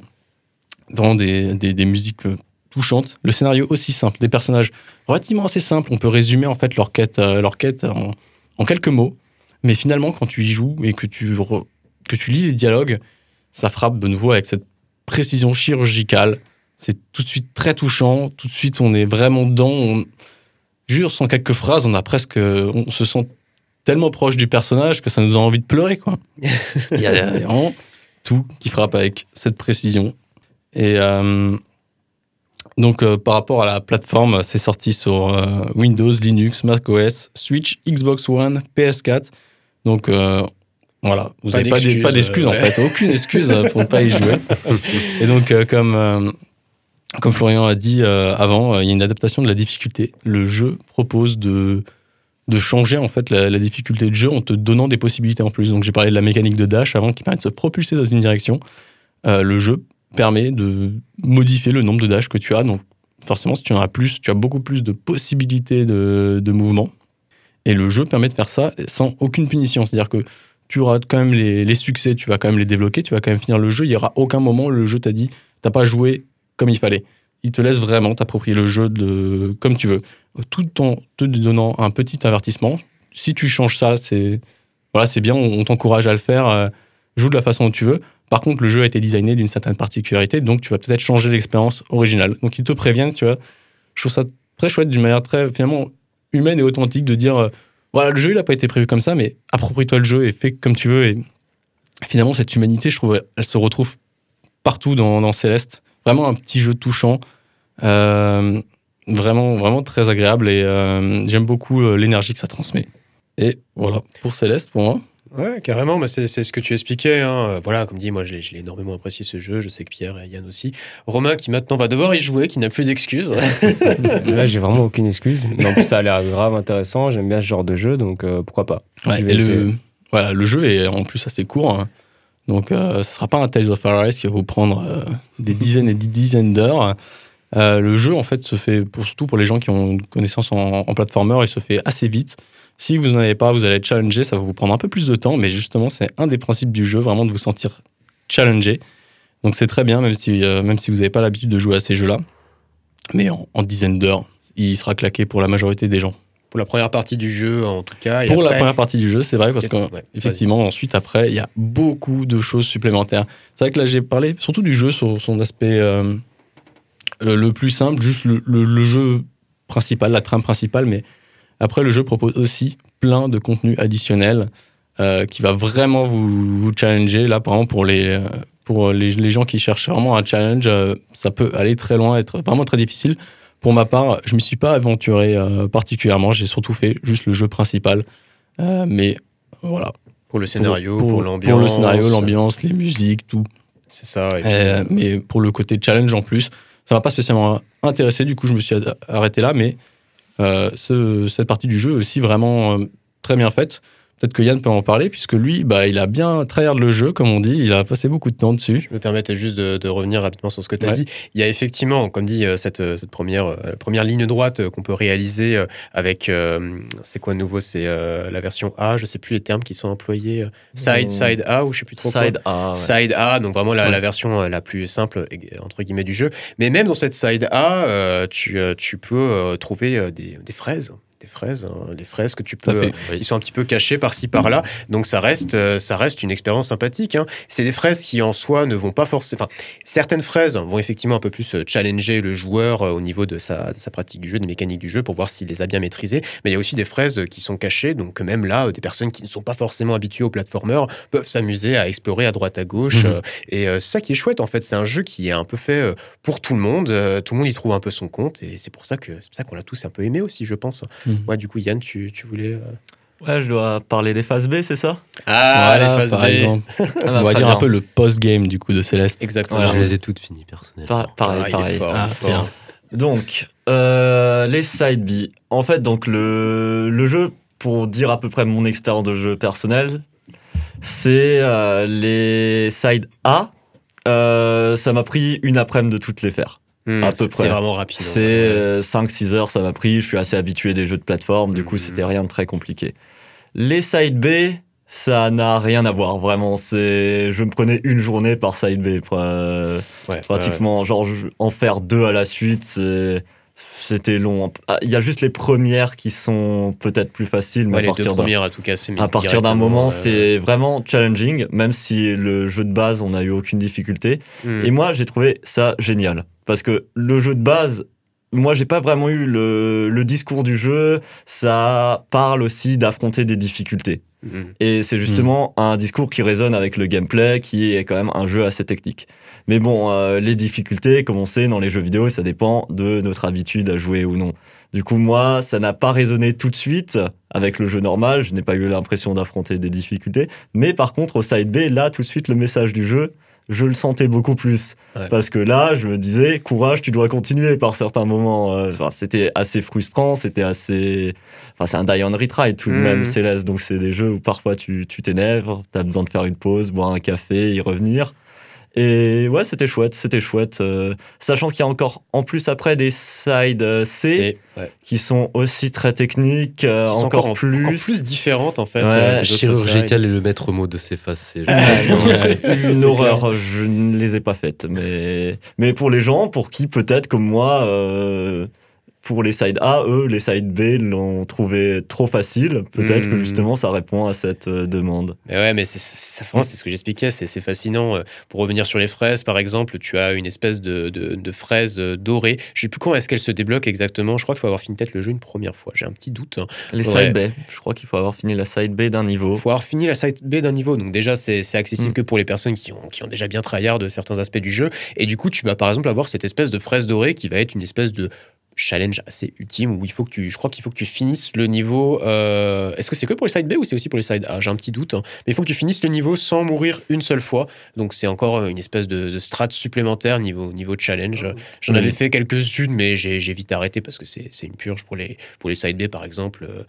vraiment des, des, des musiques touchantes. Le scénario aussi simple, des personnages relativement assez simples. On peut résumer en fait leur quête, euh, leur quête en, en quelques mots, mais finalement quand tu y joues et que tu, re- que tu lis les dialogues, ça frappe de nouveau avec cette précision chirurgicale. C'est tout de suite très touchant. Tout de suite, on est vraiment dedans. On... Jure, sans quelques phrases, on a presque, on se sent tellement proche du personnage que ça nous a envie de pleurer, quoi. Il y a vraiment tout qui frappe avec cette précision. Et euh, donc, euh, par rapport à la plateforme, c'est sorti sur euh, Windows, Linux, macOS, Switch, Xbox One, PS4. Donc, euh, voilà, vous n'avez pas d'excuses, en fait, aucune excuse pour ne pas y jouer. Et donc, comme, comme Florian a dit avant, il y a une adaptation de la difficulté. Le jeu propose de, de changer en fait la, difficulté de jeu en te donnant des possibilités en plus. Donc j'ai parlé de la mécanique de dash avant qui permet de se propulser dans une direction. le jeu permet de modifier le nombre de dash que tu as. Donc forcément, si tu en as plus, tu as beaucoup plus de possibilités de, mouvement. Et le jeu permet de faire ça sans aucune punition. C'est-à-dire que tu auras quand même les, succès, tu vas quand même les débloquer, tu vas quand même finir le jeu. Il n'y aura aucun moment où le jeu t'a dit t'as pas joué comme il fallait. Il te laisse vraiment t'approprier le jeu de, comme tu veux, tout en te donnant un petit avertissement. Si tu changes ça, c'est voilà, c'est bien, on, t'encourage à le faire. Euh, joue de la façon dont tu veux. Par contre, le jeu a été designé d'une certaine particularité, donc tu vas peut-être changer l'expérience originale. Donc ils te préviennent, tu vois. Je trouve ça très chouette d'une manière très finalement humaine et authentique de dire euh, voilà, le jeu, il n'a pas été prévu comme ça, mais approprie-toi le jeu et fais comme tu veux. Et finalement, cette humanité, je trouve, elle se retrouve partout dans, Céleste. Vraiment un petit jeu touchant. Euh, vraiment, vraiment très agréable et euh, j'aime beaucoup l'énergie que ça transmet. Et voilà, pour Céleste, pour moi. Ouais, carrément, bah, c'est ce que tu expliquais. Hein. Voilà, comme dit, moi, je l'ai énormément apprécié ce jeu. Je sais que Pierre et Yann aussi. Romain, qui maintenant va devoir y jouer, qui n'a plus d'excuses. Là, j'ai vraiment aucune excuse. en plus, ça a l'air grave intéressant. J'aime bien ce genre de jeu, donc euh, pourquoi pas. le, voilà, le jeu est en plus assez court. Hein. Donc, euh, ce sera pas un Tales of Arise qui va vous prendre euh, des dizaines et des dizaines d'heures. le jeu, en fait, se fait pour, surtout pour les gens qui ont une connaissance en, en platformer, il se fait assez vite. Si vous n'en avez pas, vous allez être challengé, ça va vous prendre un peu plus de temps, mais justement, c'est un des principes du jeu, vraiment de vous sentir challengé. Donc c'est très bien, même si, euh, même si vous n'avez pas l'habitude de jouer à ces jeux-là. Mais en, dizaines d'heures, il sera claqué pour la majorité des gens. Pour la première partie du jeu, en tout cas. pour la première partie du jeu, c'est vrai, parce qu'effectivement, ensuite, après, il y a beaucoup de choses supplémentaires. C'est vrai que là, j'ai parlé surtout du jeu sur son aspect euh, euh, le plus simple, juste le, le, jeu principal, la trame principale, mais après, le jeu propose aussi plein de contenus additionnels euh, qui va vraiment vous, challenger. Là, par exemple, pour les, euh, pour les, gens qui cherchent vraiment un challenge, euh, ça peut aller très loin, être vraiment très difficile. Pour ma part, je ne m'y suis pas aventuré particulièrement. J'ai surtout fait juste le jeu principal. mais voilà. Pour le scénario, pour, l'ambiance. Pour le scénario, l'ambiance, les musiques, tout. C'est ça. mais pour le côté challenge en plus, ça m'a pas spécialement intéressé. Du coup, je me suis arrêté là. Mais euh, cette partie du jeu est aussi vraiment euh, très bien faite. Peut-être que Yann peut en parler, puisque lui, bah, il a bien tryhard le jeu, comme on dit, il a passé beaucoup de temps dessus. Je me permettais juste de, revenir rapidement sur ce que tu as dit. Il y a effectivement, comme dit, euh, cette, cette première, première ligne droite qu'on peut réaliser avec, c'est quoi nouveau C'est la version A, je sais plus les termes qui sont employés. Side, side A, ou je sais plus trop Side A. Side A, donc vraiment la, version la plus simple, entre guillemets, du jeu. Mais même dans cette Side A, tu, tu peux trouver des, des fraises des fraises, hein, les fraises que tu peux, ils sont un petit peu cachées par-ci par-là, donc ça reste, euh, ça reste une expérience sympathique. Hein. C'est des fraises qui en soi ne vont pas forcément, enfin, certaines fraises vont effectivement un peu plus euh, challenger le joueur euh, au niveau de sa, sa, pratique du jeu, des mécaniques du jeu pour voir s'il les a bien maîtrisées, mais il y a aussi des fraises qui sont cachées, donc même là, des personnes qui ne sont pas forcément habituées au platformer peuvent s'amuser à explorer à droite à gauche, mhm. et c'est ça qui est chouette en fait. C'est un jeu qui est un peu fait pour tout le monde, tout le monde y trouve un peu son compte, et c'est pour ça que c'est ça qu'on l'a tous un peu aimé aussi, je pense. Ouais, du coup, Yann, tu, tu voulais. Euh, ouais, je dois parler des phases B, c'est ça? Ah, les phases B. Exemple. Ah, bah, On va dire un peu le post-game du coup de Céleste. Exactement. je les ai toutes finies personnellement. pareil, pareil. Ah, donc, euh, les side B. En fait, donc le, le, jeu, pour dire à peu près mon expérience de jeu personnel, c'est euh, les side A. ça m'a pris une après-midi de toutes les faire. Hmm, à peu près. C'est vraiment rapide. C'est 5-6 heures, ça m'a pris. Je suis assez habitué des jeux de plateforme, du coup, hmm. c'était rien de très compliqué. Les side B, ça n'a rien à voir, vraiment. C'est, je me prenais une journée par side B, pratiquement. Genre, en faire deux à la suite, c'était long. Ah, il y a juste les premières qui sont peut-être plus faciles, mais à partir premières, tout À partir d'un moment, c'est vraiment challenging, même si le jeu de base, on n'a eu aucune difficulté. Hmm. Et moi, j'ai trouvé ça génial. Parce que le jeu de base, moi, j'ai pas vraiment eu le, discours du jeu. Ça parle aussi d'affronter des difficultés. Et c'est justement un discours qui résonne avec le gameplay, qui est quand même un jeu assez technique. Mais bon, euh, les difficultés, comme on sait, dans les jeux vidéo, ça dépend de notre habitude à jouer ou non. Du coup, moi, ça n'a pas résonné tout de suite avec le jeu normal. Je n'ai pas eu l'impression d'affronter des difficultés. Mais par contre, au side B, là, tout de suite, le message du jeu je le sentais beaucoup plus. Ouais. Parce que là, je me disais, courage, tu dois continuer par certains moments. Euh, enfin, c'était assez frustrant, c'était assez. Enfin, c'est un die on retry tout de Mhm. même, Céleste. Donc, c'est des jeux où parfois tu tu t'énerves, tu as besoin de faire une pause, boire un café, y revenir. Et ouais, c'était chouette, c'était chouette. euh, sachant qu'il y a encore, en plus, après, des sides euh, C ouais. qui sont aussi très techniques, euh, encore, en- plus. encore plus différentes en fait. Ouais, euh, Chirurgical est le maître mot de ces c'est- une horreur, je ne les ai pas faites. Mais, mais pour les gens, pour qui peut-être comme moi, euh, pour les side A, eux, les side B l'ont trouvé trop facile. Peut-être que Hmm. justement ça répond à cette euh, demande. Mais ouais, mais c'est ce que j'expliquais, c'est fascinant. Euh, Pour revenir sur les fraises, par exemple, tu as une espèce de, de, de fraise euh, dorée. Je sais plus quand est-ce qu'elle se débloque exactement. Je crois qu'il faut avoir fini peut-être le jeu une première fois. J'ai un petit doute. hein. Les Ouais. side B, je crois qu'il faut avoir fini la side B d'un Il niveau. faut avoir fini la side B d'un niveau. Donc déjà, c'est accessible Mm. que pour les personnes qui ont, qui ont déjà bien tryhard de certains aspects du jeu. Et du coup, tu vas par exemple avoir cette espèce de fraise dorée qui va être une espèce de challenge assez ultime où il faut que tu je crois qu'il faut que tu finisses le niveau euh, est-ce que c'est que pour les side B ou c'est aussi pour les side A? J'ai un petit doute hein. mais il faut que tu finisses le niveau sans mourir une seule fois donc c'est encore euh, une espèce de, de strat supplémentaire niveau niveau challenge j'en Oui. avais fait quelques-unes mais j'ai vite arrêté parce que c'est c'est une purge pour les pour les side B par exemple euh,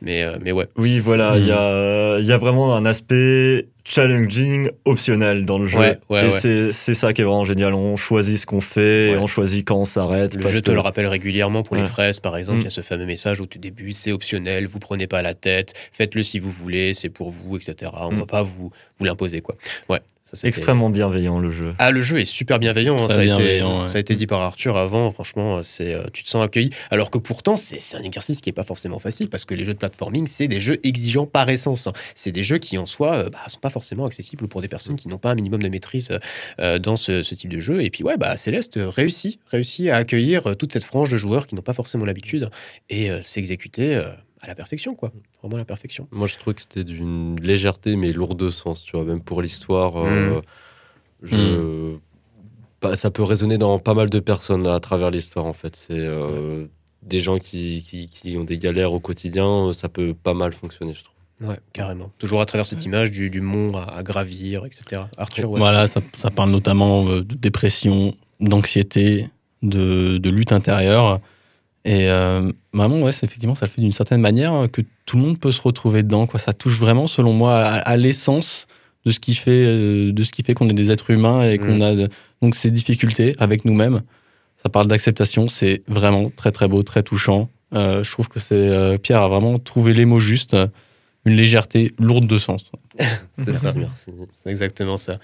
mais euh, mais ouais Oui, voilà, c'est- il y a, il y a vraiment un aspect challenging optionnel dans le jeu. Ouais, ouais, et ouais. c'est c'est ça qui est vraiment génial. On choisit ce qu'on fait, Ouais. et on choisit quand on s'arrête. Le parce jeu te que- le rappelle régulièrement pour les fraises, par exemple. Mm. Il y a ce fameux message au tout début c'est optionnel, vous prenez pas la tête, faites-le si vous voulez, c'est pour vous, etc. On Mm. va pas vous, vous l'imposer, quoi. Ouais, ça extrêmement bienveillant le jeu. Ah, le jeu est super bienveillant. hein, ça, a été, bienveillant, ouais. ça a été dit par Arthur avant. Franchement, c'est, euh, tu te sens accueilli. Alors que pourtant, c'est un exercice qui est pas forcément facile parce que les jeux de platforming, c'est des jeux exigeants par essence. hein. C'est des jeux qui, en soi, euh, bah, sont pas forcément accessibles pour des personnes qui n'ont pas un minimum de maîtrise euh, euh, dans ce, ce type de jeu. Et puis, ouais, bah, Céleste euh, réussit, réussit à accueillir euh, toute cette frange de joueurs qui n'ont pas forcément l'habitude et euh, s'exécuter euh, à la perfection, quoi. Vraiment à la perfection. Moi, je trouve que c'était d'une légèreté, mais lourde de sens, tu vois. Même pour l'histoire, euh, je... bah, ça peut résonner dans pas mal de personnes à travers l'histoire, en fait. C'est euh, des gens qui, qui, qui ont des galères au quotidien, ça peut pas mal fonctionner, je trouve. Ouais, carrément. Toujours à travers cette image du, du mont à, à gravir, etc. Arthur, ouais. Voilà, ça, ça parle notamment euh, de dépression, d'anxiété, de, de lutte intérieure. Et euh, vraiment, ouais, c'est- effectivement, ça le fait d'une certaine manière euh, que tout le monde peut se retrouver dedans. Quoi. Ça touche vraiment, selon moi, à, à l'essence de ce qui fait, euh, de ce qui fait qu'on est des êtres humains et qu'on Mm. a de- donc ces difficultés avec nous-mêmes. Ça parle d'acceptation, c'est vraiment très très beau, très touchant. Euh, je trouve que c'est euh, Pierre a vraiment trouvé les mots justes, une légèreté lourde de sens. C'est ça. Merci. C'est exactement ça.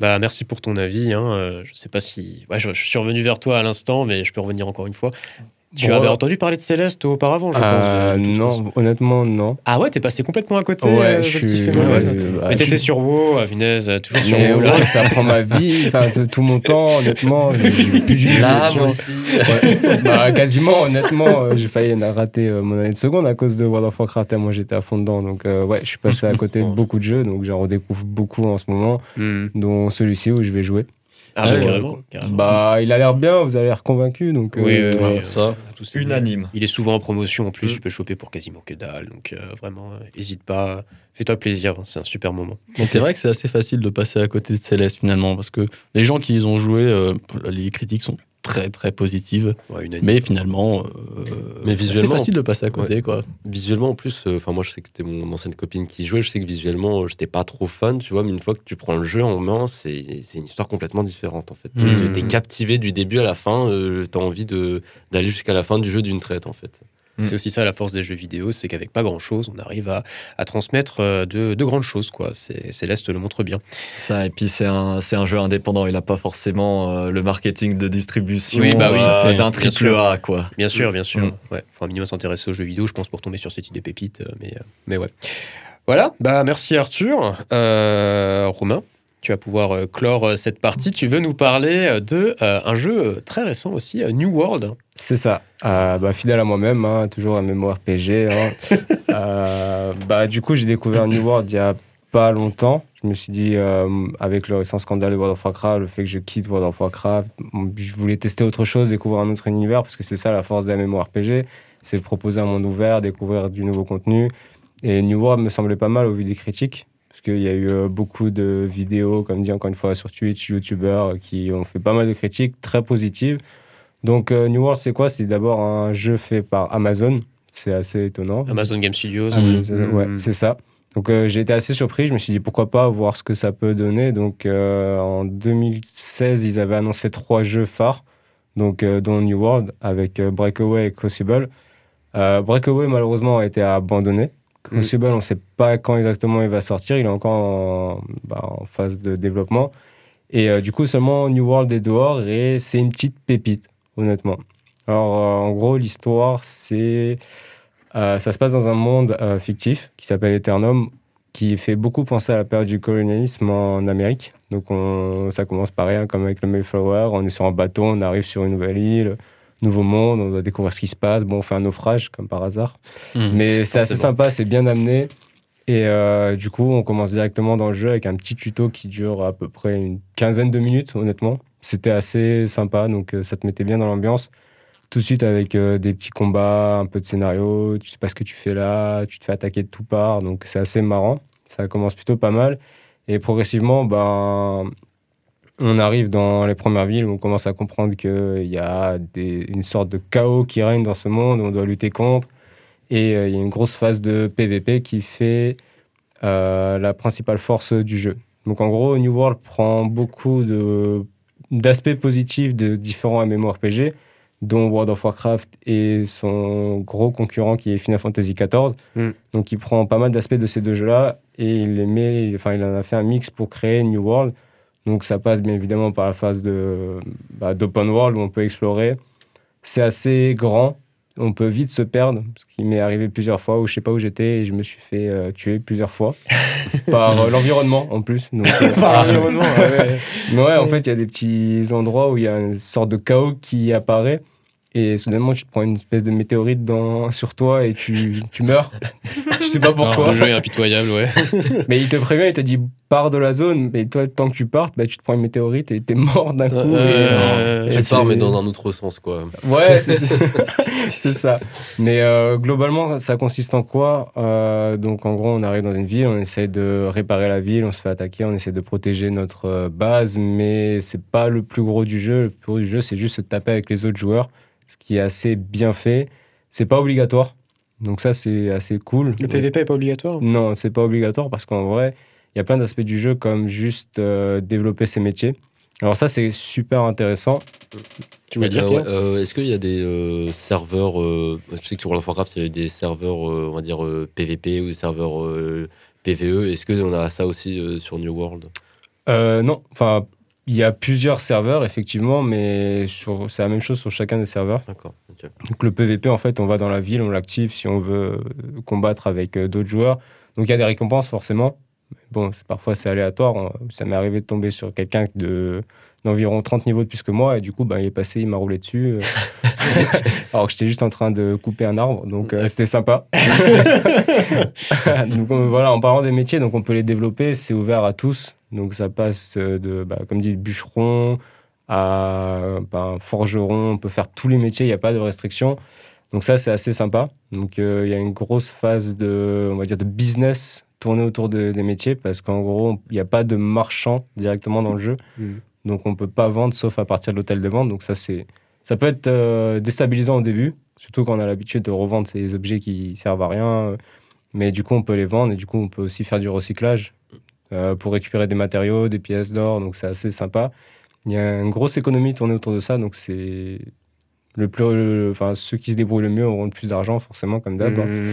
Bah, merci pour ton avis. Hein. Euh, Je sais pas si. Ouais, je, je suis revenu vers toi à l'instant, mais je peux revenir encore une fois. Tu avais euh, entendu parler de Céleste auparavant, je Euh, pense. toute non, façon. honnêtement, non. Ah ouais, t'es passé complètement à côté. Ouais, euh, je ce petit suis. ouais, bah, Mais je t'étais sur WoW, à Vinez, euh, toujours sur Mais WoW. là. ouais, ça prend ma vie, enfin tout mon temps, honnêtement. J'ai plus. Ouais. Bah, quasiment, honnêtement, euh, j'ai failli rater euh, mon année de seconde à cause de World of Warcraft. et Moi, j'étais à fond dedans. Donc, euh, ouais, je suis passé à côté de beaucoup de jeux. Donc, j'en redécouvre beaucoup en ce moment, Hmm. dont celui-ci où je vais jouer. Ah, Ah bah, ouais, carrément. carrément. Bah, il a l'air bien, vous avez l'air convaincu. Donc, Oui, euh, oui, oui, ça. euh, Unanime. Il est souvent en promotion en plus, Mm. tu peux choper pour quasiment que dalle. Donc euh, vraiment, euh, hésite pas, fais-toi plaisir, hein, c'est un super moment. Mais c'est vrai que c'est assez facile de passer à côté de Céleste finalement, parce que les gens qui y ont joué, euh, les critiques sont très très positives, Ouais, mais finalement, euh, Mais c'est visuellement- facile de passer à côté quoi. Visuellement, en plus, euh, moi je sais que c'était mon ancienne copine qui jouait, je sais que visuellement euh, j'étais pas trop fan, tu vois, mais une fois que tu prends le jeu en main, c'est c'est une histoire complètement différente en fait. Tu- Mhm. T'es captivé du début à la fin, euh, t'as envie de- d'aller jusqu'à la fin du jeu d'une traite en fait. C'est aussi ça la force des jeux vidéo, c'est qu'avec pas grand-chose, on arrive à, à transmettre euh, de, de grandes choses. quoi. C'est- Céleste le montre bien. Ça, et puis c'est un, un jeu indépendant, il n'a pas forcément euh, le marketing de distribution Oui, bah oui, euh, d'un triple. A, quoi. Bien sûr, bien sûr. Mm. Ouais, faut un minimum s'intéresser aux jeux vidéo, je pense, pour tomber sur ce type de pépites. euh, Mais, mais ouais. Voilà, bah merci Arthur. Euh, Romain, tu vas pouvoir euh, clore euh, cette partie. Tu veux nous parler euh, de euh, un jeu très récent aussi, New World. C'est ça. Euh, bah, fidèle à moi-même, hein, toujours un MMORPG. Hein. Euh, bah, du coup, j'ai découvert New World il y a pas longtemps. Je me suis dit, avec le récent scandale de World of Warcraft, le fait que je quitte World of Warcraft, je voulais tester autre chose, découvrir un autre univers, parce que c'est ça la force d'un MMORPG, c'est de proposer un monde ouvert, découvrir du nouveau contenu. Et New World me semblait pas mal au vu des critiques. Parce qu'il y a eu euh, beaucoup de vidéos, comme dit encore une fois sur Twitch, YouTubeurs qui ont fait pas mal de critiques très positives. Donc New World, c'est quoi? C'est d'abord un jeu fait par Amazon. C'est assez étonnant. Amazon Game Studios. Ouais, c'est ça. Donc j'ai été assez surpris, je me suis dit pourquoi pas voir ce que ça peut donner. Donc en 2016, ils avaient annoncé trois jeux phares, donc dont New World avec Breakaway et Crucible. Breakaway malheureusement a été abandonné. Crucible, on ne sait pas quand exactement il va sortir, il est encore en, bah, phase de développement. Et du coup seulement New World est dehors et c'est une petite pépite, honnêtement. Alors en gros l'histoire c'est euh, ça se passe dans un monde euh, fictif qui s'appelle Eternum, qui fait beaucoup penser à la période du colonialisme en Amérique. Donc on, ça commence par rien, comme avec le Mayflower. On est sur un bateau, on arrive sur une nouvelle île, nouveau monde, on doit découvrir ce qui se passe. Bon, on fait un naufrage, comme par hasard. Mmh, Mais c'est assez sympa, c'est bien amené. Et euh, du coup, on commence directement dans le jeu avec un petit tuto qui dure à peu près une quinzaine de minutes, honnêtement. C'était assez sympa, donc ça te mettait bien dans l'ambiance tout de suite avec euh, des petits combats, un peu de scénario, tu sais pas ce que tu fais là, tu te fais attaquer de tout part, donc c'est assez marrant. Ça commence plutôt pas mal. Et progressivement, ben, on arrive dans les premières villes où on commence à comprendre qu'il y a des, une sorte de chaos qui règne dans ce monde, on doit lutter contre. Et euh, il y a une grosse phase de PVP qui fait euh, la principale force du jeu. Donc en gros, New World prend beaucoup d'aspects positifs de différents MMORPG dont World of Warcraft et son gros concurrent qui est Final Fantasy XIV. Hmm. Donc il prend pas mal d'aspects de ces deux jeux-là et il les met, enfin il en a fait un mix pour créer New World. Donc ça passe bien évidemment par la phase de bah, d'open world où on peut explorer. C'est assez grand, on peut vite se perdre, ce qui m'est arrivé plusieurs fois où je sais pas où j'étais et je me suis fait euh, tuer plusieurs fois par euh, l'environnement en plus. Donc, euh, par l'environnement, ouais. Mais ouais, en fait, il y a des petits endroits où il y a une sorte de chaos qui apparaît et soudainement tu te prends une espèce de météorite dans, sur toi et tu, tu meurs. je sais pas pourquoi. le jeu est impitoyable, ouais. mais il te prévient, il te dit pars de la zone, mais toi, tant que tu partes, bah, tu te prends une météorite et t'es mort d'un coup. Euh, tu pars, mais dans un autre sens, quoi. Ouais, c'est ça. Mais euh, globalement, ça consiste en quoi euh, Donc, en gros, on arrive dans une ville, on essaie de réparer la ville, on se fait attaquer, on essaie de protéger notre base, mais c'est pas le plus gros du jeu. Le plus gros du jeu, c'est juste se taper avec les autres joueurs ce qui est assez bien fait. C'est pas obligatoire. Donc ça, c'est assez cool. Le PVP est pas obligatoire? Non, c'est pas obligatoire parce qu'en vrai, il y a plein d'aspects du jeu comme juste euh, développer ses métiers. Alors ça, c'est super intéressant. Tu veux dire euh, Est-ce qu'il y a des euh, serveurs Je sais que sur World of Warcraft, il y a des serveurs, on va dire PVP ou des serveurs PVE. Est-ce qu'on a ça aussi sur New World? Non, enfin il y a plusieurs serveurs, effectivement, mais c'est la même chose sur chacun des serveurs. D'accord. Donc le PVP, en fait, on va dans la ville, on l'active si on veut euh, combattre avec euh, d'autres joueurs. Donc il y a des récompenses, forcément. Bon, parfois c'est aléatoire. Ça m'est arrivé de tomber sur quelqu'un de d'environ 30 niveaux de plus que moi, et du coup, bah, il est passé, il m'a roulé dessus. Euh. Alors que j'étais juste en train de couper un arbre, donc c'était sympa. donc voilà, en parlant des métiers, donc on peut les développer, c'est ouvert à tous. Donc ça passe de, bah, comme dit, bûcheron à bah, forgeron, on peut faire tous les métiers, il n'y a pas de restriction. Donc ça, c'est assez sympa. Donc euh, il y a une grosse phase de, on va dire, de business tournée autour des métiers parce qu'en gros, il n'y a pas de marchand directement dans le jeu. Mmh. Donc on ne peut pas vendre sauf à partir de l'hôtel de vente. Donc ça, c'est, ça peut être euh, déstabilisant au début, surtout quand on a l'habitude de revendre ces objets qui servent à rien. Mais du coup, on peut les vendre et du coup, on peut aussi faire du recyclage. Euh, pour récupérer des matériaux, des pièces d'or, donc c'est assez sympa. Il y a une grosse économie tournée autour de ça, donc c'est le plus, enfin ceux qui se débrouillent le mieux auront le plus d'argent forcément comme d'hab. Hein. Mmh.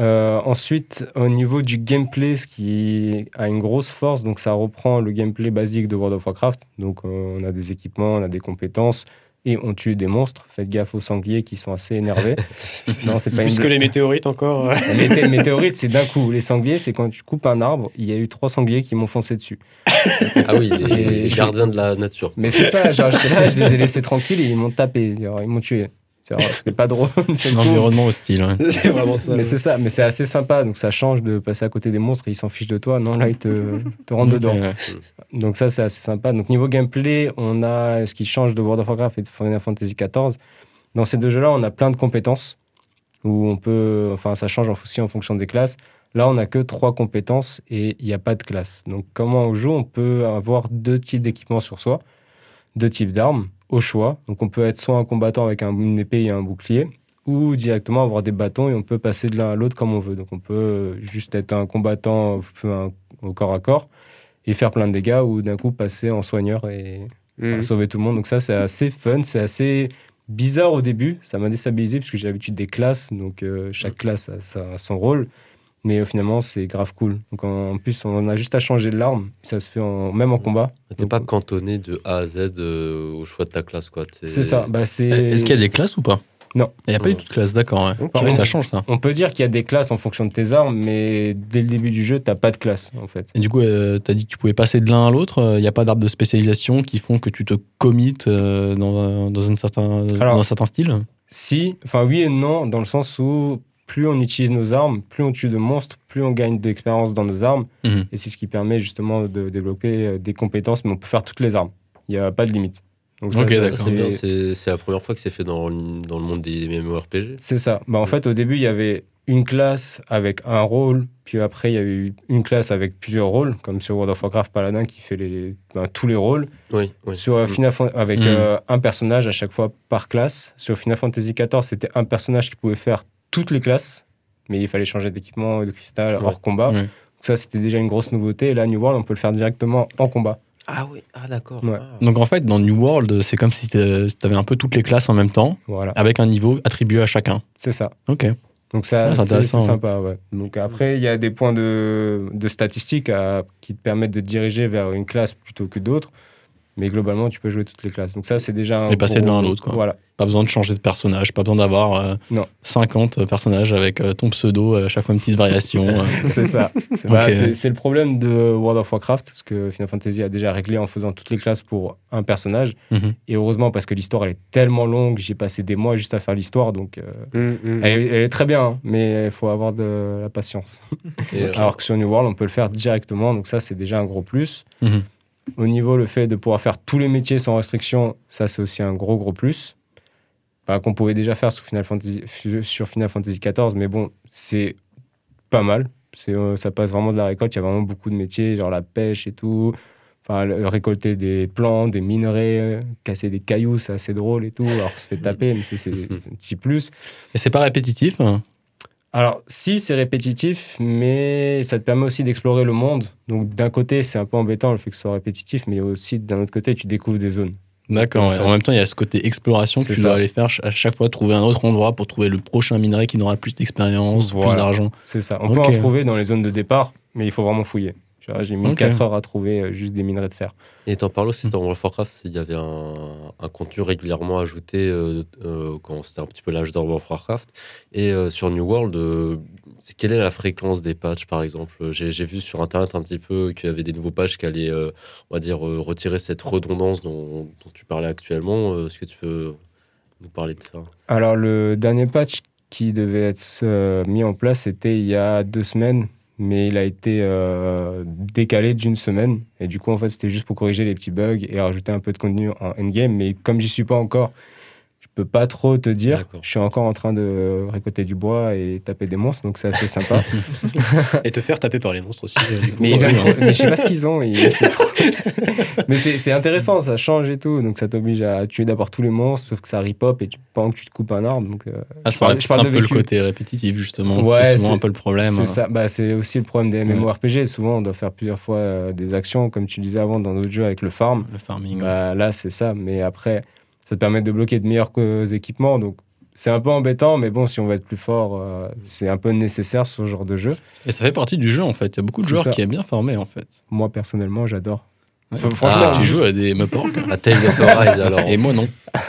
Euh, ensuite, au niveau du gameplay, ce qui a une grosse force, donc ça reprend le gameplay basique de World of Warcraft. Donc euh, on a des équipements, on a des compétences, et on tue des monstres. Faites gaffe aux sangliers qui sont assez énervés. non, c'est pas Plus que les météorites encore. les météorites, c'est d'un coup. Les sangliers, c'est quand tu coupes un arbre, il y a eu trois sangliers qui m'ont foncé dessus. ah oui, les, gardiens de la nature. Mais c'est ça, genre, là, je les ai laissés tranquilles et ils m'ont tapé. ils m'ont tué. C'était pas drôle. C'est un environnement hostile. C'est vraiment ça. Mais c'est ça, mais c'est assez sympa. Donc ça change de passer à côté des monstres et ils s'en fichent de toi. Non, là, ils te, te rentrent dedans. Donc ça, c'est assez sympa. Donc niveau gameplay, on a ce qui change de World of Warcraft et de Final Fantasy XIV. Dans ces deux jeux-là, on a plein de compétences où on peut. Enfin, ça change aussi en fonction des classes. Là, on n'a que trois compétences et il n'y a pas de classe. Donc, comment on joue On peut avoir deux types d'équipements sur soi, deux types d'armes au choix. Donc, on peut être soit un combattant avec un, une épée et un bouclier, ou directement avoir des bâtons et on peut passer de l'un à l'autre comme on veut. Donc, on peut juste être un combattant au corps à corps et faire plein de dégâts, ou d'un coup passer en soigneur et Mhm. sauver tout le monde. Donc, ça, c'est assez fun, c'est assez bizarre au début. Ça m'a déstabilisé parce que j'ai l'habitude des classes. Donc, euh, chaque classe a, son rôle. Mais euh, finalement, c'est grave cool. Donc, en, en plus, on a juste à changer de l'arme. Ça se fait en- même en combat. T'es pas cantonné de A à Z euh, au choix de ta classe, quoi. C'est ça. Bah, c'est... Est-ce qu'il y a des classes ou pas? Non. Il n'y a pas tout de classe, d'accord. ouais. Ok. Oui, ça change ça. On peut dire qu'il y a des classes en fonction de tes armes, mais dès le début du jeu, t'as pas de classe, en fait. Et du coup, euh, tu as dit que tu pouvais passer de l'un à l'autre. Il n'y a pas d'arbre de spécialisation qui font que tu te commites euh, dans, un, dans, un certain, Alors- dans un certain style? Si, enfin oui et non, dans le sens où plus on utilise nos armes, plus on tue de monstres, plus on gagne d'expérience dans nos armes. Mhm. Et c'est ce qui permet justement de développer euh, des compétences, mais on peut faire toutes les armes. Il n'y a pas de limite. Donc c'est- la première fois que c'est fait dans, le- dans le monde des MMORPG. C'est ça. Bah, en fait, au début, il y avait une classe avec un rôle, puis après, il y a eu une classe avec plusieurs rôles, comme sur World of Warcraft Paladin qui fait les, ben, tous les rôles. Oui, oui. Sur Final Fan- avec Mm. euh, un personnage à chaque fois par classe. Sur Final Fantasy XIV, c'était un personnage qui pouvait faire toutes les classes, mais il fallait changer d'équipement et de cristal hors combat. Ouais. Donc ça, c'était déjà une grosse nouveauté. Et là, New World, on peut le faire directement en combat. Ah oui, ah d'accord. Ouais. Ah. Donc en fait, dans New World, c'est comme si tu avais un peu toutes les classes en même temps, Voilà, avec un niveau attribué à chacun. c'est ça. Ok. Donc ça, Ah, c'est ouais. sympa, ouais. Donc après, il y a des points de, de statistiques à- qui te permettent de te diriger vers une classe plutôt que d'autres. Mais globalement, tu peux jouer toutes les classes. Donc ça, c'est déjà un Et passer de l'un à l'autre, quoi. Voilà, Pas besoin de changer de personnage, pas besoin d'avoir euh, Non. 50 personnages avec euh, ton pseudo, euh, à chaque fois une petite variation. euh. c'est ça. C'est bah, c'est- le problème de World of Warcraft, parce que Final Fantasy a déjà réglé en faisant toutes les classes pour un personnage. Mhm. Et heureusement, parce que l'histoire, elle est tellement longue, j'ai passé des mois juste à faire l'histoire. Donc, euh, Mhm, mhm. elle, est- elle est très bien, hein, mais il faut avoir de la patience. Et, euh, Alors que sur New World, on peut le faire directement. Donc ça, c'est déjà un gros plus. Mhm. Au niveau, le fait de pouvoir faire tous les métiers sans restriction, ça, c'est aussi un gros, gros plus. Bah, Qu'on pouvait déjà faire sur Final Fantasy, XIV, mais bon, c'est pas mal. C'est, euh, ça passe vraiment de la récolte. Il y a vraiment beaucoup de métiers, genre la pêche et tout. Enfin, récolter des plantes, des minerais, casser des cailloux, c'est assez drôle et tout. Alors, on se fait taper, mais c'est un petit plus. Et c'est pas répétitif. hein? Alors, si, c'est répétitif, mais ça te permet aussi d'explorer le monde. Donc, d'un côté, c'est un peu embêtant le fait que ce soit répétitif, mais aussi, d'un autre côté, tu découvres des zones. D'accord. Ouais. En même temps, il y a ce côté exploration que tu ça. dois aller faire à chaque fois, trouver un autre endroit pour trouver le prochain minerai qui n'aura plus d'expérience, plus d'argent. C'est ça. On peut en trouver dans les zones de départ, mais il faut vraiment fouiller. Tu vois, J'ai mis Ok. 4 heures à trouver euh, juste des minerais de fer. Et t'en parles aussi dans World of Warcraft, il y avait un, un contenu régulièrement ajouté euh, euh, quand c'était un petit peu l'âge d'or World of Warcraft. Et euh, sur New World, euh, quelle est la fréquence des patchs par exemple? J'ai j'ai vu sur internet un petit peu qu'il y avait des nouveaux patchs qui allaient, euh, on va dire, euh, retirer cette redondance dont, dont tu parlais actuellement. Euh, Est-ce que tu peux nous parler de ça? Alors, le dernier patch qui devait être euh, mis en place, c'était il y a deux semaines, mais il a été euh, décalé d'une semaine. Et du coup, en fait, c'était juste pour corriger les petits bugs et rajouter un peu de contenu en endgame. Mais comme j'y suis pas encore, peux pas trop te dire. Je suis encore en train de récolter du bois et taper des monstres, donc c'est assez sympa. Et te faire taper par les monstres aussi. euh, mais, je sais pas ce qu'ils ont. c'est trop- mais c'est c'est intéressant, ça change et tout. Donc ça t'oblige à tuer d'abord tous les monstres, sauf que ça ripop et tu, pendant que tu te coupes un arbre. Donc, euh, Ah, je parle- répète je parle un de peu le côté répétitif, justement, Ouais, est souvent c'est- un peu le problème. C'est ça. Bah, c'est aussi le problème des Ouais. MMORPG. Souvent, on doit faire plusieurs fois euh, des actions, comme tu disais avant dans d'autres jeux avec le farm. Le farming. ouais. Bah, là, c'est ça. Mais après, ça te permet de bloquer de meilleurs équipements. Donc, c'est un peu embêtant, mais bon, si on veut être plus fort, euh, c'est un peu nécessaire ce genre de jeu. Et ça fait partie du jeu, en fait. Il y a beaucoup de joueurs ça. qui aiment bien farmer, en fait. Moi, personnellement, j'adore. Ouais. Ah, franchement, tu juste- joues à des Muppork À Tales of Arise alors Et moi, non.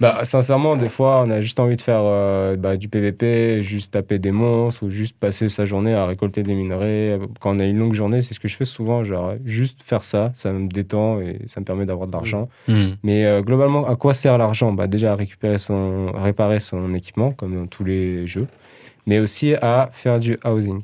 Bah, sincèrement, des fois, on a juste envie de faire euh, bah, du PVP, juste taper des monstres ou juste passer sa journée à récolter des minerais. Quand on a une longue journée, c'est ce que je fais souvent. Genre, juste faire ça, ça me détend et ça me permet d'avoir de l'argent. Hmm. Mais euh, globalement, à quoi sert l'argent? Bah, Déjà à récupérer son, à réparer son équipement, comme dans tous les jeux, mais aussi à faire du housing.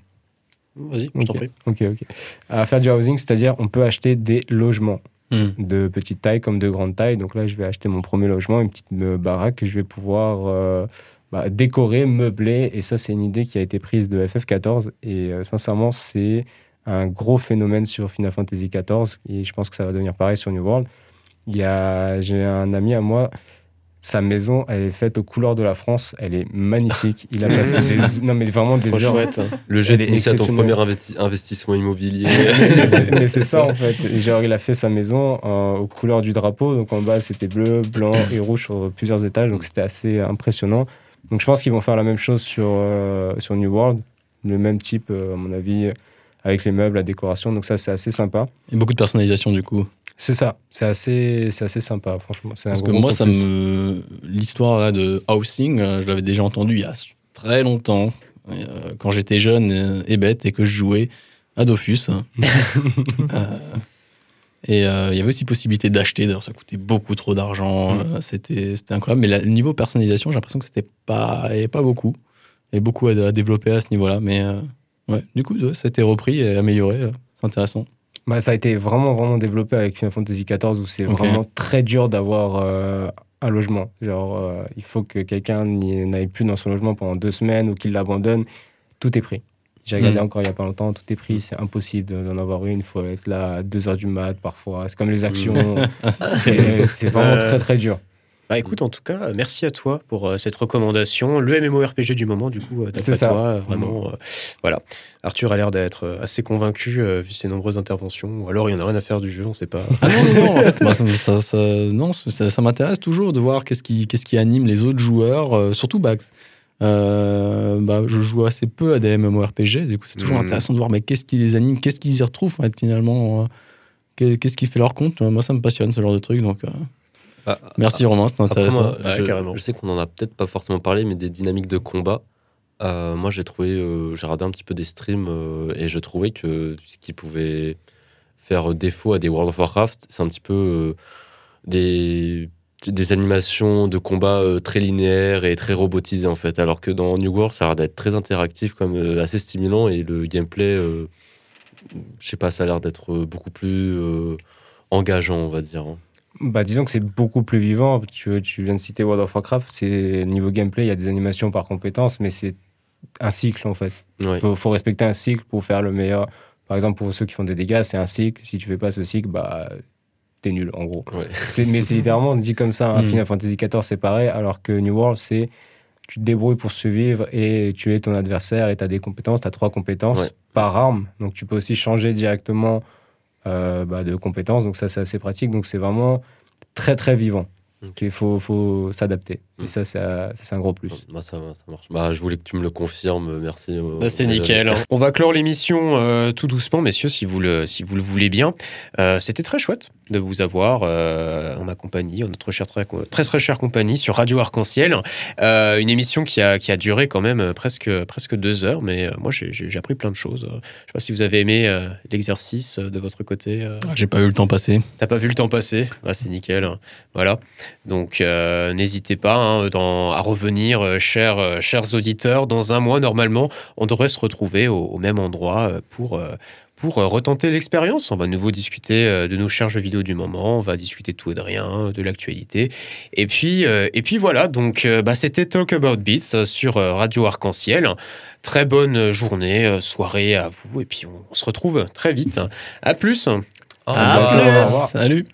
Vas-y, je t'en prie. Ok, ok. À faire du housing, c'est-à-dire on peut acheter des logements Hmm. de petite taille comme de grande taille. Donc là, je vais acheter mon premier logement, une petite baraque que je vais pouvoir euh, bah, décorer, meubler. Et ça, c'est une idée qui a été prise de FF14. Et euh, sincèrement, c'est un gros phénomène sur Final Fantasy XIV. Et je pense que ça va devenir pareil sur New World. J'ai un ami à moi, sa maison, elle est faite aux couleurs de la France. Elle est magnifique. Il a passé des, non mais vraiment des heures. chouette. Le jet à ton premier investi- investissement immobilier. mais c'est- mais c'est ça en fait. Et Genre, il a fait sa maison euh, aux couleurs du drapeau. Donc en bas, c'était bleu, blanc et rouge sur plusieurs étages. Donc c'était assez impressionnant. Donc je pense qu'ils vont faire la même chose sur, euh, sur New World. Le même type, euh, à mon avis, avec les meubles, la décoration. Donc ça, c'est assez sympa. Et beaucoup de personnalisation du coup. C'est ça. C'est assez, c'est assez sympa, franchement. Parce que moi, ça plus. me. L'histoire de Housing, euh, je l'avais déjà entendu il y a très longtemps, euh, quand j'étais jeune et bête et que je jouais à Dofus. Euh, et euh, il y avait aussi possibilité d'acheter, d'ailleurs, ça coûtait beaucoup trop d'argent. Mm. C'était c'était incroyable. Mais le niveau personnalisation, j'ai l'impression que c'était pas, avait pas beaucoup. Avait beaucoup à, à développer à ce niveau-là. Mais euh, ouais, du coup, ouais, ça a été repris et amélioré. C'est intéressant. Bah, ça a été vraiment, vraiment développé avec Final Fantasy XIV où c'est vraiment très dur d'avoir euh, un logement. Genre, euh, il faut que quelqu'un n'aille plus dans son logement pendant deux semaines ou qu'il l'abandonne. Tout est pris. J'ai regardé Mm. encore il n'y a pas longtemps, tout est pris, c'est impossible de- d'en avoir une. Il faut être là à 2 heures du mat parfois. C'est comme les actions. c'est c'est vraiment Euh, très, très dur. Bah écoute, en tout cas, euh, merci à toi pour euh, cette recommandation. Le MMORPG du moment, du coup, euh, d'après C'est ça. toi, vraiment. euh, voilà. Arthur a l'air d'être assez convaincu vu ses nombreuses interventions. Ou alors il n'y en a rien à faire du jeu, on sait pas. Ah non, non, non, en fait, ça, me- ça- ça- non, ça, ça m'intéresse toujours de voir qu'est-ce qui, qu'est-ce qui anime les autres joueurs, surtout Bax. Euh, bah, je joue assez peu à des MMORPG, du coup, c'est toujours Mhm. intéressant de voir mais qu'est-ce qui les anime, qu'est-ce qu'ils y retrouvent finalement, euh, qu'est- qu'est-ce qui fait leur compte. Moi, ça me passionne ce genre de truc, donc euh, Ah, merci Romain, c'était intéressant. moi, Ouais, je, carrément. je sais qu'on en a peut-être pas forcément parlé, mais des dynamiques de combat. euh, moi, j'ai trouvé, euh, j'ai regardé un petit peu des streams euh, et je trouvais que ce qui pouvait faire défaut à des World of Warcraft, c'est un petit peu euh, des, des animations de combat euh, très linéaires et très robotisées en fait. Alors que dans New World, ça a l'air d'être très interactif, comme euh, assez stimulant et le gameplay, euh, je sais pas, ça a l'air d'être beaucoup plus euh, engageant, on va dire. hein. Bah, disons que c'est beaucoup plus vivant. Tu, tu viens de citer World of Warcraft. C'est niveau gameplay, il y a des animations par compétence, mais c'est un cycle en fait. Ouais. Il faut, faut respecter un cycle pour faire le meilleur. Par exemple, pour ceux qui font des dégâts, c'est un cycle. Si tu fais pas ce cycle, bah, t'es nul en gros. Ouais. Mais c'est littéralement dit comme ça. hein. Mm. Final Fantasy XIV, c'est pareil. Alors que New World, c'est tu te débrouilles pour survivre et tu es ton adversaire et tu as des compétences. Tu as trois compétences Ouais. par arme. Donc tu peux aussi changer directement bah, de compétences. Donc ça, c'est assez pratique. Donc c'est vraiment très, très vivant. Ok. Il faut, faut s'adapter. Mm. Et ça, c'est euh, ça, c'est un gros plus. Bah, ça, ça marche. Bah, je voulais que tu me le confirmes. Merci. euh, Bah, c'est nickel. On va clore l'émission euh, tout doucement, messieurs, si vous le, si vous le voulez bien. Euh, C'était très chouette de vous avoir euh, en ma compagnie, en notre chère, très, très très chère compagnie sur Radio Arc-en-Ciel. Euh, une émission qui a, qui a duré quand même presque, presque deux heures, mais euh, moi j'ai- appris plein de choses. Je sais pas si vous avez aimé euh, l'exercice de votre côté. euh. J'ai pas eu le temps passer. T'as pas vu le temps passer? Ah, C'est nickel. Voilà. Donc, euh, n'hésitez pas hein, dans- à revenir, euh, chers, euh, chers auditeurs. Dans un mois, normalement, on devrait se retrouver au, au même endroit euh, pour, euh, pour retenter l'expérience. On va à nouveau discuter euh, de nos jeux vidéo du moment. On va discuter de tout et de rien, de l'actualité. Et puis, euh, et puis voilà. Donc, euh, bah, c'était Talk About Beats sur euh, Radio Arc-en-Ciel. Très bonne journée, euh, soirée à vous. Et puis, on, on se retrouve très vite. À plus. Au À. Au plus. revoir. Salut.